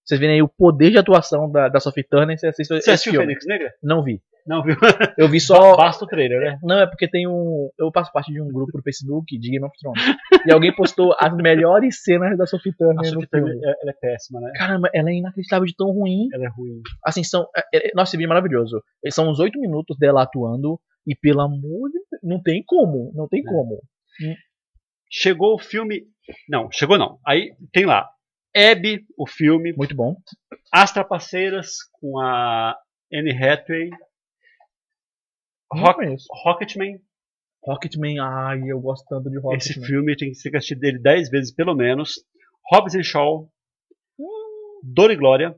Vocês verem aí o poder de atuação da, da Sophie Turner, você assiste você assistiu filme. Fênix Negra? Não vi. Não viu? Eu vi só. Basta o trailer, né? Não, é porque tem um. Eu faço parte de um grupo no Facebook de Game of Thrones. e alguém postou as melhores cenas da Sophie A Turner no Sophie filme. Turner, ela é péssima, né? Caramba, ela é inacreditável de tão ruim. Ela é ruim. Assim, são. é, é, Nossa, esse vídeo é maravilhoso. São uns oito minutos dela atuando. E pelo amor de Deus, não tem como. Não tem É. como. Chegou o filme. Não, chegou não. Aí tem lá. Abby, o filme. Muito bom. As Trapaceiras com a Anne Hathaway. Rock, conheço. Rocketman. Rocketman, ai, eu gosto tanto de Esse Rocketman. filme tem que ser assistido dele 10 vezes pelo menos. Hobbs and Shaw. Dor e Glória.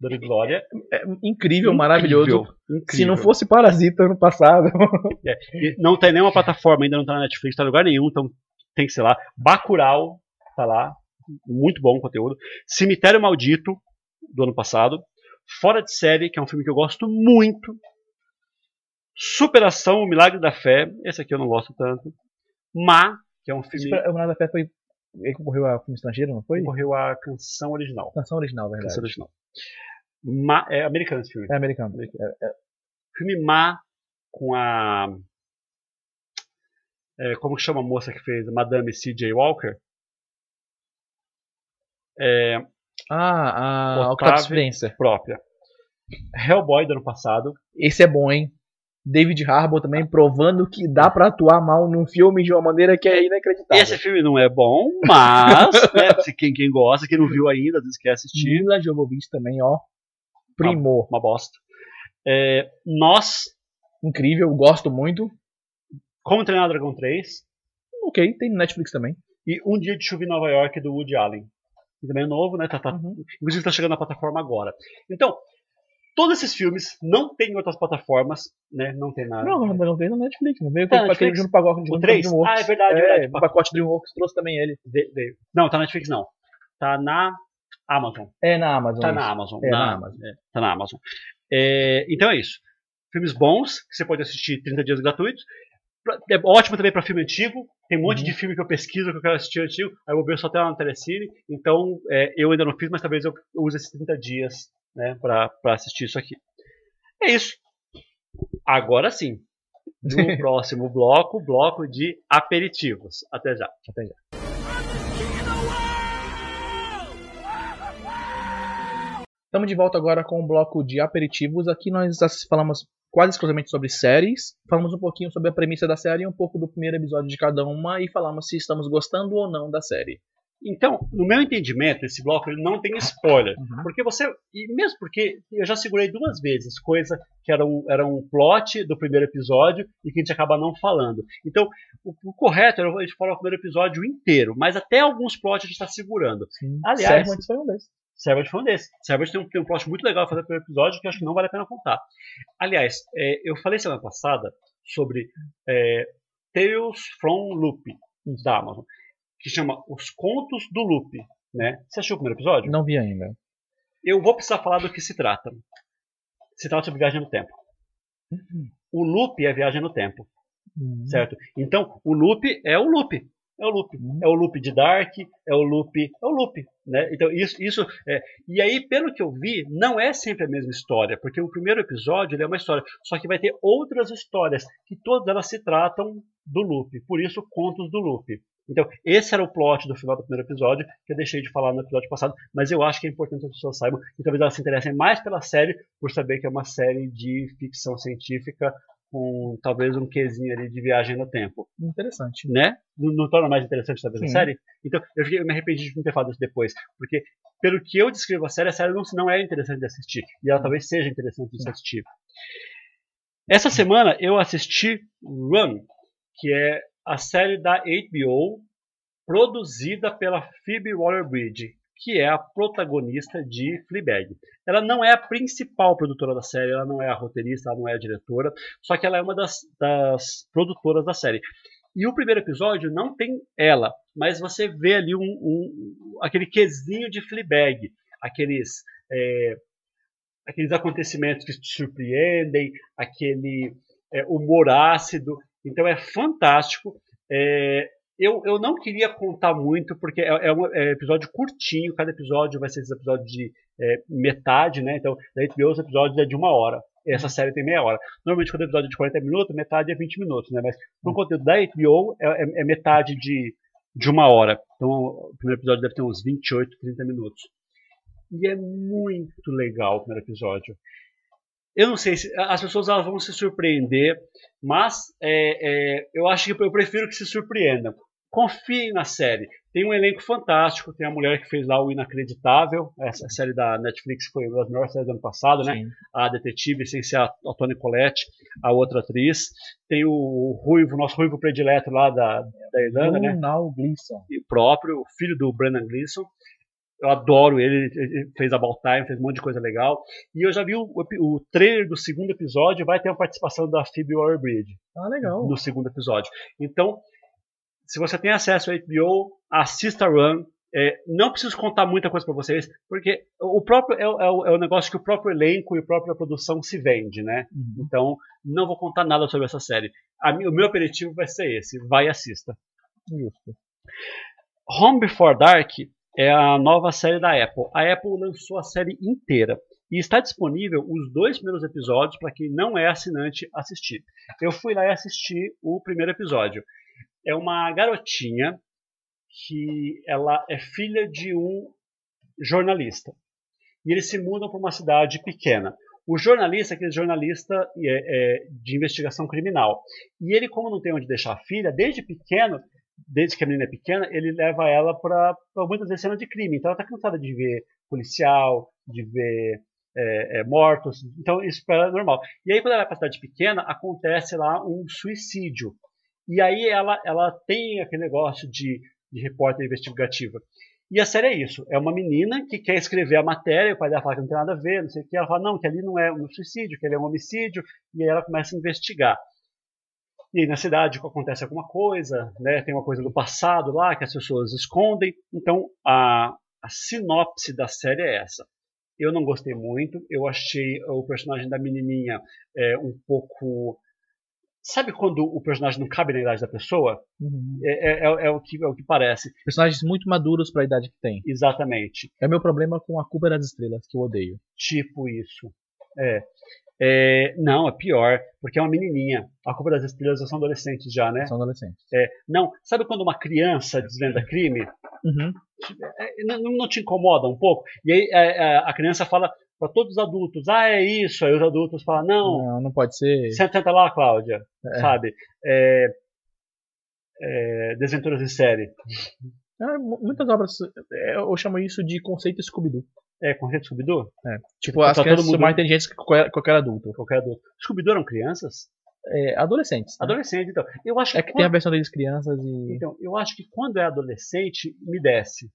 Dor e Glória. É incrível, maravilhoso. Incrível. Se não fosse Parasita ano passado. E não tem nenhuma plataforma, ainda não tá na Netflix, tá em lugar nenhum, então tem que ser lá. Bacurau tá lá, muito bom o conteúdo. Cemitério Maldito, do ano passado. Fora de Série, que é um filme que eu gosto muito. Superação, O Milagre da Fé, esse aqui eu não gosto tanto. Ma, que é um filme O Nada Fé foi. Ele concorreu a filme estrangeiro, não foi? concorreu a canção original. Canção original, verdade. Canção original. Ma, é americano esse filme. É americano. É, é, Filme Ma com a. é, como que chama a moça que fez Madame C.J. Walker? É, Ah, a. Octavio Spencer. própria. Hellboy do ano passado. Esse é bom, hein? David Harbour também provando que dá pra atuar mal num filme de uma maneira que é inacreditável. Esse filme não é bom, mas né, quem, quem gosta, quem não viu ainda, às vezes quer assistir, Mila Jovovich também, ó. Primor. uma bosta. É, Nós, Incrível, gosto muito. Como Treinar Dragon 3 Ok, tem no Netflix também. e Um Dia de Chuva em Nova York do Woody Allen. Que também é novo, né? Tá, tá, Uhum. Inclusive está chegando na plataforma agora. Então, todos esses filmes não tem em outras plataformas, né? Não tem na. Não, mas não veio no Netflix, não veio Tá com na aquele junto pacote junto O com 3? Dreamworks. Ah, é verdade, é, verdade. O pacote Dreamworks trouxe também ele. Ve- veio. Não, tá na Netflix não. Tá na Amazon. É na Amazon. Tá isso. na Amazon. É, na Amazon. é, tá na Amazon. É, então é isso. Filmes bons, que você pode assistir 30 dias gratuitos. É ótimo também para filme antigo. Tem um monte Uhum. de filme que eu pesquiso que eu quero assistir antigo. Aí eu vou ver só até lá no Telecine. Então é, eu ainda não fiz, mas talvez eu use esses 30 dias né, para assistir isso aqui. É isso. Agora sim. No próximo bloco, bloco de aperitivos. Até já. Até já. Estamos de volta agora com o bloco de aperitivos. Aqui nós falamos quase exclusivamente sobre séries, falamos um pouquinho sobre a premissa da série, um pouco do primeiro episódio de cada uma e falamos se estamos gostando ou não da série. Então, no meu entendimento, esse bloco ele não tem spoiler. Uhum. Porque você. E mesmo porque eu já segurei duas vezes coisa que era um, era um plot do primeiro episódio e que a gente acaba não falando. Então, o, o correto era a gente falar o primeiro episódio inteiro, mas até alguns plots a gente está segurando. Aliás- Servant foi um desses. Servant foi um desses. Servant tem um, tem um plot muito legal fazer no primeiro episódio que eu acho que não vale a pena contar. Aliás, é, eu falei semana passada sobre é, Tales from Loop da Amazon, que chama Os Contos do Loop. Né? Você assistiu o primeiro episódio? Não vi ainda. Eu vou precisar falar do que se trata. Se trata sobre viagem no tempo. O loop é viagem no tempo, Uhum. certo? Então, o loop é o loop. É o loop. Uhum. É o loop de Dark, é o loop, é o loop, né? Então, isso, isso é, e aí, pelo que eu vi, não é sempre a mesma história, porque o primeiro episódio é uma história, só que vai ter outras histórias, que todas elas se tratam do loop, por isso contos do loop. Então, esse era o plot do final do primeiro episódio, que eu deixei de falar no episódio passado, mas eu acho que é importante que as pessoas saibam, e talvez elas se interessem mais pela série, por saber que é uma série de ficção científica, com talvez um quesinho ali de viagem no tempo Interessante. né? Não, não torna mais interessante talvez a Sim. série? Então eu, fiquei- eu me arrependi de não ter falado isso depois, porque pelo que eu descrevo a série, a série não, não é interessante de assistir e ela talvez seja interessante de se assistir. Essa semana eu assisti Run, que é a série da HBO produzida pela Phoebe Waller-Bridge, que é a protagonista de Fleabag. Ela não é a principal produtora da série, ela não é a roteirista, ela não é a diretora, só que ela é uma das, das produtoras da série. E o primeiro episódio não tem ela, mas você vê ali um, um- aquele quesinho de Fleabag, aqueles, é, aqueles acontecimentos que te surpreendem, aquele é, humor ácido. Então é fantástico. É, eu, eu não queria contar muito, porque é, é um é episódio curtinho, cada episódio vai ser esse episódio de é, metade, né? Então, da HBO os episódios é de uma hora. Essa série tem meia hora. Normalmente, quando o episódio é de 40 minutos, metade é 20 minutos, né? Mas no conteúdo da HBO é, é, é metade de, de uma hora. Então, o primeiro episódio deve ter uns 28, 30 minutos. E é muito legal o primeiro episódio. Eu não sei se as pessoas elas vão se surpreender, mas é, é, eu acho que eu prefiro que se surpreendam. Confiem na série. Tem um elenco fantástico. Tem a mulher que fez lá o Inacreditável. Essa série da Netflix foi uma das melhores séries do ano passado, né? A detetive, sem ser a, a Toni Collette, a outra atriz. Tem o Ruivo, nosso Ruivo predileto lá da, da Irlanda, né? Donald Gleason. E o próprio, filho do Brennan Gleeson. Eu adoro ele, ele fez About Time, fez um monte de coisa legal. E eu já vi o, o trailer do segundo episódio, vai ter a participação da Phoebe Waller-Bridge. Ah, legal. No segundo episódio. Então, se você tem acesso ao HBO, assista Run. É, não preciso contar muita coisa para vocês, porque o próprio é, é, é, o negócio que o próprio elenco e a própria produção se vende, né? Uhum. Então, não vou contar nada sobre essa série. A, o meu aperitivo vai ser esse, vai e assista. Isso. Home Before Dark é a nova série da Apple. A Apple lançou a série inteira e está disponível os dois primeiros episódios para quem não é assinante assistir. Eu fui lá e assisti o primeiro episódio. É uma garotinha que ela é filha de um jornalista. E eles se mudam para uma cidade pequena. O jornalista é aquele jornalista é, é, de investigação criminal. E ele, como não tem onde deixar a filha, desde pequeno, desde que a menina é pequena, ele leva ela para muitas vezes cena de crime. Então ela está cansada de ver policial, de ver é, é, mortos. Então isso para ela é normal. E aí quando ela vai para cidade pequena, acontece lá um suicídio. E aí ela, ela tem aquele negócio de, de repórter investigativa. E a série é isso. É uma menina que quer escrever a matéria, o pai dela fala que não tem nada a ver, não sei o que. Ela fala, não, que ali não é um suicídio, que ali é um homicídio. E aí ela começa a investigar. E aí na cidade acontece alguma coisa, né? tem uma coisa do passado lá que as pessoas escondem. Então a, a sinopse da série é essa. Eu não gostei muito, eu achei o personagem da menininha é, um pouco Sabe quando o personagem não cabe na idade da pessoa? Uhum. É, é, é, é, o que, é o que parece. Personagens muito maduros para a idade que tem. Exatamente. É o meu problema com a Cuba das Estrelas, que eu odeio. Tipo isso. É. É, não, é pior, porque é uma menininha. A culpa das estrelas são adolescentes já, né? São adolescentes. É, não, sabe quando uma criança desvenda crime? Uhum. É, não, não, te incomoda um pouco? E aí a, é, é, a criança fala para todos os adultos, ah, é isso. Aí os adultos falam, não. Não, não pode ser. Senta lá, Cláudia, é. sabe? desventuras em série. muitas obras, eu chamo isso de conceito Scooby-Doo. É, com rede Scooby-Doo? É. Tipo, as tá crianças mundo... são mais inteligentes que qualquer, qualquer adulto. Qualquer adulto. Scooby-Doo eram crianças? É, adolescentes. Né? Adolescentes, então. Eu acho é que, que quando... tem a versão deles crianças e. Então, eu acho que quando é adolescente, me desce.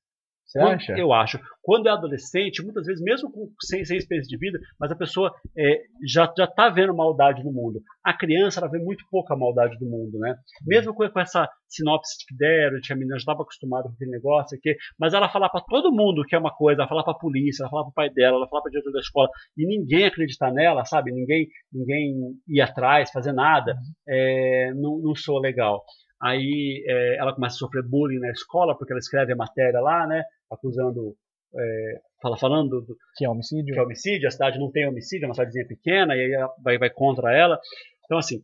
Você Quando, acha? Eu acho. Quando é adolescente, muitas vezes, mesmo com sem, sem experiência de vida, mas a pessoa é, já já está vendo maldade no mundo. A criança ela vê muito pouca maldade do mundo, né? Mesmo com, com essa sinopse que deram, que a menina já estava acostumada com aquele negócio aqui, mas ela falar para todo mundo que é uma coisa, ela falar para a polícia, ela falar para o pai dela, ela falar para o diretor da escola e ninguém acreditar nela, sabe? Ninguém ninguém ir atrás, fazer nada, é, não, não sou legal. Aí é, ela começa a sofrer bullying na escola porque ela escreve a matéria lá, né? Acusando, é, fala, falando do, que é homicídio. Que é homicídio. A cidade não tem homicídio, é uma cidadezinha pequena e aí vai, vai contra ela. Então assim,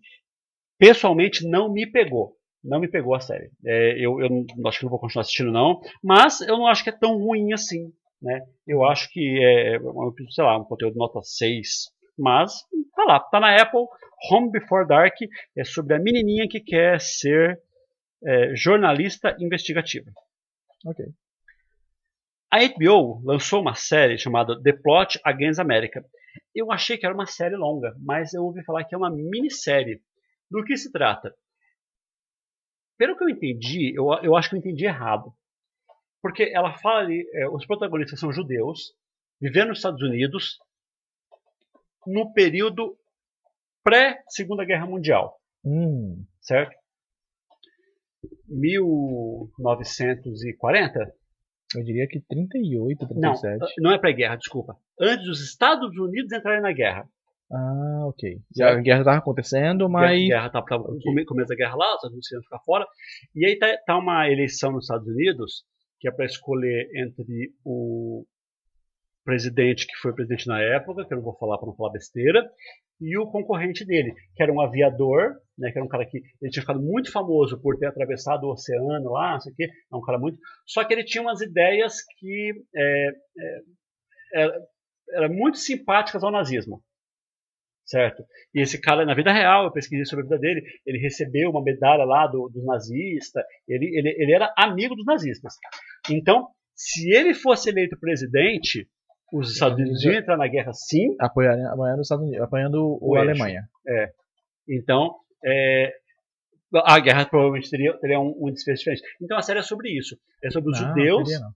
pessoalmente não me pegou. Não me pegou a série. É, eu, eu acho que não vou continuar assistindo não, mas eu não acho que é tão ruim assim, né? Eu acho que é, sei lá, um conteúdo nota 6, mas tá lá, tá na Apple. Home Before Dark é sobre a menininha que quer ser é, jornalista investigativa. Ok. A HBO lançou uma série chamada The Plot Against America. Eu achei que era uma série longa, mas eu ouvi falar que é uma minissérie. Do que se trata? Pelo que eu entendi, eu, eu acho que eu entendi errado. Porque ela fala ali, é, os protagonistas são judeus, vivendo nos Estados Unidos, no período pré-Segunda Guerra Mundial. Hum. Certo? 1940? Eu diria que 38, 37. Não, não é pré-guerra, desculpa. Antes dos Estados Unidos entrarem na guerra. Ah, ok. Já a guerra estava acontecendo, mas. A guerra estava okay. começo da guerra lá, os Estados Unidos ficar fora. E aí tá, tá uma eleição nos Estados Unidos, que é para escolher entre o presidente que foi presidente na época, que eu não vou falar para não falar besteira, e o concorrente dele, que era um aviador, né, que era um cara que ele tinha ficado muito famoso por ter atravessado o oceano lá, não sei o quê, é um cara muito. Só que ele tinha umas ideias que é, é, eram muito simpáticas ao nazismo. Certo? E esse cara, na vida real, eu pesquisei sobre a vida dele, ele recebeu uma medalha lá do, do nazista, ele, ele, ele era amigo dos nazistas. Então, se ele fosse eleito presidente, os Estados Unidos iam entrar na guerra sim. Apoiando, apoiando os Estados Unidos, apoiando o, a Alemanha. É. Então, é, a guerra provavelmente teria, teria um, um, desfecho diferente. Então a série é sobre isso. É sobre os não, judeus. Não teria, não.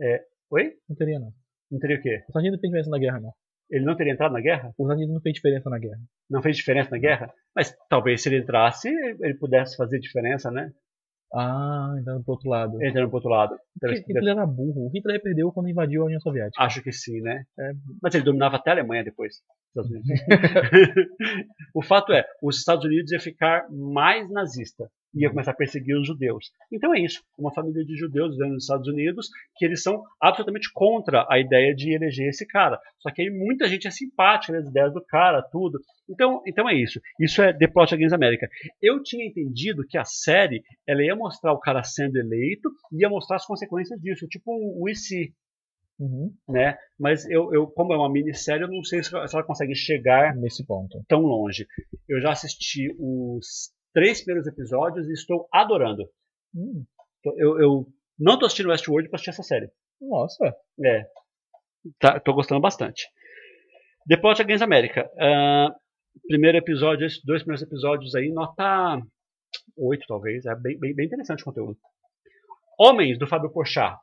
É, oi? Não teria, não. Não teria o quê? Os Estados Unidos não fez diferença na guerra, não. Ele não teria entrado na guerra? Os Estados Unidos não fez diferença na guerra. Não fez diferença na guerra? Mas talvez se ele entrasse, ele pudesse fazer diferença, né? Ah, entrando pro outro lado. Entrando pro outro lado. Porque Hitler era burro. O Hitler perdeu quando invadiu a União Soviética. Acho que sim, né? É. Mas ele dominava até a Alemanha depois. o fato é, os Estados Unidos ia ficar mais nazista ia começar a perseguir os judeus. Então é isso, uma família de judeus vivendo nos Estados Unidos que eles são absolutamente contra a ideia de eleger esse cara. Só que aí muita gente é simpática nas ideias do cara, tudo. Então, então é isso. Isso é The Plot Against America. Eu tinha entendido que a série ela ia mostrar o cara sendo eleito e ia mostrar as consequências disso, tipo um IC. Uhum. Né? Mas eu, eu, como é uma minissérie, eu não sei se ela consegue chegar nesse ponto tão longe. Eu já assisti os três primeiros episódios e estou adorando. Hum. Eu, eu, não estou assistindo Westworld para assistir essa série. Nossa. É. Tá, tô gostando bastante. The Plot Against America. Uh, primeiro episódio, esses dois primeiros episódios aí, nota 8 talvez. É bem, bem, bem interessante o conteúdo. Homens, do Fábio Porchat.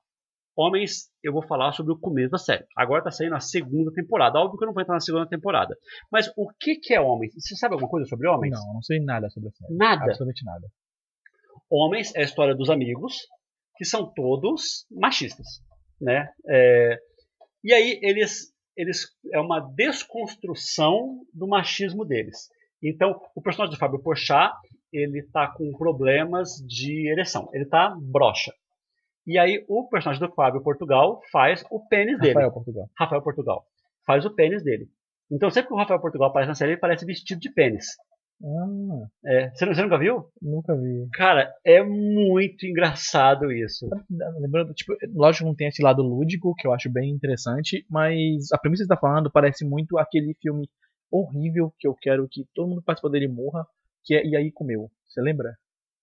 Homens, eu vou falar sobre o começo da série. Agora está saindo a segunda temporada. Óbvio que eu não vou entrar na segunda temporada. Mas o que, que é Homens? Você sabe alguma coisa sobre Homens? Não, não sei nada sobre a série. Nada? Absolutamente nada. Homens é a história dos amigos, que são todos machistas. Né? É... E aí eles, eles. É uma desconstrução do machismo deles. Então, o personagem do Fábio Porchat, ele tá com problemas de ereção. Ele tá broxa. E aí o personagem do Fábio Portugal faz o pênis dele. Rafael Portugal. Rafael Portugal. Faz o pênis dele. Então sempre que o Rafael Portugal aparece na série, ele parece vestido de pênis. Ah. É, você, você, nunca viu? Nunca vi. Cara, é muito engraçado isso. Lembrando, tipo, lógico que não tem esse lado lúdico, que eu acho bem interessante, mas a premissa que você está falando parece muito aquele filme horrível que eu quero que todo mundo participa dele morra, que é E aí comeu. Você lembra?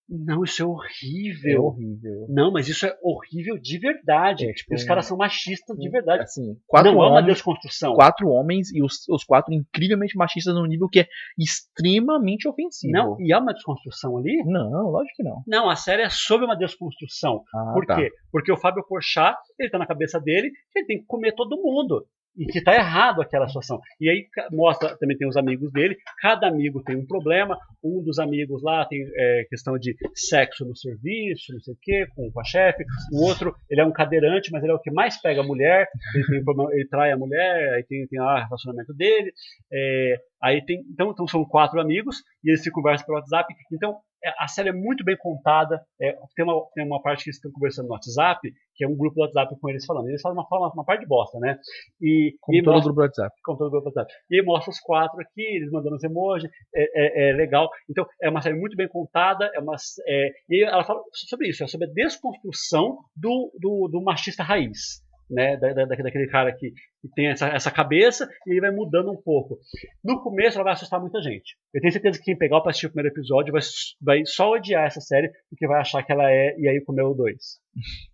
Não, isso é horrível. É horrível. Não, mas isso é horrível de verdade. É, tipo, os caras são machistas de verdade. Assim, quatro não homens, é uma desconstrução. Quatro homens e os, os quatro incrivelmente machistas num nível que é extremamente ofensivo. Não, e há uma desconstrução ali? Não, lógico que não. Não, a série é sobre uma desconstrução. Ah, Por tá. quê? Porque o Fábio Porchat, ele tá na cabeça dele ele tem que comer todo mundo e que está errado aquela situação. E aí mostra, também tem os amigos dele, cada amigo tem um problema, um dos amigos lá tem é, questão de sexo no serviço, não sei o quê, com, com a chefe, o outro, ele é um cadeirante, mas ele é o que mais pega a mulher, ele, problema, ele trai a mulher, aí tem, tem lá o relacionamento dele, é, aí tem, então, então são quatro amigos, e eles se conversam pelo WhatsApp, então a série é muito bem contada. É, tem, uma, tem uma parte que eles estão conversando no WhatsApp, que é um grupo do WhatsApp com eles falando. Eles falam uma, uma, uma parte de bosta, né? E, Como e todo mostra, grupo do WhatsApp. Como todo grupo do WhatsApp. E mostra os quatro aqui, eles mandando os emojis, é, é, é legal. Então, é uma série muito bem contada. É uma, é, e ela fala sobre isso, é sobre a desconstrução do, do, do machista raiz né, da, da, daquele cara que, que tem essa, essa, cabeça e ele vai mudando um pouco. No começo ela vai assustar muita gente. Eu tenho certeza que quem pegar para assistir o primeiro episódio vai, vai só odiar essa série porque vai achar que ela é E aí comeu dois.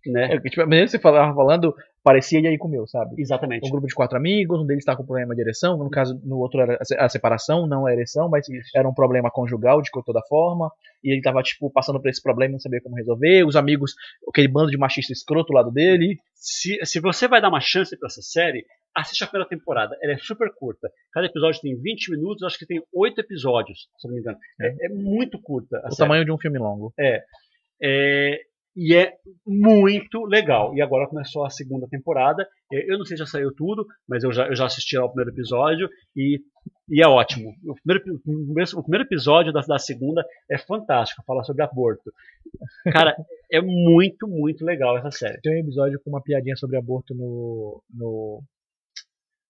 Né? É, tipo, a maneira que você falava falando parecia E aí comeu, sabe? Exatamente. Um grupo de quatro amigos, um deles está com problema de ereção, no caso, no outro era a separação, não a ereção, mas Isso. era um problema conjugal de toda forma, e ele tava, tipo, passando por esse problema e não sabia como resolver, os amigos, aquele bando de machista escroto do lado dele. Se, se você vai dar uma chance para essa série, assiste a primeira temporada. Ela é super curta. Cada episódio tem 20 minutos, acho que tem 8 episódios, se não me engano. É, é muito curta. o tamanho de um filme longo. É. é e é muito legal. E agora começou a segunda temporada. Eu não sei se já saiu tudo, mas eu já, eu já assisti ao primeiro episódio e, e é ótimo. O primeiro, o primeiro episódio da, da segunda é fantástico, fala sobre aborto. Cara, é muito, muito legal essa série. Tem um episódio com uma piadinha sobre aborto no, no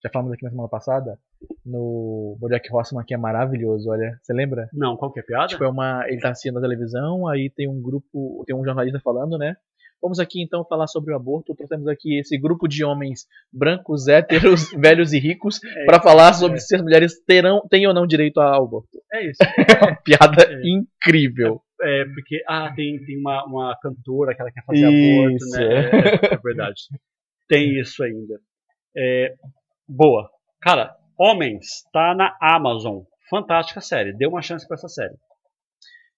já falamos aqui na semana passada, no Bojack Horseman, que é maravilhoso, olha. Você lembra? Não, qual que é a piada? Tipo, é uma. Ele tá assistindo a televisão, aí tem um grupo. Tem um jornalista falando, né? Vamos aqui então falar sobre o aborto. Trouxemos aqui esse grupo de homens brancos, héteros, velhos e ricos É para falar sobre é. se as mulheres terão, têm ou não direito ao aborto. É isso. É uma piada É. incrível. É, porque, ah, tem, tem uma, uma cantora que ela quer fazer aborto, Isso, né? É, é verdade. Tem isso ainda. Boa. Cara, Homens, tá na Amazon. Fantástica série. Dê uma chance pra essa série.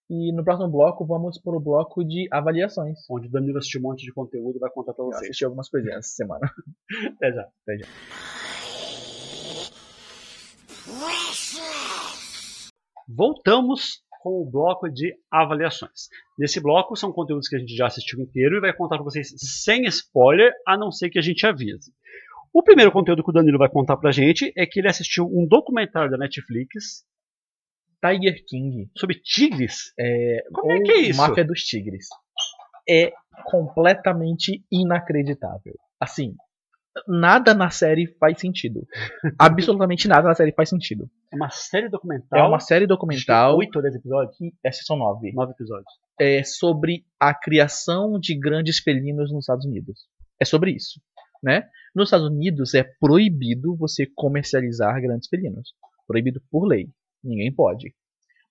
E no próximo bloco, vamos pro bloco de avaliações. Onde o Danilo assistiu um monte de conteúdo e vai contar Eu vocês. assisti algumas coisinhas essa semana. Até já. Até já. Voltamos com o bloco de avaliações. Nesse bloco são conteúdos que a gente já assistiu inteiro e vai contar para vocês sem spoiler, a não ser que a gente avise. O primeiro conteúdo que o Danilo vai contar pra gente é que ele assistiu um documentário da Netflix Tiger King. sobre tigres. É, Como é que é isso? Máfia dos Tigres. É completamente inacreditável. Assim, nada na série faz sentido. Absolutamente nada na série faz sentido. É uma série documental. É uma série documental. Oito ou dez episódios? Esses são nove. Nove episódios. É sobre a criação de grandes felinos nos Estados Unidos. É sobre isso. Né? Nos Estados Unidos é proibido você comercializar grandes felinos. Proibido por lei. Ninguém pode.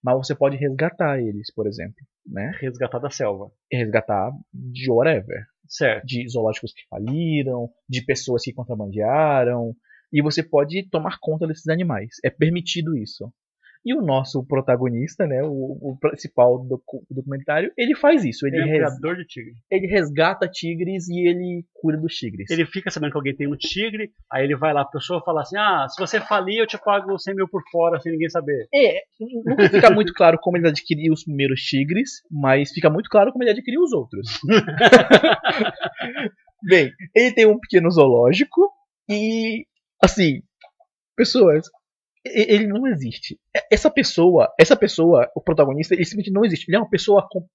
Mas você pode resgatar eles, por exemplo. Né? Resgatar da selva. resgatar de whatever. Certo. De zoológicos que faliram, de pessoas que contrabandearam. E você pode tomar conta desses animais. É permitido isso. E o nosso protagonista, né, o, o principal do docu- documentário, ele faz isso. Ele, Ele é um criador de tigre. ele resgata tigres e ele cuida dos tigres. Ele fica sabendo que alguém tem um tigre, aí ele vai lá, a pessoa fala assim: Ah, se você falir, eu te pago 100 mil por fora sem ninguém saber. É, nunca fica muito claro como ele adquiriu os primeiros tigres, mas fica muito claro como ele adquiriu os outros. Bem, ele tem um pequeno zoológico e, assim, pessoas, ele não existe. E- Essa pessoa, essa pessoa, o protagonista, ele simplesmente não existe. Ele é uma pessoa com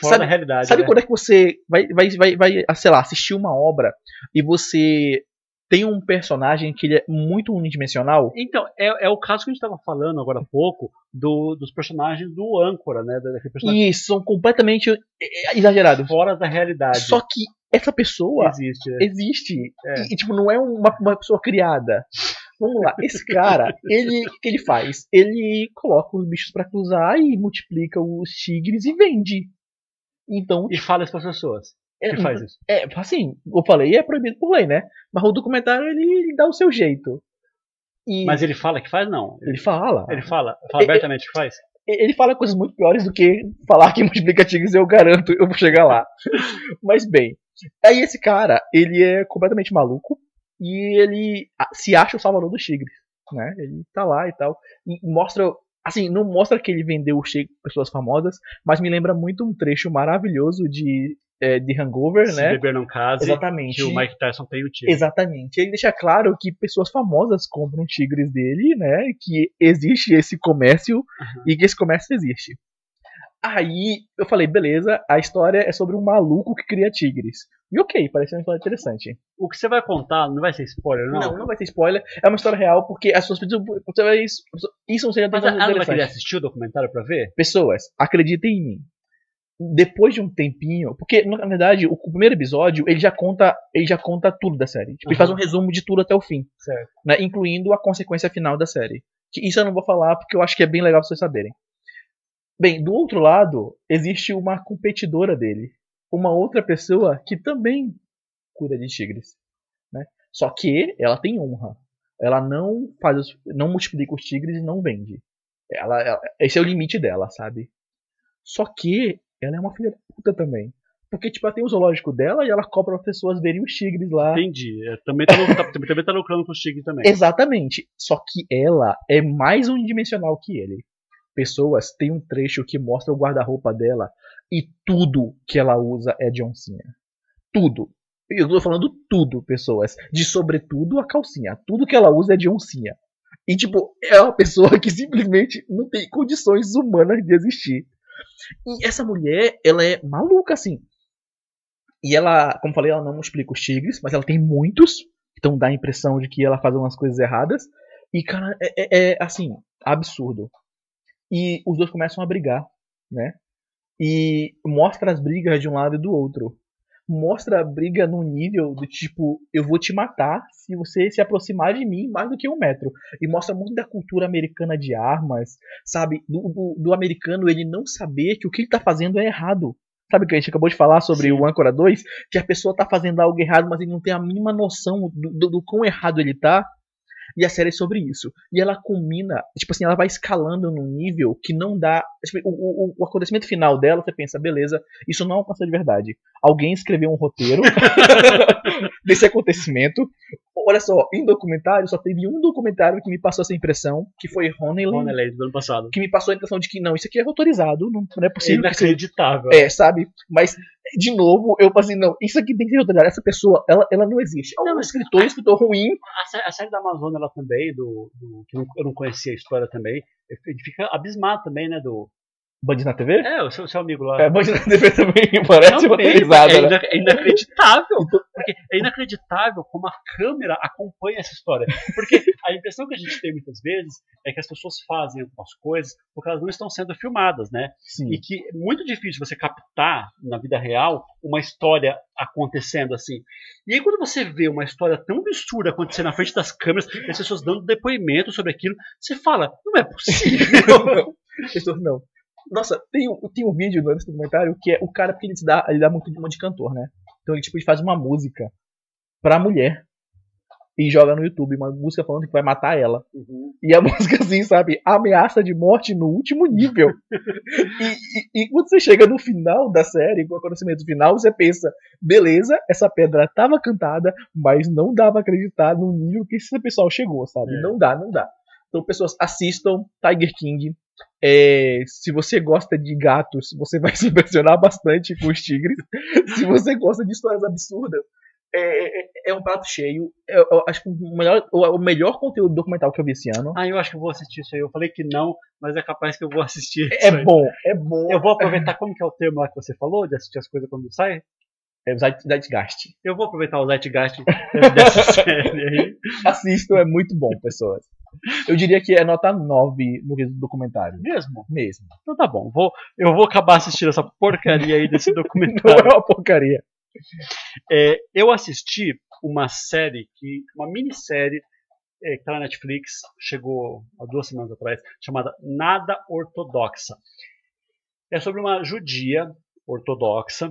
Fora Sabe- da realidade. Sabe né? quando é que você vai, vai, vai, vai, ah, sei lá, assistir uma obra e você tem um personagem que ele é muito unidimensional? Então, é, é o caso que a gente estava falando agora há pouco do, dos personagens do âncora, né? Personagem E são completamente eh, exagerados. fora da realidade. Só que essa pessoa existe. existe. É. E, tipo, não é uma, uma pessoa criada. Vamos lá, esse cara, ele, o que ele faz? Ele coloca os bichos pra cruzar e multiplica os tigres e vende. Então, E fala isso para as pessoas. é, que faz isso. é, assim, eu falei, é proibido por lei, né? Mas o documentário ele, ele dá o seu jeito. E Mas ele fala que faz? Não. ele fala. Ele fala, fala abertamente que faz? Ele fala coisas muito piores do que falar que multiplica tigres, eu garanto, eu vou chegar lá. Mas bem, aí esse cara, ele é completamente maluco e ele se acha o salvador dos tigres, né? Ele tá lá e tal, e mostra, assim, não mostra que ele vendeu os tigres pra pessoas famosas, mas me lembra muito um trecho maravilhoso de, é, de Hangover, Se né? beber não case, Exatamente. que o Mike Tyson tem o tigre. Exatamente. Ele deixa claro que pessoas famosas compram tigres dele, né? Que existe esse comércio e que esse comércio existe. Aí eu falei, beleza, a história é sobre um maluco que cria tigres. E ok, parece uma história interessante. O que você vai contar não vai ser spoiler, não? Não, não, vai ser spoiler. É uma história real porque as pessoas precisam. você vai- Isso não seria Mas tão ela não vai querer interessante. assistir o documentário pra ver? Pessoas, acreditem em mim. Depois de um tempinho, porque na verdade o, o primeiro episódio ele já conta, ele já conta tudo da série. Tipo, ele Uhum. faz um resumo de tudo até o fim. Certo. né, incluindo a consequência final da série. Que isso eu não vou falar porque eu acho que é bem legal pra vocês saberem. Bem, do outro lado, existe uma competidora dele. Uma outra pessoa que também cuida de tigres. Né? Só que ela tem honra. Ela não faz os- não multiplica os tigres e não vende. Ela, ela- esse é o limite dela, sabe? Só que ela é uma filha da puta também. Porque, tipo, ela tem o zoológico dela e ela cobra as pessoas verem os tigres lá. Entendi. É, também, tá, tá- também, também tá lucrando com os tigres também. Exatamente. Só que ela é mais unidimensional que ele. Pessoas tem um trecho que mostra o guarda-roupa dela e tudo que ela usa é de oncinha. Tudo. Eu tô falando tudo, pessoas. De sobretudo a calcinha. Tudo que ela usa é de oncinha. E, tipo, é uma pessoa que simplesmente não tem condições humanas de existir. E essa mulher, ela é maluca, assim. E ela, como falei, ela não multiplica os tigres, mas ela tem muitos. Então dá a impressão de que ela faz umas coisas erradas. E, cara, é, é, é assim, absurdo. E os dois começam a brigar, né? E mostra as brigas de um lado e do outro. Mostra a briga no nível do tipo, eu vou te matar se você se aproximar de mim mais do que um metro. E mostra muito da cultura americana de armas, sabe? Do, do, do americano ele não saber que o que ele tá fazendo é errado. Sabe o que a gente acabou de falar sobre Sim. o Ancora 2? Que a pessoa tá fazendo algo errado, mas ele não tem a mínima noção do, do, do quão errado ele tá. E a série é sobre isso. E ela combina, tipo assim, ela vai escalando num nível que não dá. Tipo, o, o, o, acontecimento final dela, você pensa, beleza, isso não aconteceu de verdade. Alguém escreveu um roteiro desse acontecimento. Olha só, em documentário, só teve um documentário que me passou essa impressão, que foi Honeyland. Honeyland, do ano passado. Que me passou a impressão de que não, isso aqui é autorizado, não, não é possível. É inacreditável. É, sabe? Mas de novo, eu falei assim, não, isso aqui tem que ser autorizado. Essa pessoa, ela, ela não existe. É um escritor, um escritor ruim. A, a, série da Amazônia, ela também, do, do que eu não conhecia a história também, ele fica abismado também, né, do, Band na TV? É, o seu, seu amigo lá. É, Band na TV também parece uma risada. É, né? é inacreditável. Porque é inacreditável como a câmera acompanha essa história. Porque a impressão que a gente tem muitas vezes é que as pessoas fazem algumas coisas porque elas não estão sendo filmadas, né? Sim. E que é muito difícil você captar na vida real uma história acontecendo assim. E aí quando você vê uma história tão absurda acontecer na frente das câmeras, as pessoas dando depoimento sobre aquilo, você fala, não é possível. não, não. Nossa, tem, tem um vídeo nesse documentário que é o cara, porque ele dá, ele dá muito de de cantor, né? Então ele tipo, ele faz uma música pra mulher e joga no YouTube uma música falando que vai matar ela. Uhum. E a música, assim, sabe? Ameaça de morte no último nível. e, e, e, quando você chega no final da série, com o conhecimento final, você pensa: beleza, essa pedra tava cantada, mas não dá pra acreditar no nível que esse pessoal chegou, sabe? É. Não dá, não dá. Então, pessoas, assistam Tiger King. É, se você gosta de gatos, você vai se impressionar bastante com os tigres. se você gosta de histórias absurdas, é, é, é um prato cheio. Eu, eu acho que o melhor, o, o, melhor conteúdo documental que eu vi esse ano. Ah, eu acho que eu vou assistir isso aí. Eu falei que não, mas é capaz que eu vou assistir. É bom, é bom. Eu vou aproveitar, como que é o termo lá que você falou, de assistir as coisas quando sai? É o Zeitgeist. Eu vou aproveitar o Zeitgeist dessa série aí. Assistam, é muito bom, pessoas. Eu diria que é nota 9 no documentário. Mesmo? Mesmo. Então tá bom. Vou, eu vou acabar assistindo essa porcaria aí desse documentário. Não é uma porcaria. É, eu assisti uma série, que, uma minissérie é, que está na Netflix, chegou há duas semanas atrás, chamada Nada Ortodoxa. É sobre uma judia ortodoxa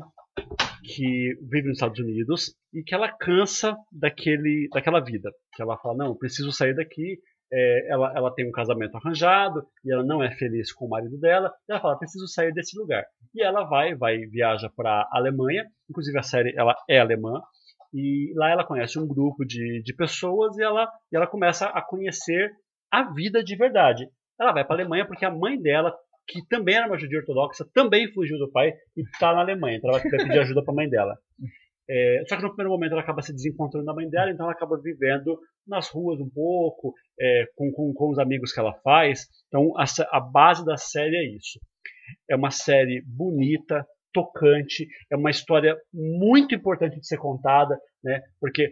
que vive nos Estados Unidos e que ela cansa daquele, daquela vida. Que ela fala, não, preciso sair daqui, é, ela, ela tem um casamento arranjado e ela não é feliz com o marido dela. E ela fala, preciso sair desse lugar. E ela vai, vai viaja para Alemanha. Inclusive a série ela é alemã. E lá ela conhece um grupo de, de pessoas e ela, e ela começa a conhecer a vida de verdade. Ela vai para Alemanha porque a mãe dela, que também era uma judia ortodoxa, também fugiu do pai e está na Alemanha. Então ela vai pedir ajuda para a mãe dela. É, só que no primeiro momento ela acaba se desencontrando da mãe dela, então ela acaba vivendo nas ruas um pouco, é, com, com, com, os amigos que ela faz. Então a, a base da série é isso. É uma série bonita, tocante, é uma história muito importante de ser contada, né? Porque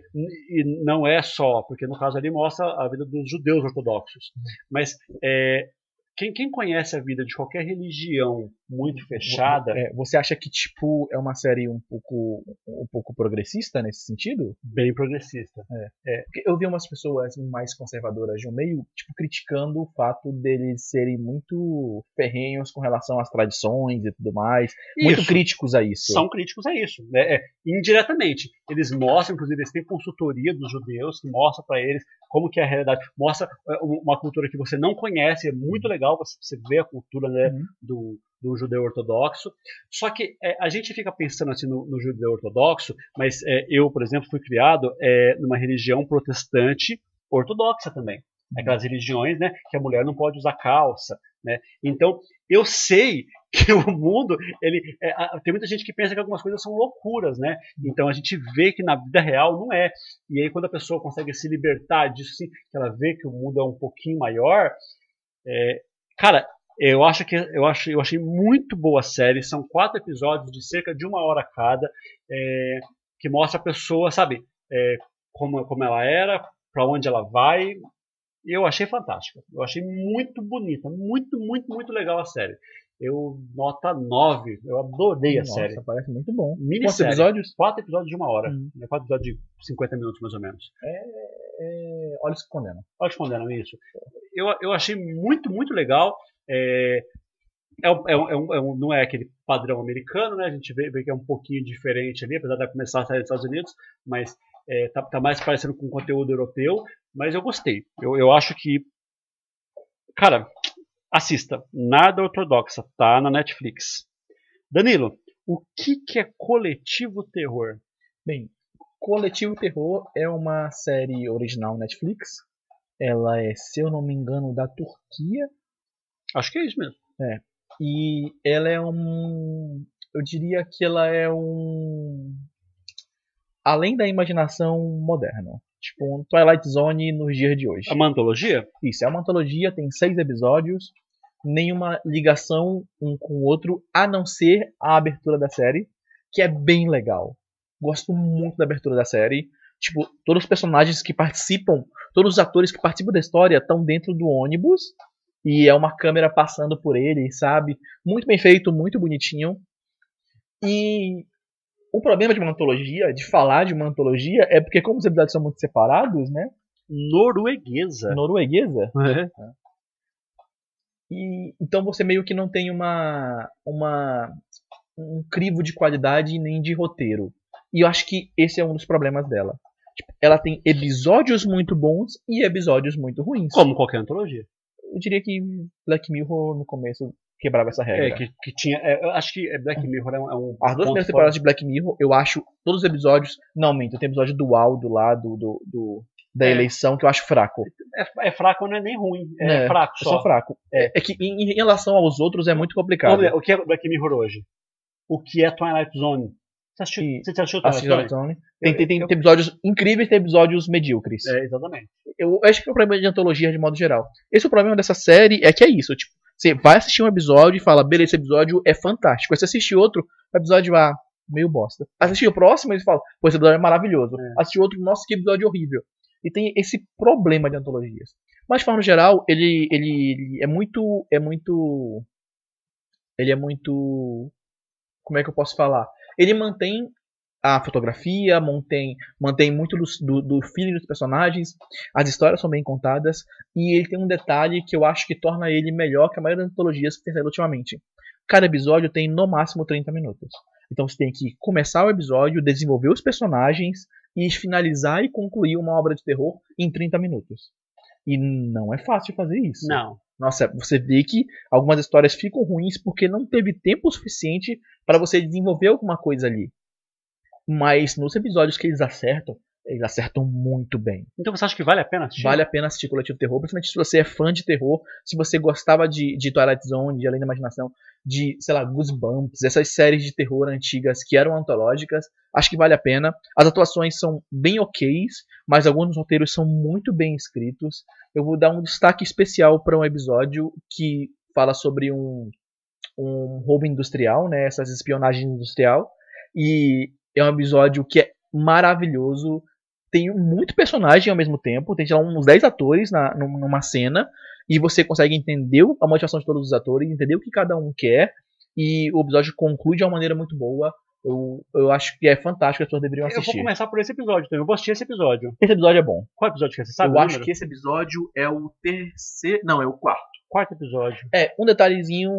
e não é só, porque no caso ali mostra a vida dos judeus ortodoxos, mas é, quem, quem conhece a vida de qualquer religião muito fechada. É, você acha que, tipo, é uma série um pouco, um pouco progressista nesse sentido? Bem progressista. É. é. eu vi umas pessoas mais conservadoras de um meio, tipo, criticando o fato deles serem muito ferrenhos com relação às tradições e tudo mais. Isso. Muito críticos a isso. São críticos a isso. Né? É, indiretamente. Eles mostram, inclusive, eles têm consultoria dos judeus que mostra para eles como que é a realidade. Mostra é, uma cultura que você não conhece, é muito legal você ver a cultura né, uhum. do, do judeu ortodoxo. Só que é, a gente fica pensando assim no, no judeu ortodoxo, mas é, eu, por exemplo, fui criado é, numa religião protestante ortodoxa também. Uhum. Aquelas religiões né, que a mulher não pode usar calça. Né? Então, eu sei que o mundo, ele é, tem muita gente que pensa que algumas coisas são loucuras, né? Então a gente vê que na vida real não é. E aí quando a pessoa consegue se libertar disso, sim, que ela vê que o mundo é um pouquinho maior, é, cara, eu acho que eu acho, eu achei muito boa a série. São quatro episódios de cerca de uma hora cada, é, que mostra a pessoa, sabe, é, como, como ela era, para onde ela vai. Eu achei fantástica. Eu achei muito bonita, muito, muito, muito legal a série. Eu nota 9. Eu adorei a Nossa, série. parece muito bom. Quantos Minissérie. episódios? Quatro episódios de uma hora. Hum. né? Quatro episódios de 50 minutos, mais ou menos. É, Olhos que condenam. Olha respondendo isso. Eu, eu achei muito, muito legal. É, é, é é um- é um- não é aquele padrão americano, né? A gente vê, vê que é um pouquinho diferente ali, apesar de começar a sair dos Estados Unidos, mas é, tá, tá mais parecendo com conteúdo europeu. Mas eu gostei. Eu, eu acho que. Cara, assista. Nada ortodoxa. Tá na Netflix. Danilo, o que, que é coletivo terror? Bem, Coletivo Terror é uma série original Netflix. Ela é, se eu não me engano, da Turquia. Acho que é isso mesmo. E ela é um. Eu diria que ela é um. Além da imaginação moderna. Tipo um Twilight Zone nos dias de hoje. É uma antologia? Isso, é uma antologia, tem seis episódios, nenhuma ligação um com o outro, a não ser a abertura da série, que é bem legal. Gosto muito da abertura da série. Tipo, todos os personagens que participam, todos os atores que participam da história estão dentro do ônibus e é uma câmera passando por ele, sabe? Muito bem feito, muito bonitinho. E o problema de uma antologia, de falar de uma antologia, é porque como os episódios são muito separados, né? Norueguesa. Norueguesa, É. E então você meio que não tem uma, uma um crivo de qualidade nem de roteiro. E eu acho que esse é um dos problemas dela. Tipo, ela tem episódios muito bons e episódios muito ruins. Como qualquer antologia. Eu diria que Black Mirror no começo quebrava essa regra. É, que, que tinha. é, eu acho que Black Mirror é um. é um As duas primeiras temporadas de Black Mirror, eu acho todos os episódios. Não, minto, tem episódio do Aldo lá, do, do, do- da É. eleição, que eu acho fraco. É, é fraco, não é nem ruim. É, É, fraco É só. só fraco. É, é que em, em relação aos outros é muito complicado. Vamos ver, o que é Black Mirror hoje? O que é Twilight Zone? Você assistiu, E- você assistiu Twilight? Twilight Zone. Tem, tem, tem, eu- tem episódios incríveis tem episódios medíocres. É, exatamente. Eu acho que é o problema de antologia de modo geral. Esse é o problema dessa série, é que é isso. Tipo, você vai assistir um episódio e fala, beleza, esse episódio é fantástico. Aí você assiste outro, o episódio, ah, meio bosta. Assistir o próximo e você fala, pô, esse episódio é maravilhoso. É. Assistir outro, nossa, que episódio horrível. E tem esse problema de antologias. Mas de forma geral, ele, ele, ele é muito. É muito. Ele é muito. Como é que eu posso falar? Ele mantém a fotografia, mantém, mantém muito do, do, feeling dos personagens, as histórias são bem contadas, e ele tem um detalhe que eu acho que torna ele melhor que a maioria das antologias que tem saído ultimamente. Cada episódio tem no máximo 30 minutos. Então você tem que começar o episódio, desenvolver os personagens e finalizar e concluir uma obra de terror em 30 minutos. E não é fácil fazer isso. Não. Nossa, você vê que algumas histórias ficam ruins porque não teve tempo suficiente para você desenvolver alguma coisa ali. Mas nos episódios que eles acertam, eles acertam muito bem. Então você acha que vale a pena assistir? Vale a pena assistir Coletivo Terror, principalmente se você é fã de terror, se você gostava de, de Twilight Zone, de Além da Imaginação, de, sei lá, Goosebumps, essas séries de terror antigas que eram antológicas, acho que vale a pena. As atuações são bem ok's, mas alguns roteiros são muito bem escritos. Eu vou dar um destaque especial para um episódio que fala sobre um, um roubo industrial, né, essas espionagens industrial, e é um episódio que é maravilhoso, tem muito personagem ao mesmo tempo, tem sei lá, uns 10 atores na, num- numa cena, e você consegue entender a motivação de todos os atores, entender o que cada um quer, e o episódio conclui de uma maneira muito boa. Eu, eu acho que é fantástico, as pessoas deveriam Eu vou assistir. começar por esse episódio, então. Eu vou assistir esse episódio. Esse episódio é bom. Qual episódio que é? Você sabe? eu acho que esse episódio é o terceiro. Não, é o quarto. Quarto episódio. É, um detalhezinho,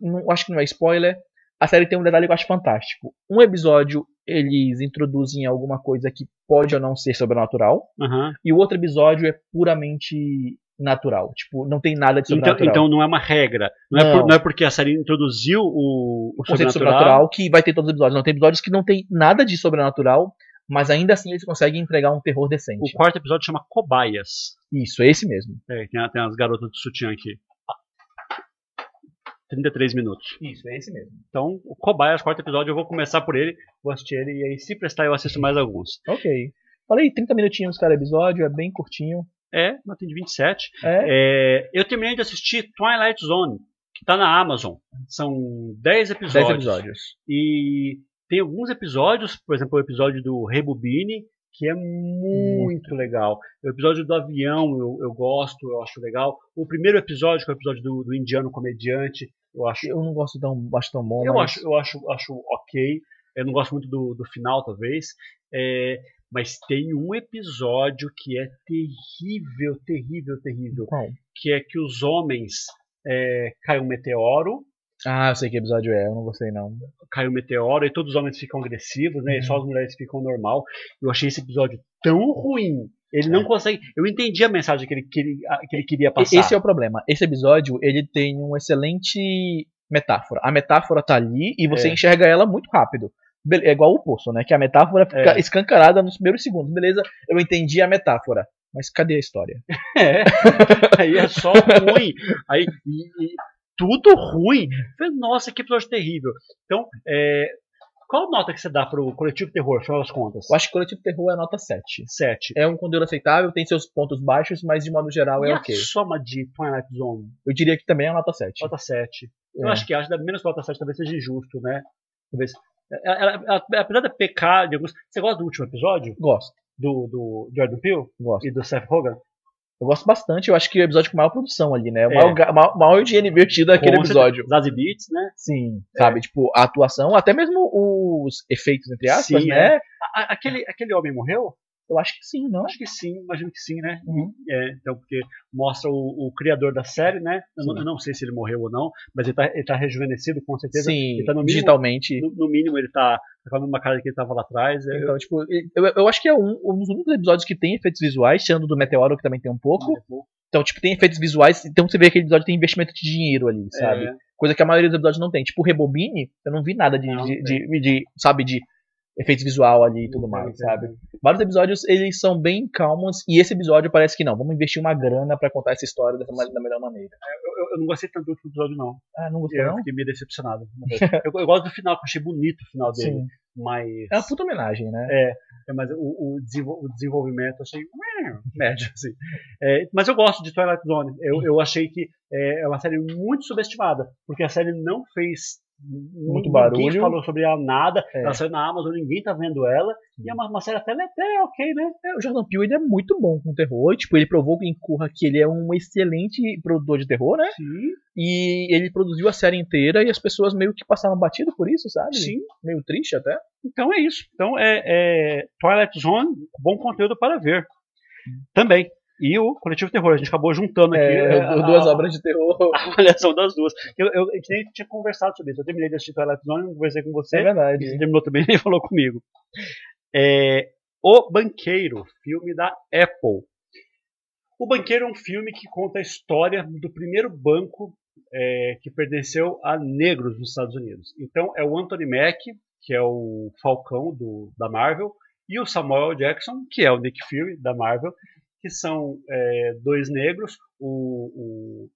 não, acho que não é spoiler. A série tem um detalhe que eu acho fantástico. Um episódio eles introduzem alguma coisa que pode ou não ser sobrenatural, Aham. e o outro episódio é puramente natural. Tipo, não tem nada de Então, sobrenatural. então não é uma regra. Não, É Não. por- não é porque a série introduziu o, o o conceito sobrenatural. sobrenatural que vai ter todos os episódios. Não tem episódios que não tem nada de sobrenatural, mas ainda assim eles conseguem entregar um terror decente. O quarto episódio chama Cobaias. Isso, é esse mesmo. É, tem, tem as garotas do sutiã aqui. 33 minutos. Isso, é esse mesmo. Então, o Cobaias, quarto episódio, eu vou começar por ele, vou assistir ele, e aí, se prestar, eu assisto mais alguns. Ok. Falei, 30 minutinhos cada episódio, é bem curtinho. É, nota de 27. É, É, eu terminei de assistir Twilight Zone, que tá na Amazon. São 10 episódios. 10 episódios. E tem alguns episódios, por exemplo, o episódio do Rebobine, que é muito legal. O episódio do avião eu, eu gosto, eu acho legal. O primeiro episódio, que é o episódio do, do indiano comediante, eu acho. Eu não gosto tão, acho tão bom. Eu mas... acho, eu acho, acho ok. Eu não gosto muito do, do final, talvez. É, mas tem um episódio que é terrível, terrível, terrível. Qual? Que é que os homens é, cai um meteoro. Ah, eu sei que episódio é, eu não gostei não. Cai um meteoro e todos os homens ficam agressivos, né? Uhum. E só as mulheres ficam normal. Eu achei esse episódio tão ruim. Ele não consegue. Eu entendi a mensagem que ele, que ele, que ele queria passar. Esse é o problema. Esse episódio, ele tem um excelente metáfora. A metáfora tá ali e você É. enxerga ela muito rápido. É igual o poço, né? Que a metáfora fica É. escancarada nos primeiros segundos. Beleza, eu entendi a metáfora. Mas cadê a história? É. Aí é só ruim. Aí, e- e tudo ruim. Nossa, que episódio terrível. Então, é, qual nota que você dá pro coletivo terror, afinal das contas? Eu acho que Coletivo Terror é nota 7. 7. É um conteúdo aceitável, tem seus pontos baixos, mas de modo geral E é a ok. soma de Twilight Zone? Eu diria que também é nota 7. Nota 7. Eu É. acho que acho que menos nota 7 talvez seja injusto, né? Talvez. Ela, ela- ela- apesar de pecar de alguns. Você gosta do último episódio? Gosto, Do, do Jordan Peele gosto. e do Seth Rogen? Eu gosto bastante, eu acho que é o episódio com maior produção ali, né? O É. maior, ga- maior, maior dinheiro invertido naquele episódio. Zazie Beats, né? Sim, sabe? Tipo, a atuação, até mesmo os efeitos, entre aspas, Sim, né? A- a- aquele, aquele homem morreu? Eu acho que sim, não? Acho que sim, imagino que sim, né? Uhum. É, então, porque mostra o, o criador da série, né? Eu não, eu não sei se ele morreu ou não, mas ele tá, ele tá rejuvenescido, com certeza. Sim, ele tá no mínimo- digitalmente. No, no mínimo, ele tá com a mesma cara que ele tava lá atrás. Eu- Então, tipo, eu, eu acho que é um, um dos únicos episódios que tem efeitos visuais, tirando do Meteoro, que também tem um pouco. Então, tipo, tem efeitos visuais, então você vê que aquele episódio tem investimento de dinheiro ali, sabe? É, Coisa que a maioria dos episódios não tem. Tipo, Rebobine, eu não vi nada de, Não, de, de- de- sabe, de efeitos visual ali e tudo mais, sabe? Vários episódios, eles são bem calmos, e esse episódio parece que não, vamos investir uma grana pra contar essa história dessa, da melhor maneira. eu, eu- eu não gostei tanto do último episódio, não. Ah, não gostou Eu não? fiquei meio decepcionado. eu, eu gosto do final, que eu achei bonito o final dele. Sim. Mas. É uma puta homenagem, né? É, mas o, o, desenvol- o desenvolvimento eu achei "Meh", médio, assim. É, mas eu gosto de Twilight Zone. Eu, eu achei que é, é uma série muito subestimada, porque a série não fez Muito ninguém barulho. falou sobre ela nada. É. Ela saiu na Amazon, ninguém tá vendo ela. E é uma, uma série até, até ok, né? É, o Jordan Peele ele é muito bom com terror. Tipo, ele provou em Curra que ele é um excelente produtor de terror, né? Sim, E ele produziu a série inteira e as pessoas meio que passaram batido por isso, sabe? sim. Meio triste até. Então é isso. Então é, é Twilight Zone, bom conteúdo para ver. Também. E o Coletivo Terror. A gente acabou juntando aqui É, a- duas a- obras de terror. a avaliação das duas. Eu, eu, a gente nem tinha conversado sobre isso. Eu terminei de assistir Twilight Zone, conversei com você. É verdade. E você terminou também e falou comigo. É, o Banqueiro, filme da Apple. O Banqueiro é um filme que conta a história do primeiro banco é, que pertenceu a negros nos Estados Unidos. Então é o Anthony Mack, que é o Falcão do, da Marvel, e o Samuel Jackson, que é o Nick Fury da Marvel, que são é, dois negros. O, o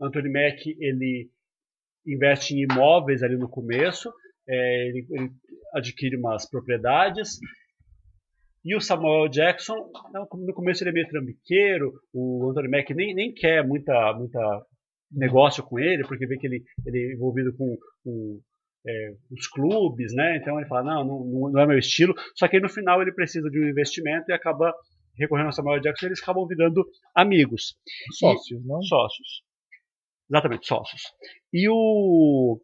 Anthony Mack ele investe em imóveis ali no começo, é, ele, ele adquire umas propriedades. E o Samuel Jackson, no começo ele é meio trambiqueiro, o Anthony Mack nem, nem quer muita, muita negócio com ele, porque vê que ele, ele é envolvido com, com é, os clubes, né? Então ele fala, não, não, não é meu estilo. Só que no final ele precisa de um investimento e acaba recorrendo ao Samuel Jackson e eles acabam virando amigos. Sócios, não? Sócios. Exatamente, sócios. E o.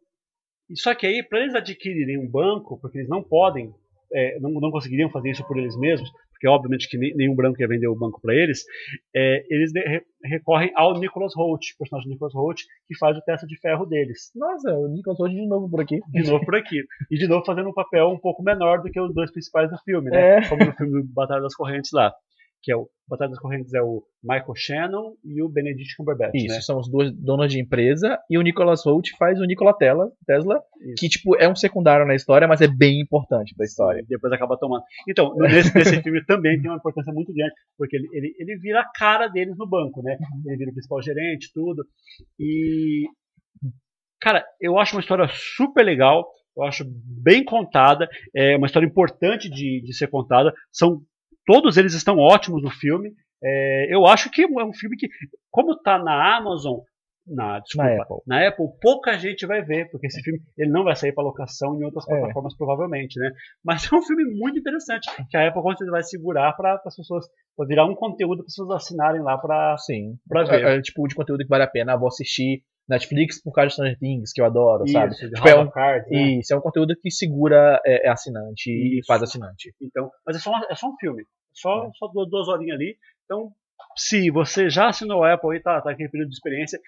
e Só que aí, para eles adquirirem um banco, porque eles não podem, é, não, não conseguiriam fazer isso por eles mesmos, porque obviamente que nenhum branco ia vender o banco para eles, é, eles recorrem ao Nicholas Holt, o personagem Nicholas Holt, que faz o testa de ferro deles. Nossa, o Nicholas Holt de novo por aqui. De novo por aqui. E de novo fazendo um papel um pouco menor do que os dois principais do filme, né? É. Como no filme do Batalha das Correntes lá. Que é o Batalha das Correntes é o Michael Shannon e o Benedict Cumberbatch, Isso, né? são os dois donos de empresa. E o Nicholas Holt faz o Nikola Tesla, Tesla Isso. que, tipo, é um secundário na história, mas é bem importante pra história. E depois acaba tomando. Então, nesse, nesse filme também tem uma importância muito grande, porque ele, ele, ele vira a cara deles no banco, né? Ele vira o principal gerente, tudo. E. Cara, eu acho uma história super legal, eu acho bem contada, é uma história importante de, de ser contada. São Todos eles estão ótimos no filme. É, eu acho que é um filme que, como está na Amazon, Na, desculpa, Na Apple. na Apple pouca gente vai ver, porque esse filme ele não vai sair para locação em outras É. plataformas provavelmente, né? Mas é um filme muito interessante que a Apple com certeza vai segurar para as pessoas pra virar um conteúdo para as pessoas assinarem lá para. Pra ver. É, é, tipo de conteúdo que vale a pena. Ah, vou assistir Netflix por causa de Stranger Things, que eu adoro, sabe? isso, de Tipo, é um- of Cards, né? Isso, é um conteúdo que segura é, é assinante e Isso. faz assinante. Então, mas é só, uma- é só um filme. É. Só, só duas, duas horinhas ali. Então, se você já assinou o Apple e tá, tá aquele período de experiência,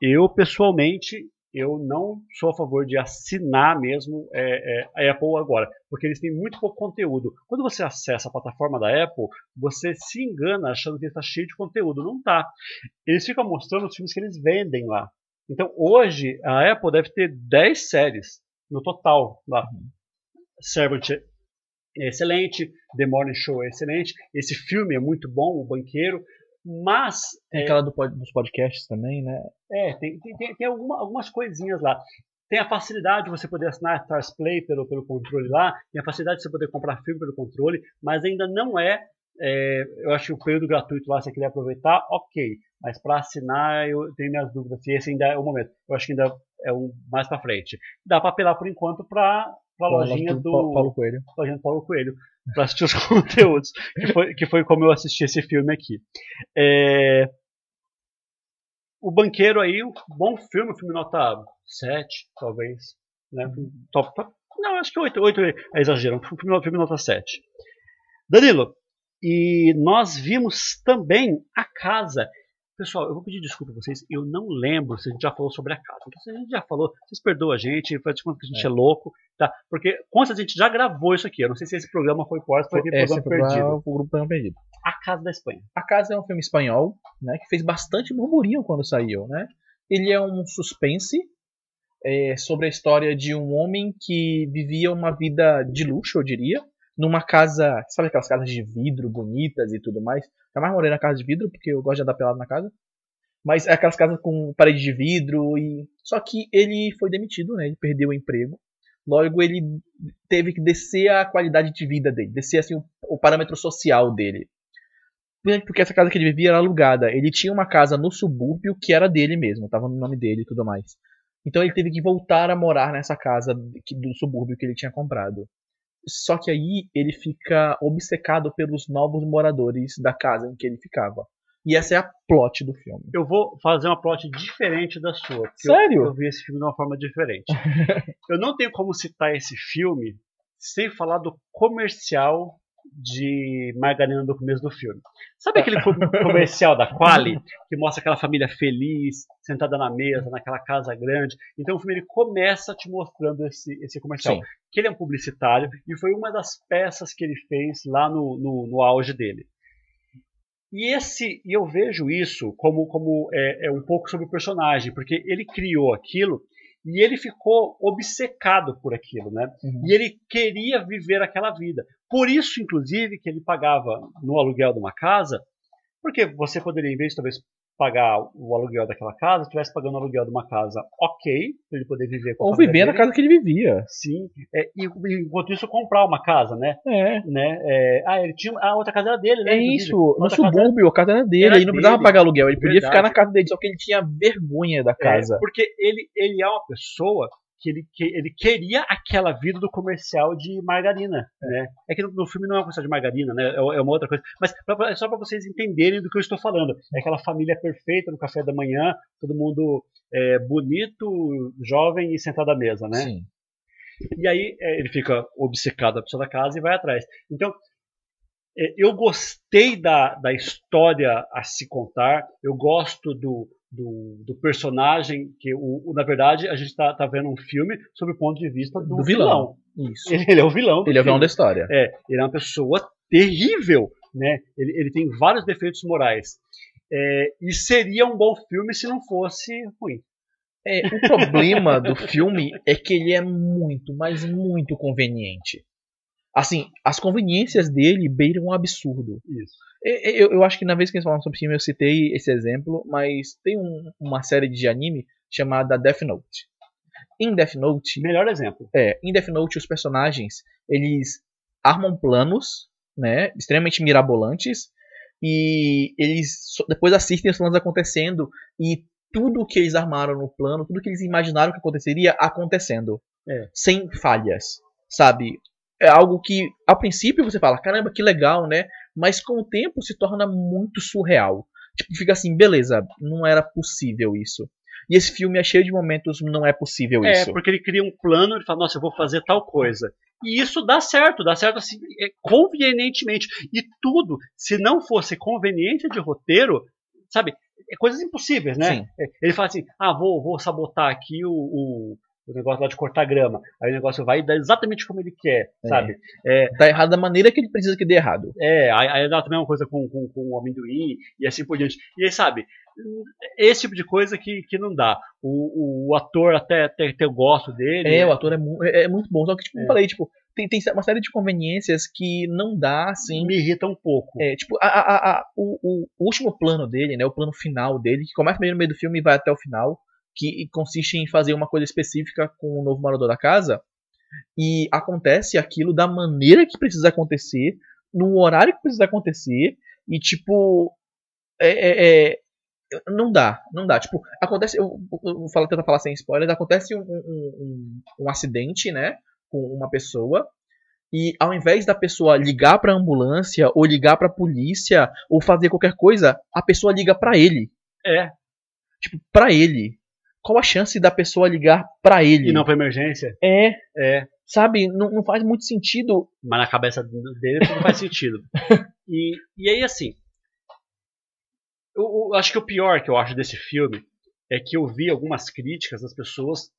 eu pessoalmente eu não sou a favor de assinar mesmo é, é, a Apple agora, porque eles têm muito pouco conteúdo. Quando você acessa a plataforma da Apple, você se engana achando que está cheio de conteúdo. Não tá. Eles ficam mostrando os filmes que eles vendem lá. Então hoje a Apple deve ter 10 séries no total lá. Servant é excelente, The Morning Show é excelente, esse filme é muito bom, O Banqueiro, mas Tem é, aquela do dos podcasts também, né? é, tem, tem, tem, alguma- algumas coisinhas lá. Tem a facilidade de você poder assinar Stars Play pelo, pelo controle lá, tem a facilidade de você poder comprar filme pelo controle, mas ainda não é. é, eu acho que o período gratuito lá, se você quiser aproveitar, ok. Mas para assinar, eu tenho minhas dúvidas se esse ainda é o momento. Eu acho que ainda é um mais para frente. Dá para apelar por enquanto para a lojinha do, Pa- Paulo Coelho. lojinha do Paulo Coelho para assistir os conteúdos, que foi, que foi como eu assisti esse filme aqui. É, o Banqueiro aí, um bom filme, filme nota 7, talvez. Né? Top, top- não, acho que 8, 8 é exagero, um filme, filme nota 7. Danilo, e nós vimos também a casa. Pessoal, eu vou pedir desculpa a vocês, eu não lembro se a gente já falou sobre a casa. Então, se a gente já falou, vocês perdoam a gente, faz de conta que a gente é, louco, tá? Porque, certeza, a gente já gravou isso aqui. Eu não sei se esse programa foi por foi Esse programa perdido. o grupo Programa Perdido. A Casa da Espanha. A Casa é um filme espanhol, né, que fez bastante burburinho quando saiu, né? Ele é um suspense é, sobre a história de um homem que vivia uma vida de luxo, eu diria, numa casa, sabe aquelas casas de vidro bonitas e tudo mais? Eu mais morei na casa de vidro porque eu gosto de andar pelado na casa. Mas é aquelas casas com parede de vidro e só que ele foi demitido, né? Ele perdeu o emprego. Logo ele teve que descer a qualidade de vida dele, descer assim o, o parâmetro social dele porque essa casa que ele vivia era alugada. Ele tinha uma casa no subúrbio que era dele mesmo, tava no nome dele e tudo mais. Então ele teve que voltar a morar nessa casa do subúrbio que ele tinha comprado. Só que aí ele fica obcecado pelos novos moradores da casa em que ele ficava. E essa é a plot do filme. Eu vou fazer uma plot diferente da sua. porque eu- Sério? Eu, vi esse filme de uma forma diferente. eu não tenho como citar esse filme sem falar do comercial de margarina do começo do filme. Sabe aquele co- comercial da Quali que mostra aquela família feliz, sentada na mesa, naquela casa grande? Então o filme ele começa te mostrando esse, esse comercial. Sim. Que ele é um publicitário e foi uma das peças que ele fez lá no, no, no auge dele. E esse, e eu vejo isso como, como é, é um pouco sobre o personagem, porque ele criou aquilo e ele ficou obcecado por aquilo, né? Uhum. E ele queria viver aquela vida. Por isso, inclusive, que ele pagava no aluguel de uma casa, porque você poderia, em vez de talvez pagar o aluguel daquela casa, estivesse pagando o aluguel de uma casa ok, para ele poder viver com a Ou viver na casa que ele vivia. Sim, é, e enquanto isso comprar uma casa, né? É. né? É, ah, ele tinha a outra casa era dele, né? É isso, no subúrbio, a casa era dele, Era ele não precisava dele. pagar aluguel, ele podia Verdade. ficar na casa dele, só que ele tinha vergonha da É, casa. porque ele, ele é uma pessoa que ele, que ele queria aquela vida do comercial de margarina, né? É que no, no filme não é uma comercial de margarina, né? É, é uma outra coisa. Mas pra- é só para vocês entenderem do que eu estou falando. É aquela família perfeita no café da manhã, todo mundo é, bonito, jovem e sentado à mesa, né? Sim. E aí é, ele fica obcecado a pessoa da casa e vai atrás. Então, é, eu gostei da, da história a se contar, eu gosto do, do, do personagem, que o, o- na verdade a gente está tá vendo um filme sob o ponto de vista do, Do vilão. Isso. Ele, ele é o vilão. Ele é o vilão filme. da história. É, ele é uma pessoa terrível, né? Ele, ele tem vários defeitos morais. É, e seria um bom filme se não fosse ruim. É, o problema do filme é que ele é muito, mas muito conveniente. Assim, as conveniências dele beiram um absurdo. Isso. Eu, eu acho que na vez que eles falaram sobre filme eu citei esse exemplo, mas tem um- uma série de anime chamada Death Note. Em Death Note, Melhor exemplo. é, em Death Note os personagens, eles armam planos, né, extremamente mirabolantes, e eles depois assistem os planos acontecendo e tudo que eles armaram no plano, tudo que eles imaginaram que aconteceria, acontecendo. É. Sem falhas, sabe? É algo que, a princípio, você fala, caramba, que legal, né? Mas com o tempo se torna muito surreal. Tipo, fica assim, beleza, não era possível isso. E esse filme é cheio de momentos, não é possível É, isso. porque ele cria um plano, ele fala, nossa, eu vou fazer tal coisa. E isso dá certo, dá certo assim, é, convenientemente. E tudo, se não fosse conveniência de roteiro, sabe, é coisas impossíveis, né? Sim. É, Ele fala assim, ah, vou, vou sabotar aqui o, o, o negócio lá de cortar grama. Aí o negócio vai dar exatamente como ele quer, É. sabe? Tá errado da maneira que ele precisa que dê errado. É, aí, aí dá também uma coisa com, com, com o amendoim e assim por diante. E aí, sabe, esse tipo de coisa que, que não dá. O, o ator até, até, até eu gosto dele. É, o ator é, mu- é- é muito bom. Só que, tipo, É. eu falei, tipo, tem, tem uma série de conveniências que não dá, assim. me irrita um pouco. É, tipo, a, a- a- o, o último plano dele, né? O plano final dele, que começa meio no meio do filme e vai até o final, que consiste em fazer uma coisa específica com o novo morador da casa. E acontece aquilo da maneira que precisa acontecer, no horário que precisa acontecer, e tipo. É, é- é- não dá, não dá. Tipo, acontece. Eu, eu vou falar, tentar falar sem spoilers. Acontece um, um, um, um acidente, né? Com uma pessoa. E ao invés da pessoa ligar pra ambulância, ou ligar pra polícia, ou fazer qualquer coisa, a pessoa liga pra ele. É, Tipo, pra ele. Qual a chance da pessoa ligar pra ele? e não pra emergência. É, É, sabe? Não, não faz muito sentido. mas na cabeça dele não faz sentido. E, e aí, assim, eu, eu acho que o pior que eu acho desse filme é que eu vi algumas críticas das pessoas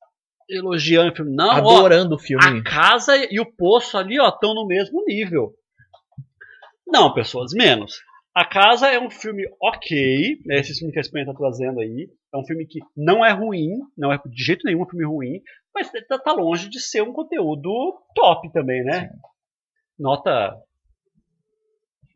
elogiando o filme. Não, ó, adorando o filme. a casa e o poço ali ó estão no mesmo nível. Não, pessoas, menos. A Casa é um filme ok, né, esse filme que a Espanha está trazendo aí. É um filme que não é ruim, não é de jeito nenhum um filme ruim, mas tá, tá longe de ser um conteúdo top também, né? Nota.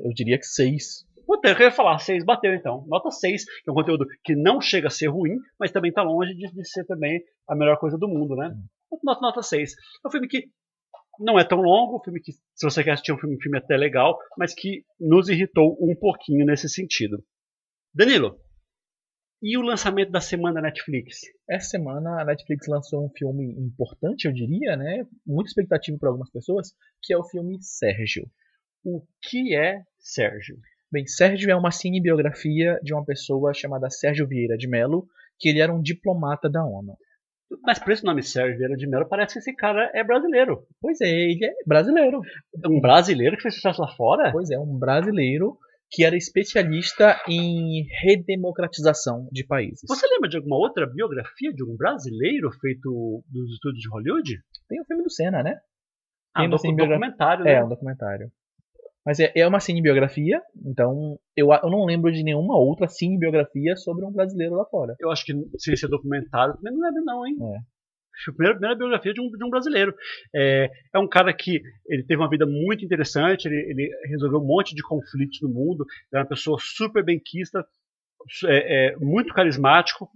Eu diria que seis. Puta, eu ia falar, 6 bateu então. Nota 6, que é um conteúdo que não chega a ser ruim, mas também tá longe de, de ser também a melhor coisa do mundo, né? Nota, nota 6. É um filme que não é tão longo, um filme que, se você quer assistir um filme, um filme até legal, mas que nos irritou um pouquinho nesse sentido. Danilo, e o lançamento da semana Netflix? Essa semana a Netflix lançou um filme importante, eu diria, né? Muito expectativa para algumas pessoas, que é o filme Sérgio. O que é Sérgio? Bem, Sérgio é uma cinebiografia de uma pessoa chamada Sérgio Vieira de Mello, que ele era um diplomata da ONU. Mas por esse nome Sérgio de Mello, parece que esse cara é brasileiro. Pois é, ele é brasileiro. Um brasileiro que fez sucesso lá fora? Pois é, um brasileiro que era especialista em redemocratização de países. Você lembra de alguma outra biografia de um brasileiro feito dos estúdios de Hollywood? Tem o filme do Senna, né? Ah, Tem um documentário, né? É, um documentário. Mas é, é uma cinebiografia, então eu, a- eu não lembro de nenhuma outra cinebiografia sobre um brasileiro lá fora. Eu acho que se esse é documentário, também não lembro não, hein? É. A primeira, primeira biografia de um, de um brasileiro. É, é um cara que ele teve uma vida muito interessante, ele, ele resolveu um monte de conflitos no mundo, era uma pessoa super benquista, é, é, muito carismático.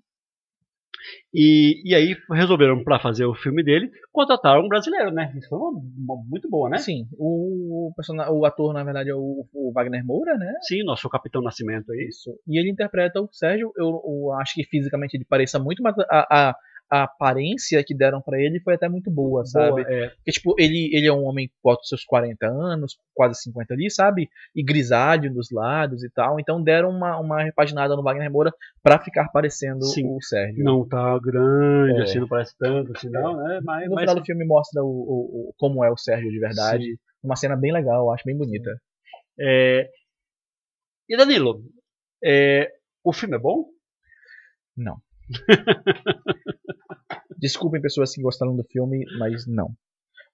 E, e aí resolveram, para fazer o filme dele, contratar um brasileiro, né? Isso foi uma, uma- muito boa, né? Sim, o, persona- o ator, na verdade, é o, o Wagner Moura, né? Sim, nosso Capitão Nascimento aí. Isso. E ele interpreta o Sérgio. Eu, eu acho que fisicamente ele pareça muito, mas a, a, a aparência que deram pra ele foi até muito boa, sabe? Boa, é. Porque, tipo, ele, ele é um homem dos seus 40 anos, quase 50 ali, sabe? E grisalho dos lados e tal. Então deram uma, uma repaginada no Wagner Moura pra ficar parecendo Sim. o Sérgio. Não tá grande, É. assim, não parece tanto, assim, não, né? Mas, No mas final do filme mostra o, o- o- como é o Sérgio de verdade. Sim. Uma cena bem legal, eu acho bem bonita. É, E Danilo, é, o filme é bom? Não. Desculpem pessoas que gostaram do filme, mas não.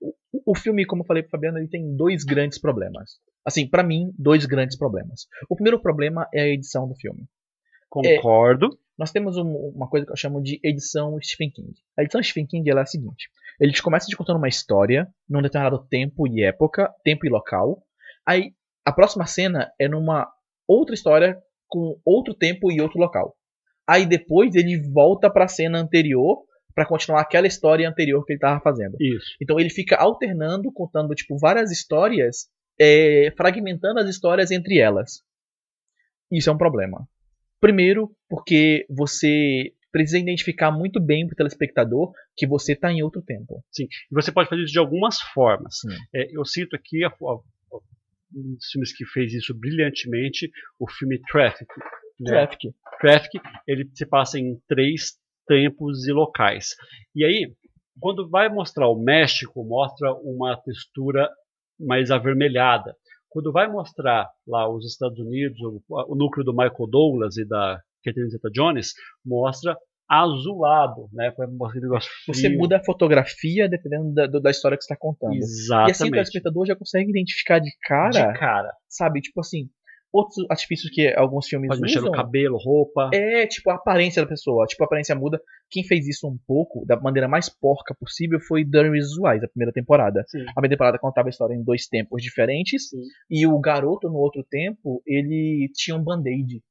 O, o filme, como eu falei pro Fabiano, ele tem dois grandes problemas. Assim, pra mim, dois grandes problemas. O primeiro problema é a edição do filme. Concordo. Nós temos um- uma coisa que eu chamo de edição Stephen King. A edição Stephen King é a seguinte: ele te começa te contando uma história num determinado tempo e época, tempo e local. Aí a próxima cena é numa outra história com outro tempo e outro local. Aí depois ele volta para a cena anterior para continuar aquela história anterior que ele estava fazendo. Isso. Então ele fica alternando, contando tipo várias histórias, é, fragmentando as histórias entre elas. Isso é um problema. Primeiro, porque você precisa identificar muito bem pro telespectador que você tá em outro tempo. Sim. E você pode fazer isso de algumas formas. É, eu cito aqui a- a- um dos filmes que fez isso brilhantemente, o filme Traffic. Né? Traffic. Traffic, ele se passa em três tempos e locais. E aí, quando vai mostrar o México, mostra uma textura mais avermelhada. Quando vai mostrar lá os Estados Unidos, o, o núcleo do Michael Douglas e da Catherine Zeta-Jones, mostra azulado, né? Você muda a fotografia dependendo da, da história que você está contando. E assim o Exatamente. telespectador já consegue identificar de cara, de cara. sabe? Tipo assim, outros artifícios que alguns filmes Pode mexer usam. no cabelo, roupa. É, tipo, a aparência da pessoa. Tipo, a aparência muda. Quem fez isso um pouco, da maneira mais porca possível, foi Dirty Visuais, a primeira temporada. Sim. A primeira temporada contava a história em dois tempos diferentes. Sim. E o garoto, no outro tempo, ele tinha um band-aid.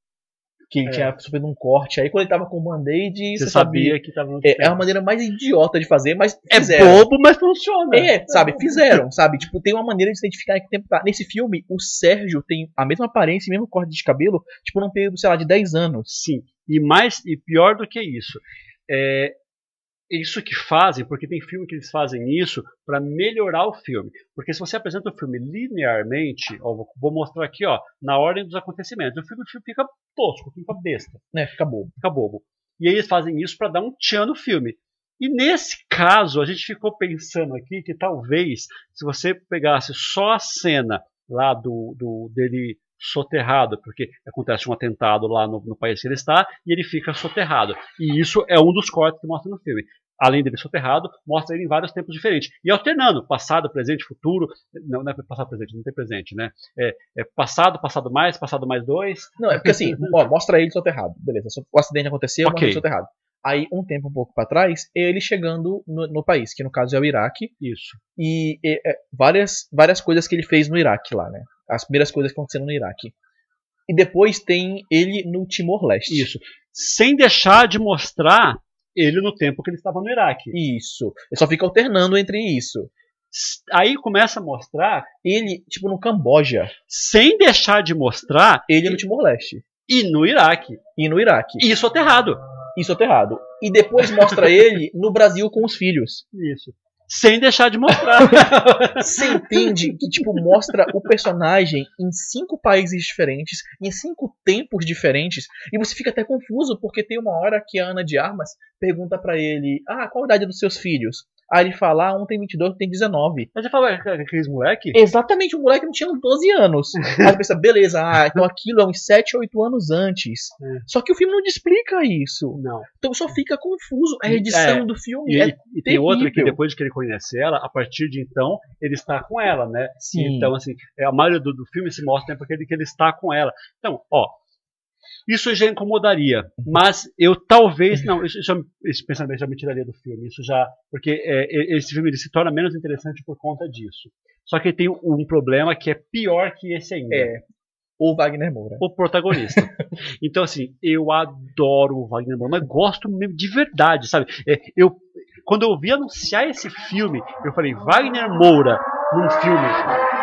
Que ele É. tinha sofrido um corte. Aí quando ele tava com o band-aid, Você você sabia sabia. que estava no É, é uma maneira mais idiota de fazer, mas É fizeram. bobo, mas funciona. É, sabe, fizeram, sabe? Tipo, tem uma maneira de se identificar em que tempo tá. Nesse filme, o Sérgio tem a mesma aparência e mesmo corte de cabelo, tipo, num período, sei lá, de 10 anos. Sim. E mais e pior do que isso, é isso que fazem, porque tem filme que eles fazem isso para melhorar o filme. Porque se você apresenta o filme linearmente, ó, vou- mostrar aqui, ó, na ordem dos acontecimentos, o filme fica tosco, fica besta, Né, fica bobo. fica bobo. E aí eles fazem isso para dar um tchan no filme. E nesse caso, a gente ficou pensando aqui que talvez, se você pegasse só a cena lá do, do dele soterrado, porque acontece um atentado lá no, no país que ele está e ele fica soterrado. E isso é um dos cortes que mostra no filme. Além dele soterrado, mostra ele em vários tempos diferentes. E alternando, passado, presente, futuro. Não, não é passado, presente, não tem presente, né? É, é passado, passado mais, passado mais dois. Não, é porque assim, ó, mostra ele soterrado. Beleza, o acidente aconteceu, Ok. mostra ele soterrado. Aí, um tempo um pouco pra trás, ele chegando no, no país, que no caso é o Iraque, Isso. e, e, é, várias, várias coisas que ele fez no Iraque lá, né? As primeiras coisas que aconteceram no Iraque. E depois tem ele no Timor-Leste. Isso. Sem deixar de mostrar ele no tempo que ele estava no Iraque. Isso. Ele só fica alternando entre isso. Aí começa a mostrar, Ele, tipo, no Camboja. sem deixar de mostrar, Ele no Timor-Leste. e no Iraque. E no Iraque. E soterrado. E soterrado. E depois mostra ele no Brasil com os filhos. Isso. Sem deixar de mostrar. Você entende que, tipo, mostra o personagem em cinco países diferentes, em cinco tempos diferentes, e você fica até confuso, porque tem uma hora que a Ana de Armas pergunta pra ele: Ah, qual a idade dos seus filhos? Aí ele fala: ah, um tem 22, outro tem 19. Mas você fala, "Ué, aqueles moleque? Exatamente, o moleque não tinha uns 12 anos. Aí você pensa, beleza, ah, então aquilo é uns 7, 8 anos antes. É. Só que o filme não explica isso. Não. Então só fica confuso. A edição É. do filme E, é e tem outra que depois que ele conhece ela, a partir de então, ele está com ela, né? Sim. Então, assim, é, a maioria do, do filme se mostra né, porque ele, que ele está com ela. Então, ó, isso já incomodaria, mas eu talvez, não, isso, isso, esse pensamento já me tiraria do filme, isso já, porque é, esse filme se torna menos interessante por conta disso. Só que tem um, um problema que é pior que esse ainda. É. O Wagner Moura. o protagonista. então, assim, eu adoro o Wagner Moura, mas gosto mesmo de verdade, sabe? É, eu, quando eu vi anunciar esse filme, eu falei, Wagner Moura num filme.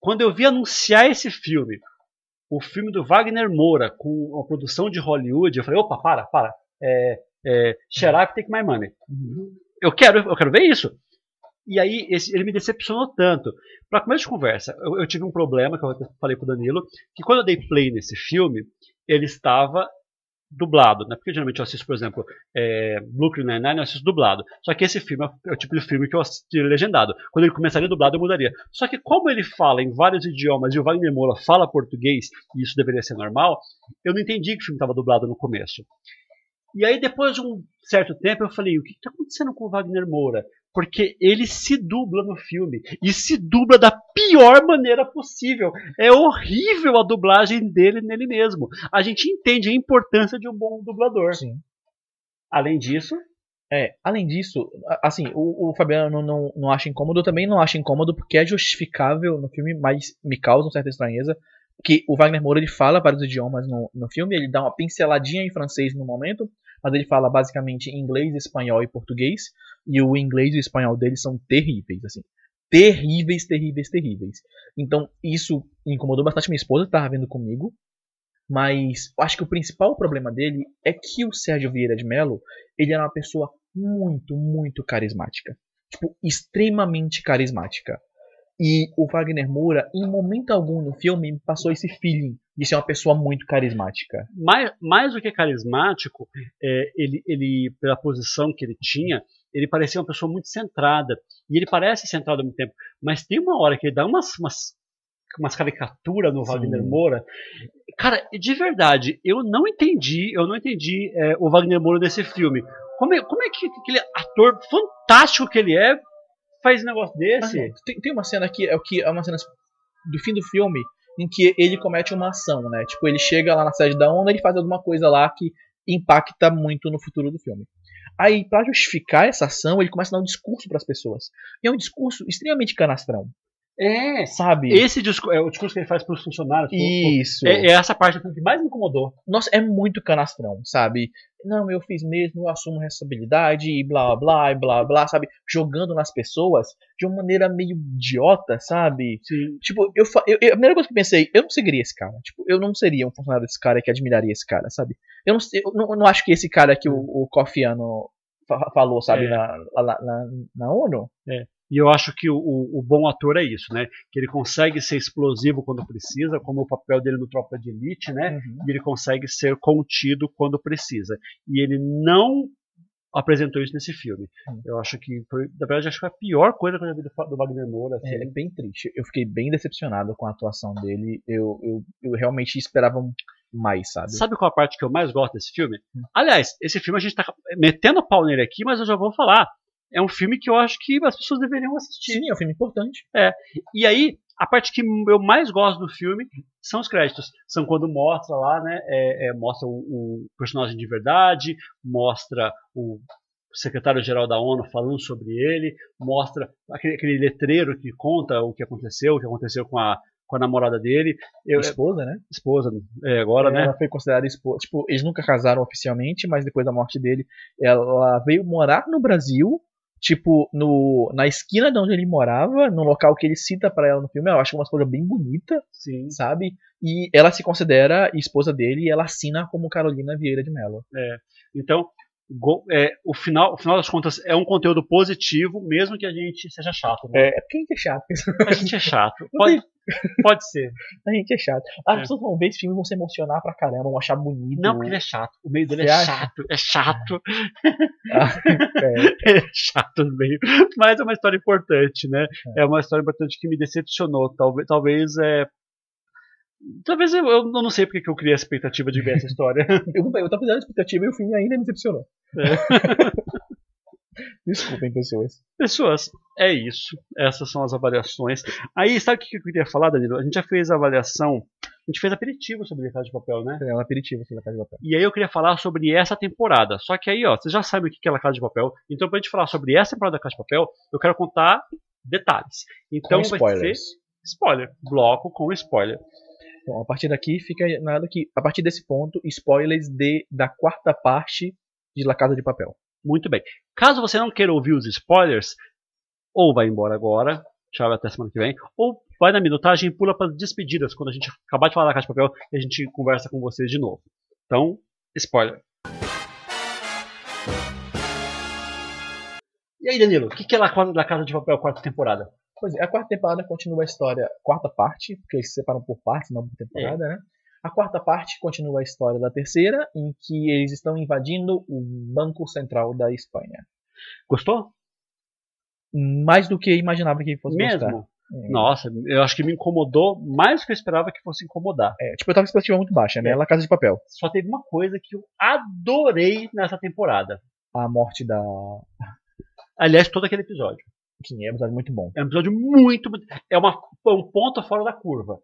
Quando eu vi anunciar esse filme, o filme do Wagner Moura com uma produção de Hollywood, eu falei, opa, para, para. É, é, up, take my money. Eu quero, eu quero ver isso. E aí esse- ele me decepcionou tanto. Para começo de conversa, eu, eu tive um problema que eu falei pro Danilo, que quando eu dei play nesse filme, ele estava dublado, né? Porque geralmente eu assisto, por exemplo, é, Brooklyn Nine-Nine, eu assisto dublado. Só que esse filme é o tipo de filme que eu assistiria legendado. Quando ele começaria dublado, eu mudaria. Só que como ele fala em vários idiomas e o Wagner Moura fala português, e isso deveria ser normal, eu não entendi que o filme estava dublado no começo. E aí, depois de um certo tempo, eu falei: o que está acontecendo com o Wagner Moura? Porque ele se dubla no filme. E se dubla da pior maneira possível. É horrível a dublagem dele nele mesmo. A gente entende a importância de um bom dublador. Sim. Além disso, É, além disso, assim, o, o Fabiano não, não, não acha incômodo, eu também não acho incômodo porque é justificável no filme, mas me causa uma certa estranheza. Que o Wagner Moura ele fala vários idiomas no, no filme, ele dá uma pinceladinha em francês no momento, mas ele fala basicamente inglês, espanhol e português, e o inglês e o espanhol dele são terríveis, assim. terríveis, terríveis, terríveis. Então, isso incomodou bastante minha esposa, que tava vendo comigo. Mas acho que o principal problema dele é que o Sérgio Vieira de Mello, ele era uma pessoa muito, muito carismática. Tipo, extremamente carismática. E o Wagner Moura, em momento algum no filme, me passou esse feeling de ser uma pessoa muito carismática. Mais, mais do que carismático, é, ele, ele, pela posição que ele tinha, ele parecia uma pessoa muito centrada. E ele parece centrado ao mesmo tempo. Mas tem uma hora que ele dá umas, umas, umas caricaturas no Sim. Wagner Moura. Cara, de verdade, eu não entendi, eu não entendi é, o Wagner Moura desse filme. Como é, como é que aquele ator fantástico que ele é faz um negócio desse? Tem, tem uma cena que é o que é uma cena do fim do filme em que ele comete uma ação, né? Tipo, ele chega lá na sede da ONU, ele faz alguma coisa lá que impacta muito no futuro do filme. Aí, pra justificar essa ação, ele começa a dar um discurso pras pessoas. E é um discurso extremamente canastrão, É, sabe? esse discurso, é o discurso que ele faz para os funcionários. Isso. É, é essa parte que mais me incomodou. Nossa, é muito canastrão, sabe? Não, eu fiz mesmo, eu assumo responsabilidade e blá blá e blá blá, sabe? Jogando nas pessoas de uma maneira meio idiota, sabe? Sim. Tipo, eu, eu, a primeira coisa que eu pensei, eu não seguiria esse cara. Tipo, eu não seria um funcionário desse cara que admiraria esse cara, sabe? Eu não, eu não, eu não acho que esse cara que o, o Kofi Annan fa- falou, sabe, É. na, lá- na, na ONU. E eu acho que o, o, bom ator é isso, né? Que ele consegue ser explosivo quando precisa, como o papel dele no Tropa de Elite, né? E ele consegue ser contido quando precisa. E ele não apresentou isso nesse filme. Hum. Eu acho que foi, na verdade, acho que foi a pior coisa que eu já vi do, do Wagner Moura. assim. É, é bem triste. Eu fiquei bem decepcionado com a atuação dele. Eu, eu, eu realmente esperava um- mais, sabe? Sabe qual a parte que eu mais gosto desse filme? Hum. Aliás, esse filme a gente tá metendo pau nele aqui, mas eu já vou falar. É um filme que eu acho que as pessoas deveriam assistir. Sim, é um filme importante. E aí, a parte que eu mais gosto do filme são os créditos. São quando mostra lá, né? é, é, mostra o, o personagem de verdade, mostra o secretário-geral da ONU falando sobre ele, mostra aquele, aquele letreiro que conta o que aconteceu, o que aconteceu com a, com a namorada dele. Eu, esposa, né? esposa, é, agora, né? Ela foi considerada esposa. Tipo, eles nunca casaram oficialmente, mas depois da morte dele, ela veio morar no Brasil. Tipo, no, na esquina de onde ele morava, no local que ele cita pra ela no filme, eu acho uma coisa bem bonita, Sim. sabe? E ela se considera esposa dele e ela assina como Carolina Vieira de Mello. Então, go- é, o, final, o final das contas é um conteúdo positivo, mesmo que a gente seja chato. Né? É, porque a gente é chato. A gente é chato. Pode, pode ser. A gente é chato. As É. pessoas vão ver esse filme e vão se emocionar pra caramba, vão achar bonito. Não, porque ele é chato. O meio dele é chato. É chato. Ah, é. é chato no meio. Mas é uma história importante, né? É, uma história importante que me decepcionou. Talvez, talvez é. Talvez eu, eu não sei porque que eu criei a expectativa de ver essa história. Eu, eu tava fazendo expectativa e o filme ainda me decepcionou. É. Desculpem, pessoas. Pessoas, é isso. Essas são as avaliações. Aí, sabe o que eu queria falar, Danilo? A gente já fez a avaliação. A gente fez aperitivo sobre a Casa de Papel, né? É um aperitivo aqui na Casa de Papel. E aí eu queria falar sobre essa temporada. Só que aí, ó, vocês já sabem o que é a Casa de Papel. Então, pra gente falar sobre essa temporada da Casa de Papel, eu quero contar detalhes. Então, vai ser spoiler. Bloco com spoiler. Então, a partir daqui fica nada que. A partir desse ponto, spoilers de, da quarta parte de La Casa de Papel. Muito bem. Caso você não queira ouvir os spoilers, ou vai embora agora, tchau até semana que vem, ou vai na minutagem e pula para as despedidas, quando a gente acabar de falar da Casa de Papel e a gente conversa com vocês de novo. Então, spoiler. E aí, Danilo, o que que é a da Casa de Papel quarta temporada? Pois é, a quarta temporada continua a história. Quarta parte, porque eles se separam por partes, por temporada, É. né? A quarta parte continua a história da terceira, em que eles estão invadindo o Banco Central da Espanha. Gostou? Mais do que imaginava que fosse Mesmo? gostar. É. Nossa, eu acho que me incomodou mais do que eu esperava que fosse incomodar. É, tipo, eu tava com expectativa muito baixa, né? É. La Casa de Papel. Só teve uma coisa que eu adorei nessa temporada. A morte da. Aliás, todo aquele episódio. Sim, é um episódio muito bom. É um episódio muito. É uma, é um ponto fora da curva.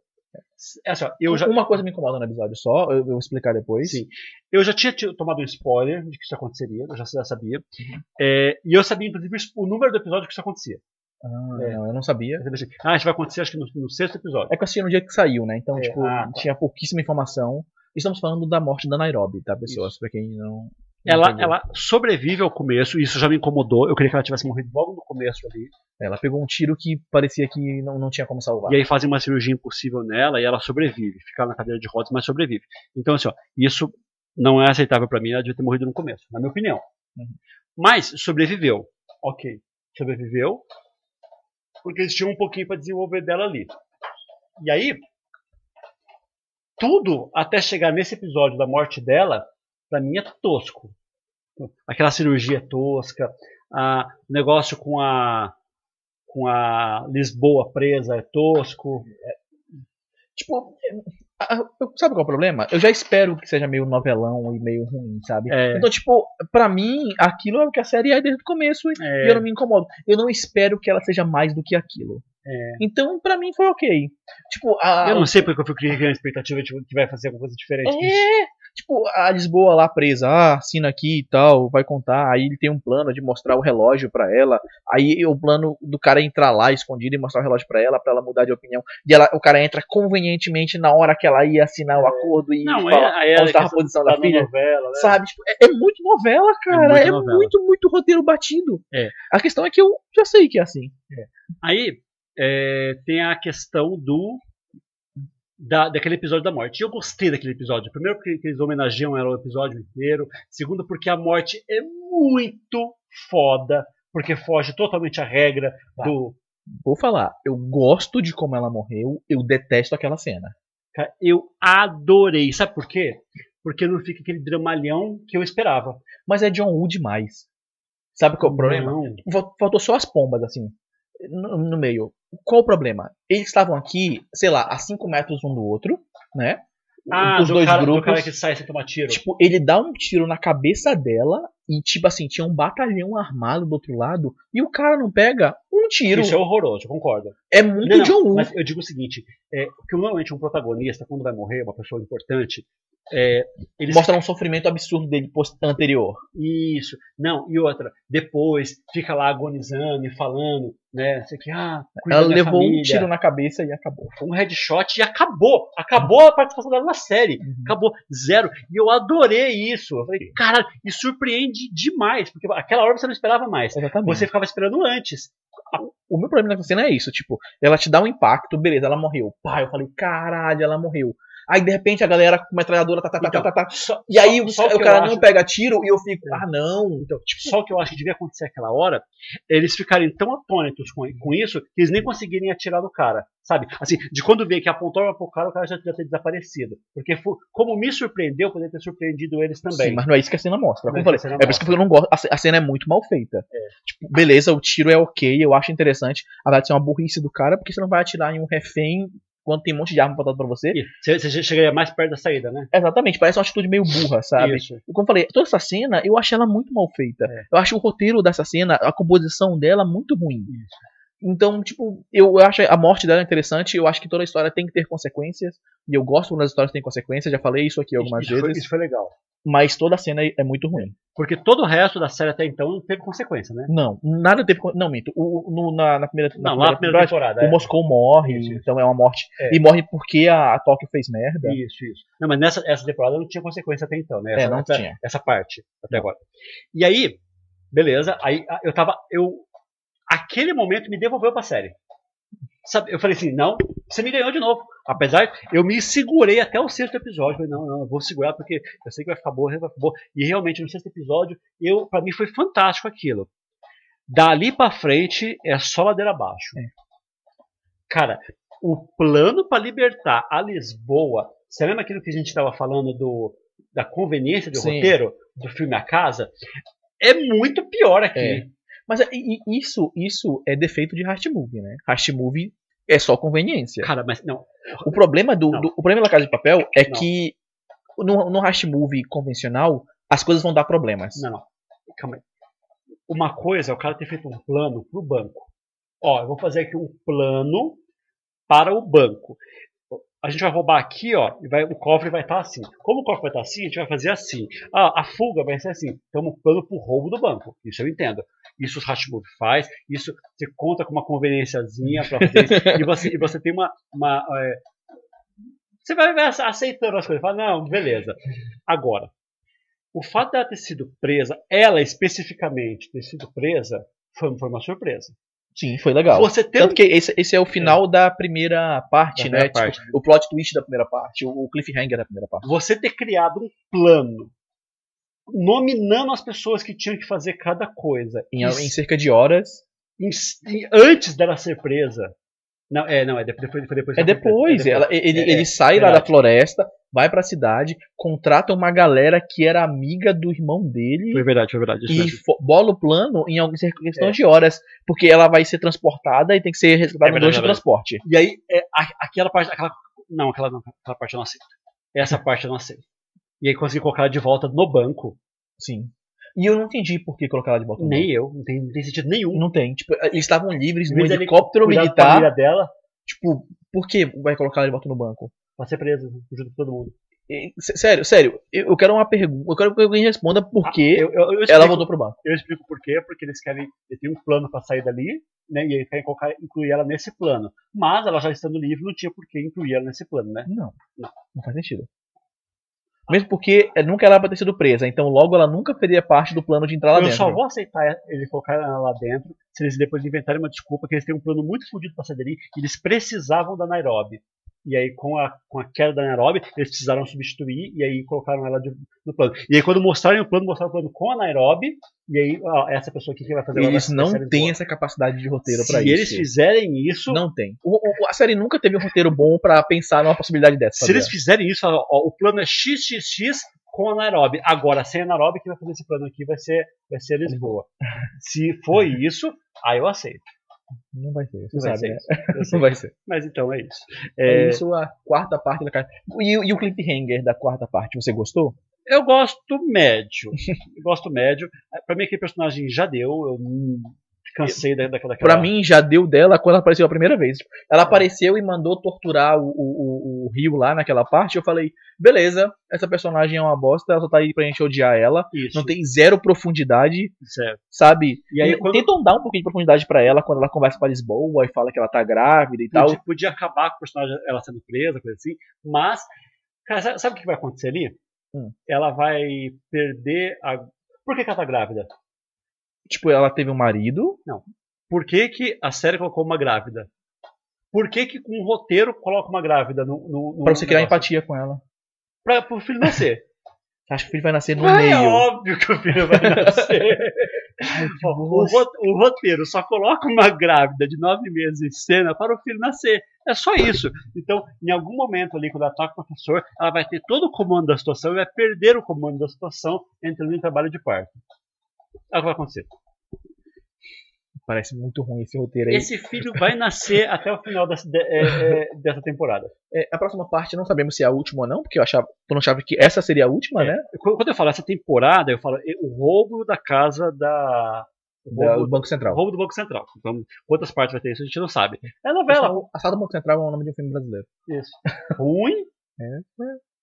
É assim, ó, eu, já, Uma coisa me incomoda no episódio só, eu eu vou explicar depois. Sim. eu já tinha tido- tomado um spoiler de que isso aconteceria, eu já, já sabia. Uhum. É, e eu sabia, inclusive, o número do episódio que isso acontecia. Ah, É. não, eu não sabia. Ah, isso vai acontecer acho que no, no sexto episódio. É que eu assisti no dia que saiu, né? Então, É, tipo, ah, tá. tinha pouquíssima informação. Estamos falando da morte da Nairobi, tá, pessoas? Pra quem não, Ela, ela sobrevive ao começo, isso já me incomodou. Eu queria que ela tivesse morrido logo no começo ali. Ela pegou um tiro que parecia que não, não tinha como salvar. E aí fazem uma cirurgia impossível nela e ela sobrevive. Fica na cadeira de rodas, mas sobrevive. Então, assim, ó, isso não é aceitável pra mim. Ela devia ter morrido no começo, na minha opinião. Uhum. Mas sobreviveu. Ok. Sobreviveu. Porque eles tinham um pouquinho pra desenvolver dela ali. E aí, tudo até chegar nesse episódio da morte dela, pra mim é tosco. Aquela cirurgia tosca, a, o negócio com a com a Lisboa presa é tosco. Tipo, a- eu- sabe qual é o problema? Eu já espero que seja meio novelão e meio ruim, sabe? É. Então, tipo, pra mim, aquilo é o que a série é desde o começo e É. eu não me incomodo. Eu não espero que ela seja mais do que aquilo. É. Então, pra mim, foi ok. Tipo, a. Eu não sei porque eu fui criando a expectativa de que vai fazer alguma coisa diferente. É, tipo, a Lisboa lá presa, ah, assina aqui e tal, vai contar. Aí ele tem um plano de mostrar o relógio pra ela. Aí o plano do cara é entrar lá escondido e mostrar o relógio pra ela, pra ela mudar de opinião. E ela, o cara entra convenientemente na hora que ela ia assinar o acordo e Não, fala, é, é, mostrar é a posição tá da filha. novela, né? Sabe? Tipo, é, é muito novela, cara. muito É, novela. muito, muito roteiro batido. É. A questão é que eu já sei que é assim. Aí é, tem a questão do da, daquele episódio da morte. E eu gostei daquele episódio. Primeiro porque eles homenageiam ela o episódio inteiro. Segundo porque a morte é muito foda. Porque foge totalmente à regra Tá. do. Vou falar, eu gosto de como ela morreu, eu detesto aquela cena. Eu adorei. Sabe por quê? Porque não fica aquele dramalhão que eu esperava. Mas é John Woo demais. Sabe qual é o problema? Não. Fal- Faltou só as pombas, assim, no, no meio. Qual o problema? Eles estavam aqui, sei lá, a 5 metros um do outro, né? Ah, Os do, dois cara, do grupos. cara que sai sem tomar tiro. Tipo, ele dá um tiro na cabeça dela e, tipo assim, tinha um batalhão armado do outro lado e o cara não pega um tiro. Isso é horroroso, eu concordo. É muito Não, não, John Woo. Mas eu digo o seguinte: é, que normalmente um protagonista, quando vai morrer, uma pessoa importante, é, eles Mostra um sofrimento absurdo dele anterior. Isso, não, e outra, depois fica lá agonizando e falando, né? Sei que, ah, Ela levou família, um tiro na cabeça e acabou. um headshot e acabou. Acabou a participação dela na série. Uhum. Acabou, zero. E eu adorei isso. Eu falei, cara, e surpreende demais, porque aquela hora você não esperava mais. Exatamente. Você ficava esperando antes. O meu problema nessa cena é isso, tipo, ela te dá um impacto, beleza, ela morreu. Pá, eu falei, caralho, ela morreu. Aí de repente a galera com metralhadora, tá, tá, tá, Então, tá, tá, tá. Só, E aí só- o, só o cara não acho- pega tiro e eu fico, ah não. Então, tipo, só o que eu acho que devia acontecer aquela hora, eles ficarem tão atônitos com, com isso que eles nem conseguirem atirar no cara. Sabe? Assim, de quando vê que apontou pro cara, o cara já devia ter desaparecido. Porque fu- como me surpreendeu, poderia ter surpreendido eles também. Sim, mas não é isso que a cena mostra. É Como a falei, cena é por isso que eu não gosto. A ce- A cena é muito mal feita. É. Tipo, beleza, o tiro é ok, eu acho interessante. Apesar de ser uma burrice do cara, porque você não vai atirar em um refém quando tem um monte de arma apontado pra você. Você, você chegaria mais perto da saída, né? Exatamente, parece uma atitude meio burra, sabe? Isso. Como eu falei, toda essa cena, eu achei ela muito mal feita. É. Eu acho o roteiro dessa cena, a composição dela muito ruim. Então, tipo, eu acho a morte dela interessante, eu acho que toda a história tem que ter consequências, e eu gosto quando as histórias têm consequências, já falei isso aqui algumas isso, foi, vezes, isso foi legal. Mas toda a cena é é muito ruim. Porque todo o resto da série até então não teve consequência, né? Não, nada teve. Não, minto. O, no- na, na primeira, na Não, na primeira temporada, o Moscou morre, Isso, então é uma morte. É. E morre porque a, a Tóquio fez merda. Isso, isso. Não, mas nessa essa temporada não tinha consequência até então, né? Essa, É, não essa, tinha. essa parte, até agora. E aí, beleza, aí eu tava. Eu, aquele momento me devolveu pra série. Sabe, eu falei assim, não, você me ganhou de novo. Apesar, eu me segurei até o sexto episódio. Falei, não, não, eu vou segurar porque eu sei que vai ficar boa, vai ficar boa. E realmente no sexto episódio, eu, para mim foi fantástico aquilo. Dali pra frente é só ladeira abaixo. É. Cara, o plano para libertar a Lisboa. Você lembra aquilo que a gente estava falando do, da conveniência do Sim. roteiro do filme A Casa? É muito pior aqui. É. Mas é- isso, isso é defeito de Heart Movie, né? Heart Movie é só conveniência. Cara, mas não. O problema do, do- o problema da Casa de Papel é Não. que no, no Heart Movie convencional as coisas vão dar problemas. Não, não. Calma aí. Uma coisa é o cara ter feito um plano pro banco. Ó, eu vou fazer aqui um plano para o banco. A gente vai roubar aqui, ó, e vai, o cofre vai estar assim. Como o cofre vai estar assim, a gente vai fazer assim. Ah, a fuga vai ser assim. Então, um plano pro roubo do banco. Isso eu entendo. Isso o Hashmove faz. Isso você conta com uma conveniênciazinha para fazer e, você, e você tem uma. uma é, você vai aceitando as coisas. Fala, não, beleza. Agora, O fato dela ter sido presa, ela especificamente ter sido presa, foi, foi uma surpresa. Sim, foi legal. Você tem Tanto que esse, esse é o final da primeira parte, Da né? primeira Tipo, parte. o plot twist da primeira parte, o cliffhanger da primeira parte. você ter criado um plano nominando as pessoas que tinham que fazer cada coisa Em, em cerca de horas. em- em- antes dela ser presa. Não, é, não, é depois, foi depois. É depois, presa. ela- ele, É, ele sai lá verdade. da floresta, vai pra cidade, contrata uma galera que era amiga do irmão dele Foi verdade, foi verdade. e bola o plano em alguma questão É. de horas, porque ela vai ser transportada e tem que ser resgatada É no de é transporte. E aí, é, aquela parte. Aquela, não, aquela, não, aquela parte eu não aceito. Essa parte eu não aceito. E aí consegui colocar ela de volta no banco. Sim. E eu não entendi por que colocar ela de volta no Nem eu, não tem, não tem sentido nenhum. banco. Não tem. Tipo, eles estavam livres no dele helicóptero Cuidar da militar. família dela Tipo, por que vai colocar ela de volta no banco? pra ser presa junto com todo mundo. E, sé- sério, sério, eu eu quero uma pergunta. Eu quero que alguém responda por que Ah, eu, eu, ela voltou pro banco. Eu explico por quê, porque eles querem. Eles têm um plano pra sair dali, né? E aí querem colocar, incluir ela nesse plano. Mas ela já estando livre, não tinha por que incluir ela nesse plano, né? Não. Não faz sentido. Mesmo porque eh, nunca era pra ter sido presa, então logo ela nunca faria parte do plano de entrar lá eu dentro. só vou aceitar ele colocar ela lá dentro se eles depois inventarem uma desculpa que eles têm um plano muito fodido pra sair dali e eles precisavam da Nairobi. E aí, com a, com a queda da Nairobi, eles precisaram substituir e aí colocaram ela de- no plano. E aí, quando mostrarem o plano, mostraram o plano com a Nairobi. E aí, ó, essa pessoa aqui que vai fazer Eles vai- não têm essa capacidade de roteiro Se pra isso. eles fizerem isso, Não tem. O- o- a série nunca teve um roteiro bom pra pensar numa possibilidade dessa. Se eles fizerem isso, ó, ó, o plano é XXX com a Nairobi. Agora, sem a Nairobi, quem vai fazer esse plano aqui vai ser, vai ser Lisboa. Se for isso, aí eu aceito. Não vai ser, você Não vai sabe, ser né? Não vai ser. Mas então é isso. É... É, isso a quarta parte da cara. E, o- e o cliffhanger da quarta parte, você gostou? eu gosto médio. Eu gosto médio. Pra mim, aquele personagem já deu. Eu cansei da, daquela. Pra mim, já deu dela quando ela apareceu a primeira vez. Ela apareceu e mandou torturar o, o, o, o Rio lá naquela parte. Eu falei, beleza, essa personagem é uma bosta, ela só tá aí pra gente odiar ela. Isso. Não tem zero profundidade, certo. sabe? E aí, E quando- Tentam dar um pouquinho de profundidade pra ela quando ela conversa com a Lisboa e fala que ela tá grávida e tal. Podia, podia acabar com o personagem ela sendo presa, coisa assim. Mas, cara, sabe, sabe o que vai acontecer ali? Hum. Ela vai perder a. Por que, que ela tá grávida? Tipo, ela teve um marido. Por que, que a série colocou uma grávida? Por que, que com um roteiro coloca uma grávida no. no, no Pra você criar negócio? empatia com ela. Pra, pro filho nascer. Acha que o filho vai nascer no é meio? óbvio que o filho vai nascer. o, ro- o roteiro só coloca uma grávida de nove meses em cena para o filho nascer. É só isso. Então, em algum momento ali, quando ela toca o professor, ela vai ter todo o comando da situação e vai perder o comando da situação entrando em trabalho de parto. É o que vai acontecer. Parece muito ruim esse roteiro aí. Esse filho vai nascer até o final dessa, de- é, é, dessa temporada. É, a próxima parte não sabemos se é a última ou não, porque eu achava, eu não achava que essa seria a última, É. né? Quando eu falo essa temporada, eu falo o roubo da casa da. Da- roubo, do Banco o Central. roubo do Banco Central. Então, quantas partes vai ter isso, a gente não sabe. É novela. Assado do Banco Central é o nome de um filme brasileiro. Isso. Ruim? É.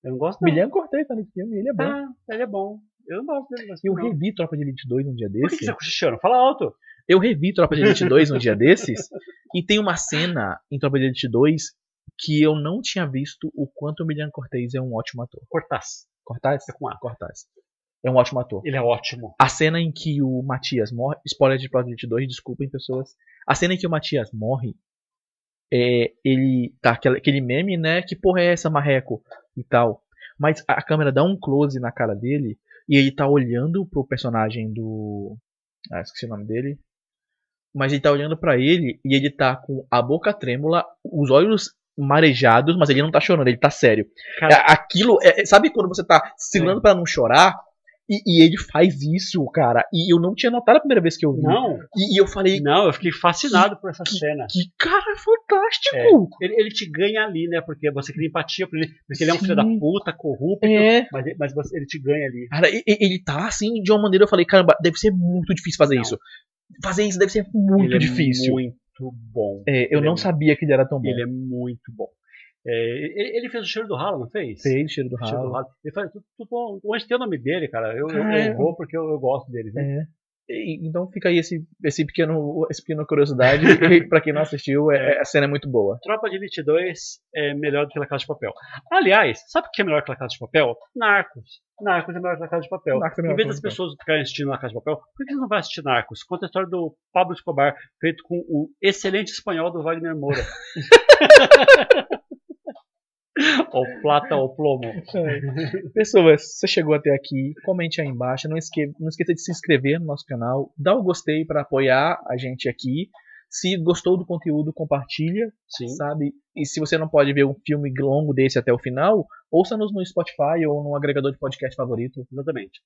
Eu não gosto. Não. Milian Cortez tá nesse filme, ele é bom. Ah, ele é bom. Eu não gosto dele. mas eu não. revi Tropa de Elite 2 um dia Por que, que você tá cochichando? Fala alto. Eu revi Tropa de Elite 2 um dia desses. E tem uma cena em Tropa de Elite 2 que eu não tinha visto o quanto o Milian Cortez é um ótimo ator. Cortaz. Cortaz? É com A. Cortaz. É um ótimo ator. Ele é ótimo. A cena em que o Matias morre. Spoiler de Tropa de Elite 2, desculpem pessoas. A cena em que o Matias morre. É, ele. Tá, aquele, aquele meme, né? Que porra é essa, marreco? E tal. Mas a câmera dá um close na cara dele. E ele tá olhando pro personagem do. Ah, esqueci o nome dele. Mas ele tá olhando pra ele e ele tá com a boca trêmula, os olhos marejados, mas ele não tá chorando, ele tá sério. Cara- É, Aquilo, é- sabe quando você tá segurando pra não chorar? E, e ele faz isso, cara. E eu não tinha notado a primeira vez que eu vi. Não, E, e eu falei, não, eu fiquei fascinado por essa que- cena. que cara fantástico! Ele, ele te ganha ali, né? Porque você cria empatia por ele. Porque ele é um Sim. filho da puta, corrupto. É. Mas, ele- mas você- ele te ganha ali. Cara, e- e- ele tá assim de uma maneira, eu falei, caramba, deve ser muito difícil fazer Não. isso. Fazer isso deve ser muito ele é difícil. muito bom. É, eu Ele não é- sabia que ele era tão bom. Ele é muito bom. É, ele, fez o cheiro do ralo, não fez? Fez cheiro do O cheiro do ralo. Ele faz tudo, tudo. Onde tem o nome dele, cara? Eu, eu- eu vou porque eu, eu gosto dele. viu? É. E- então fica aí esse, esse pequeno, esse pequena curiosidade. pra quem não assistiu, é- a cena é muito boa. Tropa de Elite 2 é melhor do que La Casa de Papel. Aliás, sabe o que é melhor que La Casa de Papel? Narcos. Narcos é melhor que La Casa de Papel. Narcos é melhor em vez das pessoas ficarem assistindo La Casa de Papel, por que você não vai assistir Narcos? Conta a história do Pablo Escobar, feito com o excelente espanhol do Wagner Moura. ou plata ou plomo. Pessoas, se você chegou até aqui, comente aí embaixo. Não, esque não esqueça de se inscrever no nosso canal. Dá o gostei para apoiar a gente aqui. Se gostou do conteúdo, compartilha, Sim. sabe? E se você não pode ver um filme longo desse até o final, ouça-nos no Spotify ou no agregador de podcast favorito. Exatamente.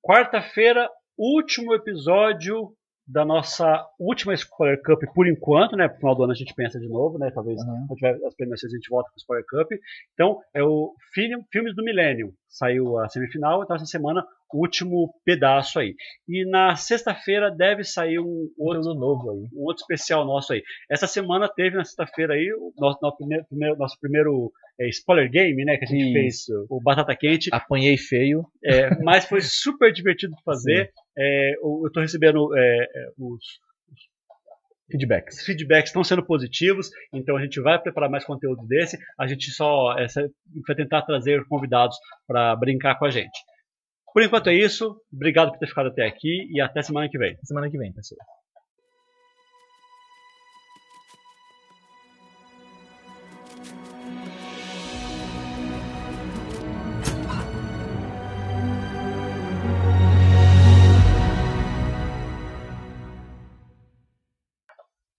Quarta-feira, último episódio da nossa última Spoiler Cup por enquanto, né? Pro final do ano a gente pensa de novo, né? Talvez Uhum. quando tiver as premiações a gente volta com o Spoiler Cup. Então, é o film, Filmes do Milênio. Saiu a semifinal, então essa semana o último pedaço aí. E na sexta-feira deve sair um outro, Conteúdo novo aí. um outro especial nosso aí. Essa semana teve na sexta-feira aí o nosso, nosso primeiro, primeiro- nosso primeiro é, spoiler game, né? Que a gente fez Isso. o Batata Quente. Apanhei feio. É, mas foi super divertido de fazer. É, eu tô recebendo é, é, os Feedbacks. feedbacks estão sendo positivos, então a gente vai preparar mais conteúdo desse. A gente só é, vai tentar trazer convidados para brincar com a gente. Por enquanto é isso. Obrigado por ter ficado até aqui e até semana que vem. Semana que vem, pessoal.